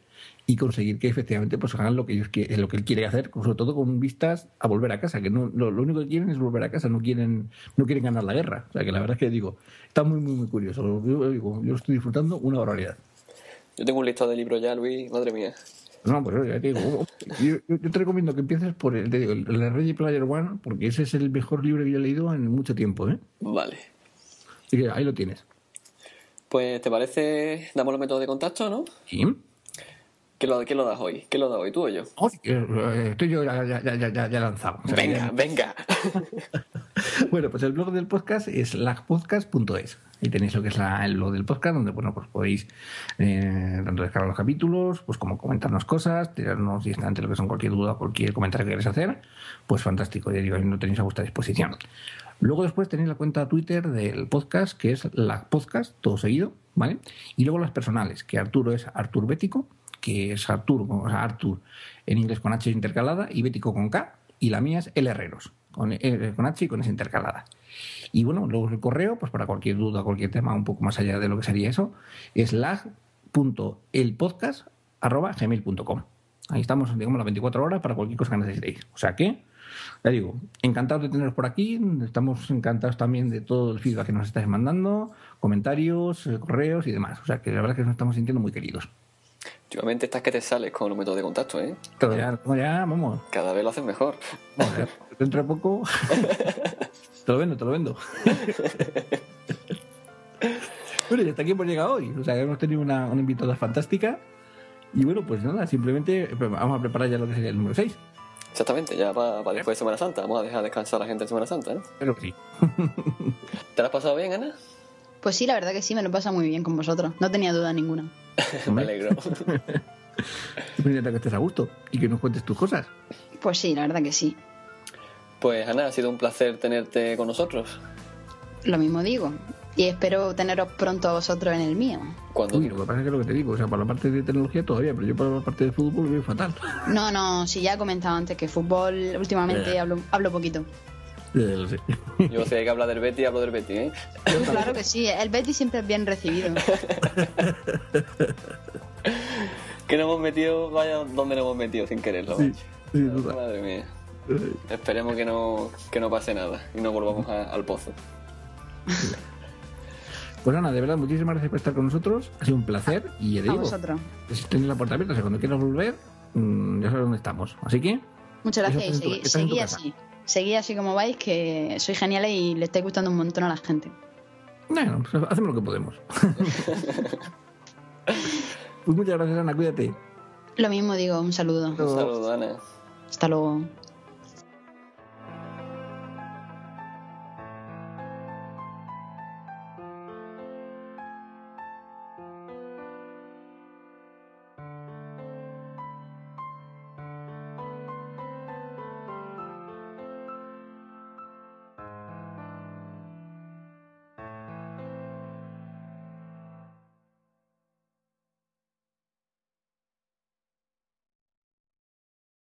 [SPEAKER 2] y conseguir que efectivamente pues hagan lo que ellos lo que él quiere hacer, sobre todo con vistas a volver a casa, que no, lo, único que quieren es volver a casa, no quieren, no quieren ganar la guerra. O sea que la verdad es que digo, está muy muy muy curioso. Yo, yo, yo estoy disfrutando una barbaridad.
[SPEAKER 1] Yo tengo un listado de libros ya, Luis, madre mía.
[SPEAKER 2] No, pues ya digo, yo, te recomiendo que empieces por el, el, el Ready Player One, porque ese es el mejor libro que yo he leído en mucho tiempo, ¿eh?
[SPEAKER 1] Vale.
[SPEAKER 2] Así que ahí lo tienes.
[SPEAKER 1] Pues, ¿te parece? Damos los métodos de contacto, ¿no?
[SPEAKER 2] Sí.
[SPEAKER 1] ¿Qué lo, ¿Qué lo das hoy? ¿Qué lo das hoy, tú o yo?
[SPEAKER 2] Eh, estoy yo ya, ya, ya, ya lanzado.
[SPEAKER 1] venga, venga.
[SPEAKER 2] bueno, pues el blog del podcast es lagpodcast.es. Ahí tenéis lo que es la, blog del podcast, donde bueno, pues podéis eh, tanto descargar los capítulos, pues como comentarnos cosas, tirarnos directamente lo que son cualquier duda, cualquier comentario que queráis hacer, pues fantástico, ya digo, lo tenéis a vuestra disposición. Luego después tenéis la cuenta Twitter del podcast, que es la podcast, todo seguido, ¿vale? Y luego las personales, que Arturo es Artur Bético, que es Artur, o sea, Artur en inglés con H intercalada y Bético con K, y la mía es El Herreros, con, eh, con H y con S intercalada. Y bueno, luego el correo, pues para cualquier duda, cualquier tema un poco más allá de lo que sería eso, es lag.elpodcast.gmail.com. Ahí estamos, digamos, las 24 horas para cualquier cosa que necesitéis. O sea que, ya digo, encantados de teneros por aquí, estamos encantados también de todo el feedback que nos estáis mandando, comentarios, eh, correos y demás. O sea que la verdad es que nos estamos sintiendo muy queridos.
[SPEAKER 1] Últimamente estás que te sales con los métodos de contacto, ¿eh?
[SPEAKER 2] Ya, ya, vamos.
[SPEAKER 1] Cada vez lo haces mejor.
[SPEAKER 2] dentro de poco. te lo vendo, te lo vendo. bueno, y hasta aquí hemos llegado hoy. O sea, hemos tenido una, una invitada fantástica. Y bueno, pues nada, simplemente pues, vamos a preparar ya lo que sería el número 6.
[SPEAKER 1] Exactamente, ya para, después de Semana Santa. Vamos a dejar descansar a la gente en Semana Santa, ¿no?
[SPEAKER 2] Pero sí.
[SPEAKER 1] ¿Te lo has pasado bien, Ana?
[SPEAKER 3] Pues sí, la verdad que sí, me lo pasa muy bien con vosotros. No tenía duda ninguna.
[SPEAKER 1] me alegro.
[SPEAKER 2] Me que estés a gusto y que nos cuentes tus cosas.
[SPEAKER 3] Pues sí, la verdad que sí.
[SPEAKER 1] Pues Ana, ha sido un placer tenerte con nosotros.
[SPEAKER 3] Lo mismo digo. Y espero teneros pronto a vosotros en el mío.
[SPEAKER 2] ¿Cuándo? Uy, lo que pasa es que lo que te digo, o sea, para la parte de tecnología todavía, pero yo para la parte de fútbol veo fatal.
[SPEAKER 3] No, no, si ya he comentado antes que fútbol últimamente eh. hablo, hablo poquito.
[SPEAKER 1] Yo si hay que hablar del Betty, hablo del Betty, ¿eh?
[SPEAKER 3] Claro que sí, el Betty siempre es bien recibido.
[SPEAKER 1] que nos hemos metido, vaya donde nos hemos metido sin quererlo. Madre mía. Esperemos que no, que no pase nada y no volvamos al pozo.
[SPEAKER 2] Pues Ana, de verdad, muchísimas gracias por estar con nosotros. Ha sido un placer y ya digo, si tenéis la puerta abierta, o sea, cuando quieras volver, mm, ya sabes dónde estamos. Así que...
[SPEAKER 3] Muchas gracias y seguí así seguid así como vais, que soy genial y le estáis gustando un montón a la gente.
[SPEAKER 2] Bueno, pues hacemos lo que podemos. pues muchas gracias, Ana, cuídate.
[SPEAKER 3] Lo mismo digo, un saludo.
[SPEAKER 1] Un saludo, Ana.
[SPEAKER 3] Hasta luego.